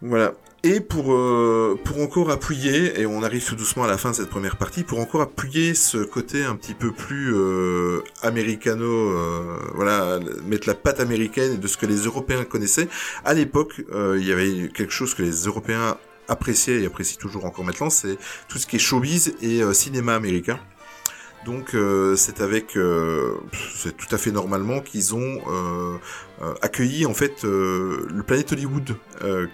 Voilà. Et pour euh, pour encore appuyer, et on arrive tout doucement à la fin de cette première partie, pour encore appuyer ce côté un petit peu plus euh, américano, euh, voilà, mettre la patte américaine de ce que les Européens connaissaient. À l'époque, euh, il y avait quelque chose que les Européens appréciaient et apprécient toujours encore maintenant, c'est tout ce qui est showbiz et cinéma américain. Donc euh, c'est avec, euh, c'est tout à fait normalement qu'ils ont euh, accueilli en fait le Planet Hollywood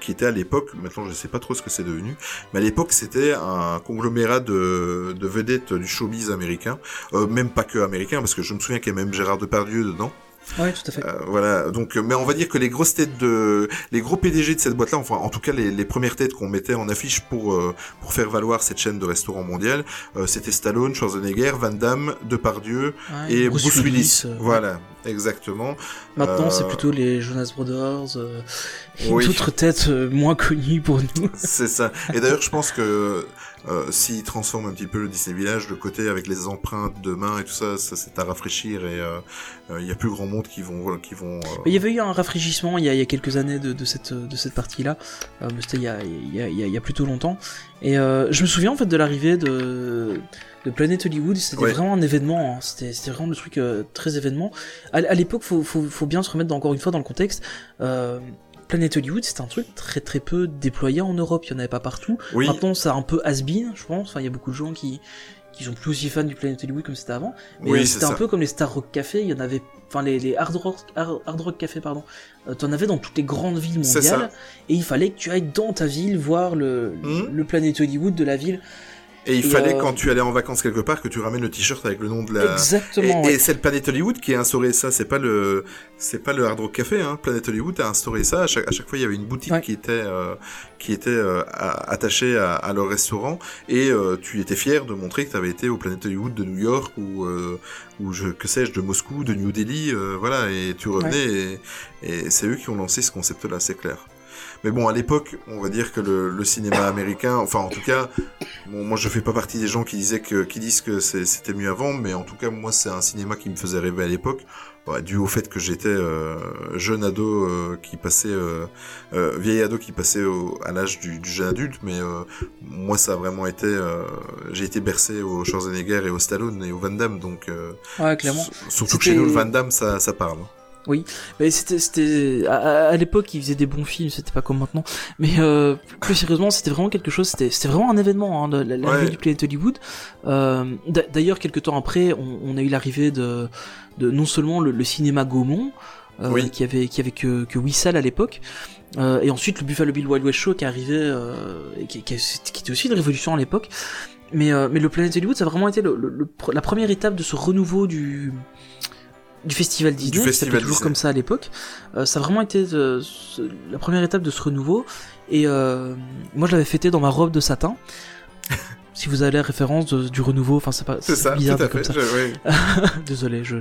qui était à l'époque, maintenant je ne sais pas trop ce que c'est devenu, mais à l'époque c'était un conglomérat de, de vedettes du showbiz américain, même pas que américain parce que je me souviens qu'il y a même Gérard Depardieu dedans. Ouais, tout à fait. Euh, voilà, donc, euh, mais on va dire que les grosses têtes de, les gros PDG de cette boîte-là, enfin, en tout cas, les, les premières têtes qu'on mettait en affiche pour euh, pour faire valoir cette chaîne de restaurants mondial, euh, c'était Stallone, Schwarzenegger, Van Damme, Depardieu Ouais, et Bruce, Willis. euh, Voilà, exactement. Maintenant, c'est plutôt les Jonas Brothers et Oui. d'autres têtes moins connues pour nous. C'est ça. Et d'ailleurs, je pense que euh, s'ils transforment un petit peu le Disney Village, le côté avec les empreintes de main et tout ça, ça c'est à rafraîchir et euh, euh, il y a plus grand monde qui vont, qui vont. euh, Il y avait eu un rafraîchissement il y a, il y a quelques années de, de cette, de cette partie-là, euh, mais c'était il y a, il y, a, il y a- il y a plutôt longtemps. Et euh, je me souviens en fait de l'arrivée de, de Planet Hollywood, c'était Ouais. vraiment un événement, hein. c'était c'était vraiment le truc euh, très événement. À, à l'époque, faut, faut, faut bien se remettre dans- encore une fois dans le contexte. Euh, Planet Hollywood, c'était un truc très très peu déployé en Europe, il y en avait pas partout. Oui, Maintenant, c'est un peu has-been, je pense. Enfin, il y a beaucoup de gens qui qui sont plus aussi fans du Planet Hollywood comme c'était avant. Mais Oui, euh, c'était un ça. peu comme les Star Rock Café, il y en avait, enfin les, les Hard Rock, Hard Hard Rock Café, pardon. Euh, T'en avais dans toutes les grandes villes mondiales, ça. et il fallait que tu ailles dans ta ville voir le, Mhm. le Planet Hollywood de la ville. Et il et, fallait euh, quand tu allais en vacances quelque part que tu ramènes le t-shirt avec le nom de la. Exactement. Et, ouais. et c'est le Planet Hollywood qui a instauré ça, c'est pas le, c'est pas le Hard Rock Café, hein. Planet Hollywood a instauré ça. À chaque, à chaque fois, il y avait une boutique Ouais. qui était, euh, qui était euh, à- attachée à, à leur restaurant, et euh, tu étais fier de montrer que tu avais été au Planet Hollywood de New York ou, euh, ou je, que sais-je, de Moscou, de New Delhi, euh, voilà, et tu revenais, et, et c'est eux qui ont lancé ce concept-là, c'est clair. Mais bon, à l'époque, on va dire que le, le cinéma [laughs] américain, enfin en tout cas, bon, moi je fais pas partie des gens qui disaient que, qui disent que c'était mieux avant, mais en tout cas moi c'est un cinéma qui me faisait rêver à l'époque, Ouais, dû au fait que j'étais euh, jeune ado euh, qui passait, euh, euh, vieil ado qui passait au- à l'âge du, du jeune adulte, mais moi ça a vraiment été, j'ai été bercé au Schwarzenegger et au Stallone et au Van Damme, donc Ouais, clairement. surtout que chez nous le Van Damme ça, ça parle. Hein. Mais c'était, c'était, à, à- l'époque, ils faisaient des bons films, c'était pas comme maintenant. Mais euh, plus sérieusement, c'était vraiment quelque chose. C'était, c'était vraiment un événement, hein, la- la- l'arrivée Ouais. du Planet Hollywood. Euh, d'a- d'ailleurs, quelques temps après, on, on a eu l'arrivée de, de non seulement le, le cinéma Gaumont, euh, Oui. qui avait, qui avait que, que Wissal à l'époque. Euh, et ensuite le Buffalo Bill Wild West Show qui arrivé, euh, et qui, qui, qui était aussi une révolution à l'époque. Mais, euh, mais le Planet Hollywood, ça a vraiment été le, le- le la première étape de ce renouveau du, du festival Disney, qui festival toujours Disney. comme ça à l'époque. Euh, ça a vraiment été euh, la première étape de ce renouveau. Et euh, moi, je l'avais fêté dans ma robe de satin. [laughs] si vous avez la référence de- du renouveau, enfin c'est pas ça, tout bizarre à dit comme ça. je- ouais, [laughs] Désolé, je.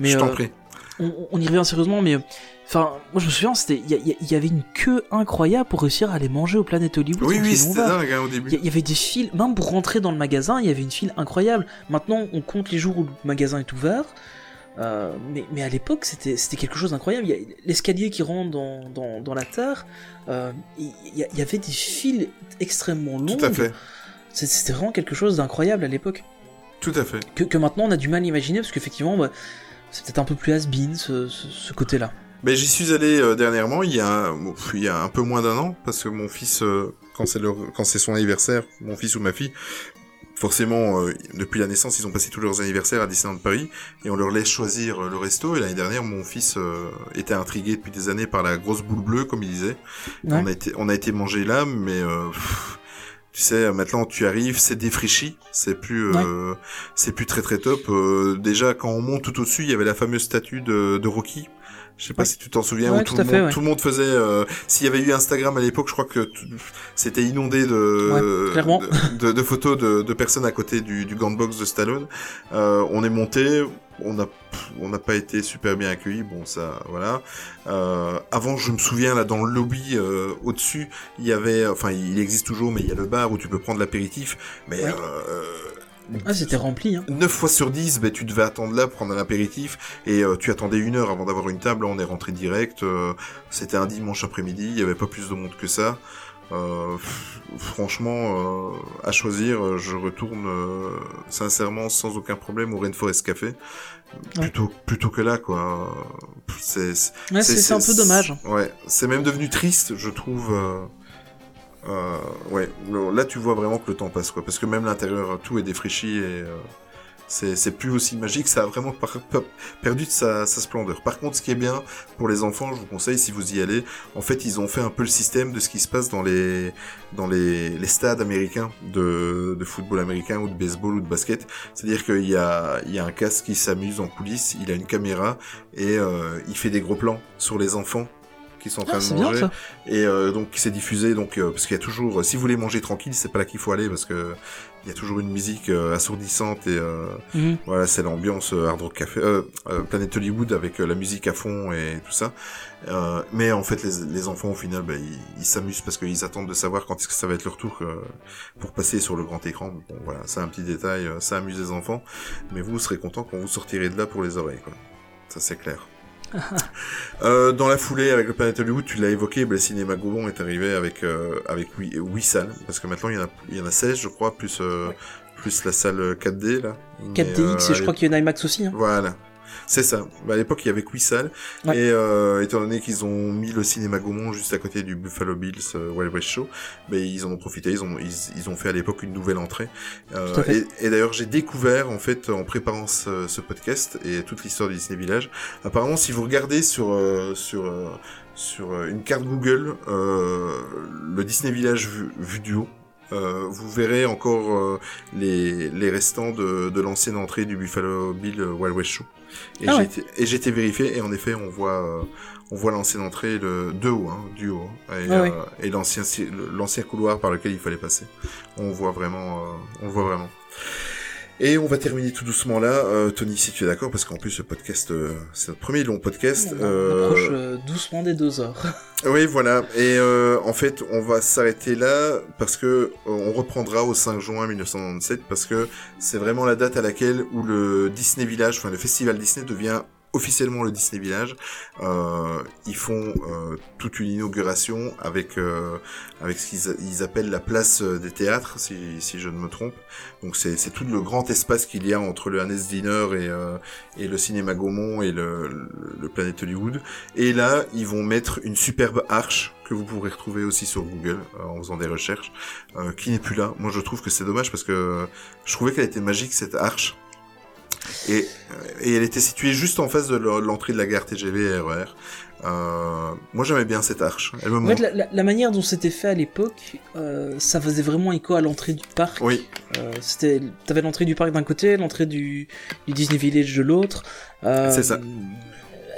Mais je t'en prie. on, on y revient sérieusement, mais Enfin, moi je me souviens, c'était, il y, y y avait une queue incroyable pour réussir à aller manger au Planète Hollywood. Oui, oui, c'était dingue hein, au Il début. y, il y avait des files, même pour rentrer dans le magasin, il y avait une file incroyable. Maintenant, on compte les jours où le magasin est ouvert. Euh, mais, mais à l'époque, c'était c'était quelque chose d'incroyable. Il y a l'escalier qui rentre dans, dans, dans la terre. euh, il y, a- il y avait des files extrêmement longues. Tout à fait. C'était vraiment quelque chose d'incroyable à l'époque. Tout à fait. Que, que maintenant, on a du mal à imaginer parce qu'effectivement, bah, c'est peut-être un peu plus has-been ce, ce- ce côté-là. Mais j'y suis allé euh, dernièrement, il y, a, il y a un peu moins d'un an, parce que mon fils, euh, quand c'est leur- quand c'est son anniversaire, mon fils ou ma fille, forcément, euh, depuis la naissance, ils ont passé tous leurs anniversaires à Disneyland Paris, et on leur laisse choisir euh, le resto. Et l'année dernière, mon fils euh, était intrigué depuis des années par la grosse boule bleue, comme il disait. Ouais. On a été, on a été manger là, mais euh, pff, tu sais, maintenant tu arrives, c'est défrichi, c'est plus, euh, c'est plus très très top. Euh, déjà, quand on monte tout au-dessus, il y avait la fameuse statue de, de Rocky. Je sais pas si tu t'en souviens, Ouais, où tout le fait, monde, ouais. tout le monde faisait. euh, S'il y avait eu Instagram à l'époque, je crois que c'était inondé de, Ouais, de, de- de photos de, de personnes à côté du, du gantbox de Stallone. Euh, on est monté, on a, on n'a pas été super bien accueillis. Bon, ça, voilà. Euh, avant, je me souviens là dans le lobby euh, au-dessus, il y avait, enfin, il existe toujours, mais il y a le bar où tu peux prendre l'apéritif. Mais euh, Ah, c'était rempli, hein. 9 fois sur 10, ben, tu devais attendre là pour prendre un apéritif et euh, tu attendais une heure avant d'avoir une table. On est rentré direct. euh, C'était un dimanche après-midi. Il y avait pas plus de monde que ça. Euh, franchement, à choisir, je retourne sincèrement sans aucun problème au Rainforest Café plutôt plutôt que là quoi. Ouais, c'est un peu dommage. Ouais, c'est même devenu triste, je trouve. Euh, ouais, là tu vois vraiment que le temps passe quoi, parce que même l'intérieur tout est défraîchi et euh, c'est plus aussi magique, ça a vraiment perdu de sa, sa splendeur. Par contre, ce qui est bien pour les enfants, je vous conseille si vous y allez, en fait ils ont fait un peu le système de ce qui se passe dans les dans les, les stades américains de, de football américain ou de baseball ou de basket. C'est-à-dire qu'il y a y a un casque qui s'amuse en coulisses, il a une caméra et euh, il fait des gros plans sur les enfants qui sont en train Ah, de c'est bien manger. et euh, donc c'est diffusé donc euh, parce qu'il y a toujours si vous voulez manger tranquille c'est pas là qu'il faut aller parce que il y a toujours une musique euh, assourdissante et euh, Mhm. voilà c'est l'ambiance euh, Hard Rock Café Planet Hollywood avec la musique à fond et tout ça. Euh, mais en fait les, les enfants au final bah, ils s'amusent parce qu'ils attendent de savoir quand est-ce que ça va être leur tour euh, pour passer sur le grand écran. Bon voilà c'est un petit détail ça amuse les enfants. Mais vous, vous serez content quand vous sortirez de là pour les oreilles quoi. Ça c'est clair [laughs] euh, dans la foulée, avec le Planet Hollywood, tu l'as évoqué, bah, le cinéma Gaumont est arrivé avec euh, avec huit huit salles, parce que maintenant il y en a il y en a 16 je crois, plus euh, plus la salle 4D là. Mais, 4DX, euh, et je crois qu'il y a une IMAX aussi. Hein. Voilà. C'est ça. Bah, à l'époque, il y avait que 8 salles. Ouais. Et euh, étant donné qu'ils ont mis le cinéma Gaumont juste à côté du Buffalo Bills euh, Wild West Show, bah, ils en ont profité. Ils ont, ils, ils ont fait à l'époque une nouvelle entrée. Euh, et et d'ailleurs, j'ai découvert, en fait, en préparant ce, ce podcast et toute l'histoire du Disney Village, apparemment, si vous regardez sur, euh, sur, euh, sur une carte Google, euh, le Disney Village vu, vu du haut, euh, vous verrez encore euh, les, les restants de, de l'ancienne entrée du Buffalo Bill Wild West Show. Et Ah j'ai ouais. été- et j'ai été vérifié, et en effet, on voit, euh, on voit l'ancienne entrée de, de haut, hein, du haut, hein, et, ouais. euh, et l'ancien, ci- l'ancien couloir par lequel il fallait passer. On voit vraiment, euh, on le voit vraiment. Et on va terminer tout doucement là, euh, Tony, si tu es d'accord, parce qu'en plus ce podcast, euh, c'est notre premier long podcast. On euh, approche euh, doucement des deux heures. [laughs] oui, voilà. Et euh, en fait, on va s'arrêter là parce que euh, on reprendra au 5 juin 1997 parce que c'est vraiment la date à laquelle où le Disney Village, enfin le festival Disney devient officiellement le Disney Village. Euh, ils font euh, toute une inauguration avec euh, avec ce qu'ils ils appellent la place euh, des théâtres, si, si je ne me trompe. Donc c'est tout le grand espace qu'il y a entre le Hannes Diner et euh, et le cinéma Gaumont et le, le, le Planet Hollywood. Et là, ils vont mettre une superbe arche que vous pourrez retrouver aussi sur Google euh, en faisant des recherches, euh, qui n'est plus là. Moi, je trouve que c'est dommage parce que je trouvais qu'elle était magique cette arche. Et, et elle était située juste en face de l'en- l'entrée de la gare TGV RER. Euh, moi, j'aimais bien cette arche. Elle me En fait, la, la- la manière dont c'était fait à l'époque, euh, ça faisait vraiment écho à l'entrée du parc. Oui, Euh, c'était, t'avais l'entrée du parc d'un côté, l'entrée du, du Disney Village de l'autre. Euh, C'est ça.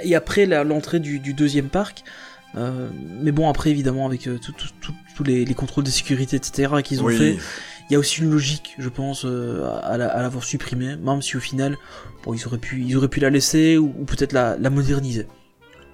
Et après l'entrée du, du deuxième parc. Mais bon, après évidemment avec tous les, les contrôles de sécurité, etc. qu'ils ont oui. fait, il y a aussi une logique, je pense, euh, à, la- à l'avoir supprimée, même si au final, bon, ils auraient pu, ils auraient pu la laisser ou, ou peut-être la, la moderniser.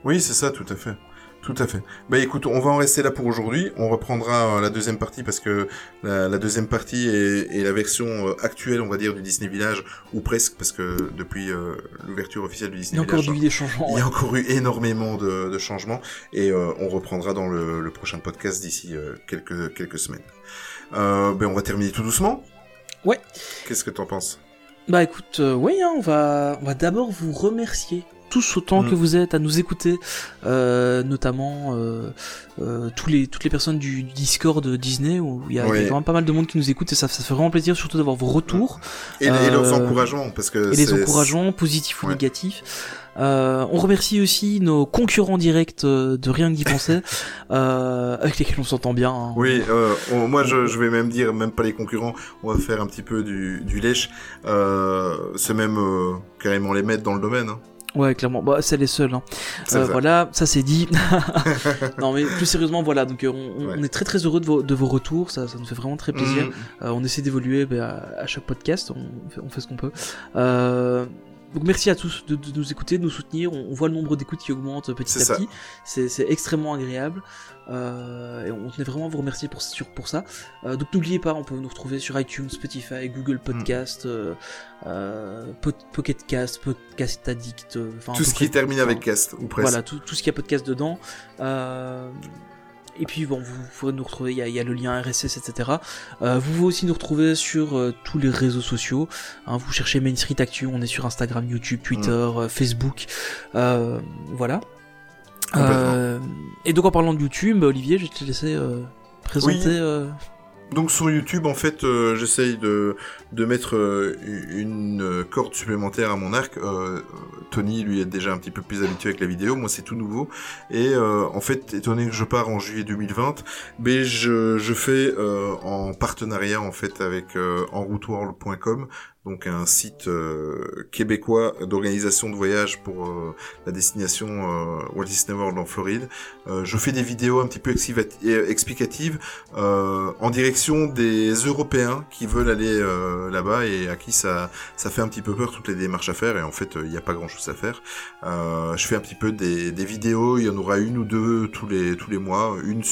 Oui, c'est ça, tout à fait. Tout à fait. Bah écoute, on va en rester là pour aujourd'hui. On reprendra euh, la deuxième partie parce que la, la deuxième partie est, est la version euh, actuelle, on va dire, du Disney Village, ou presque, parce que depuis euh, l'ouverture officielle du Il y Disney a encore Village, eu des changements. il y ouais. a encore eu énormément de, de changements et on reprendra dans le, le prochain podcast d'ici quelques, quelques semaines. Euh, ben on va terminer tout doucement. Ouais. Qu'est-ce que t'en penses? Bah écoute, euh, oui, hein, on va, on va d'abord vous remercier tous autant Mm. que vous êtes à nous écouter, euh, notamment euh, euh, tous les, toutes les personnes du, du Discord Disney où il y, a, Oui. vraiment pas mal de monde qui nous écoute et ça, ça fait vraiment plaisir surtout d'avoir vos retours et, et Euh, leurs encouragements parce que et les encouragements positifs ou Ouais. négatifs. Euh, on remercie aussi nos concurrents directs euh, de Rien que d'y penser, [laughs] euh, avec lesquels on s'entend bien. hein. Oui, euh, on- moi je, je vais même dire, même pas les concurrents, on va faire un petit peu du, du lèche. Euh, c'est même euh, carrément les mettre dans le domaine. Hein. Ouais, clairement. Bah, c'est les seuls. Hein. Euh, voilà, ça c'est dit. [laughs] non, mais plus sérieusement, voilà. Donc, euh, on, on- Ouais. on est très très heureux de vos, de vos retours. Ça, ça nous fait vraiment très plaisir. Mm. Euh, on essaie d'évoluer bah, à, à chaque podcast. On fait, on fait ce qu'on peut. Euh, donc, merci à tous de, de nous écouter, de nous soutenir. On, on voit le nombre d'écoutes qui augmente petit à ça. petit. C'est extrêmement agréable. Euh, et on tenait vraiment à vous remercier pour, sur- pour ça. Euh, donc n'oubliez pas, on peut nous retrouver sur iTunes, Spotify, Google Podcast, euh, euh, Po- Pocket Cast, Podcast Addict, euh, Tout ce qui termine enfin, avec cast, ou presque. voilà, tout, tout ce qui a podcast dedans. Et puis bon, vous pourrez nous retrouver, il y a, il y a le lien RSS, etc. Euh, vous pouvez aussi nous retrouver sur euh, tous les réseaux sociaux. Hein, vous cherchez Main Street Actu, on est sur Instagram, YouTube, Twitter, Mm. euh, Facebook. Voilà. Et donc en parlant de YouTube, Olivier, je vais te laisser présenter. Oui. Donc sur YouTube, en fait, euh, j'essaye de, de mettre euh, une corde supplémentaire à mon arc. Euh, Tony, lui, est déjà un petit peu plus habitué avec la vidéo. Moi, c'est tout nouveau. Et euh, en fait, étant donné que je pars en juillet 2020, ben je, je fais en partenariat en fait avec enrouteworld.com, donc un site euh, québécois d'organisation de voyage pour euh, la destination euh, Walt Disney World en Floride. Euh, je fais des vidéos un petit peu euh, explicatives euh, en direction des Européens qui veulent aller là-bas et à qui ça ça fait un petit peu peur toutes les démarches à faire et en fait il n'y a pas grand-chose à faire. Je fais un petit peu des, des vidéos, il y en aura une ou deux tous les tous les mois, une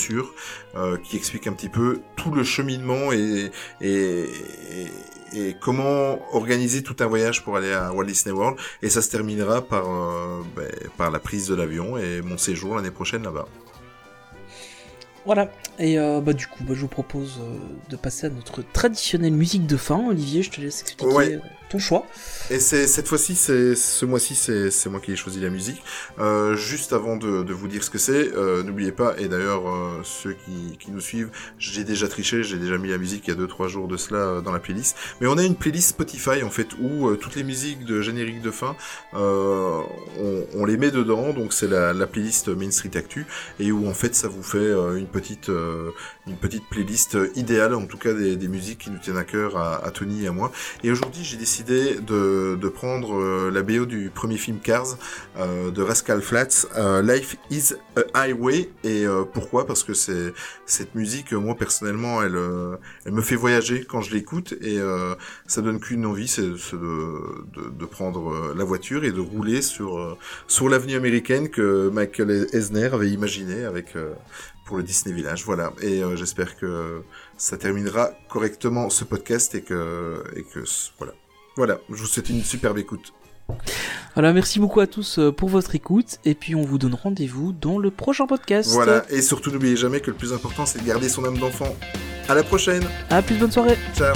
euh, qui explique un petit peu tout le cheminement et et, et, et comment organiser tout un voyage pour aller à Walt Disney World et ça se terminera par euh, ben, par la prise de l'avion et mon séjour l'année prochaine là-bas. Voilà. Et euh, bah du coup, bah, je vous propose euh, de passer à notre traditionnelle musique de fin. Olivier, je te laisse expliquer Ouais. Ton choix. Et c'est cette fois-ci, c'est ce mois-ci, c'est moi qui ai choisi la musique. Euh, juste avant de, vous dire ce que c'est, euh, n'oubliez pas. Et d'ailleurs, euh, ceux qui, nous suivent, j'ai déjà triché, j'ai déjà mis la musique il y a deux trois jours de cela dans la playlist. Mais on a une playlist Spotify en fait où toutes les musiques de générique de fin, on, les met dedans. Donc c'est la, la playlist Main Street Actu et où en fait ça vous fait une petite une petite playlist idéale, en tout cas des, des musiques qui nous tiennent à cœur à, à Tony et à moi. Et aujourd'hui, j'ai décidé de, de prendre euh, la BO du premier film Cars euh, de Rascal Flats, euh, Life is a Highway. Et pourquoi? Parce que c'est cette musique, moi personnellement, elle, elle me fait voyager quand je l'écoute et ça donne qu'une envie, c'est de, de, prendre la voiture et de rouler sur sur l'avenue américaine que Michael Eisner avait imaginé avec pour le Disney Village. Voilà. Et j'espère que ça terminera correctement ce podcast et que et que voilà. Voilà, je vous souhaite une superbe écoute. Voilà, merci beaucoup à tous euh, pour votre écoute. Et puis on vous donne rendez-vous dans le prochain podcast. Voilà, et surtout n'oubliez jamais que le plus important c'est de garder son âme d'enfant. À la prochaine. À plus, bonne soirée. Ciao.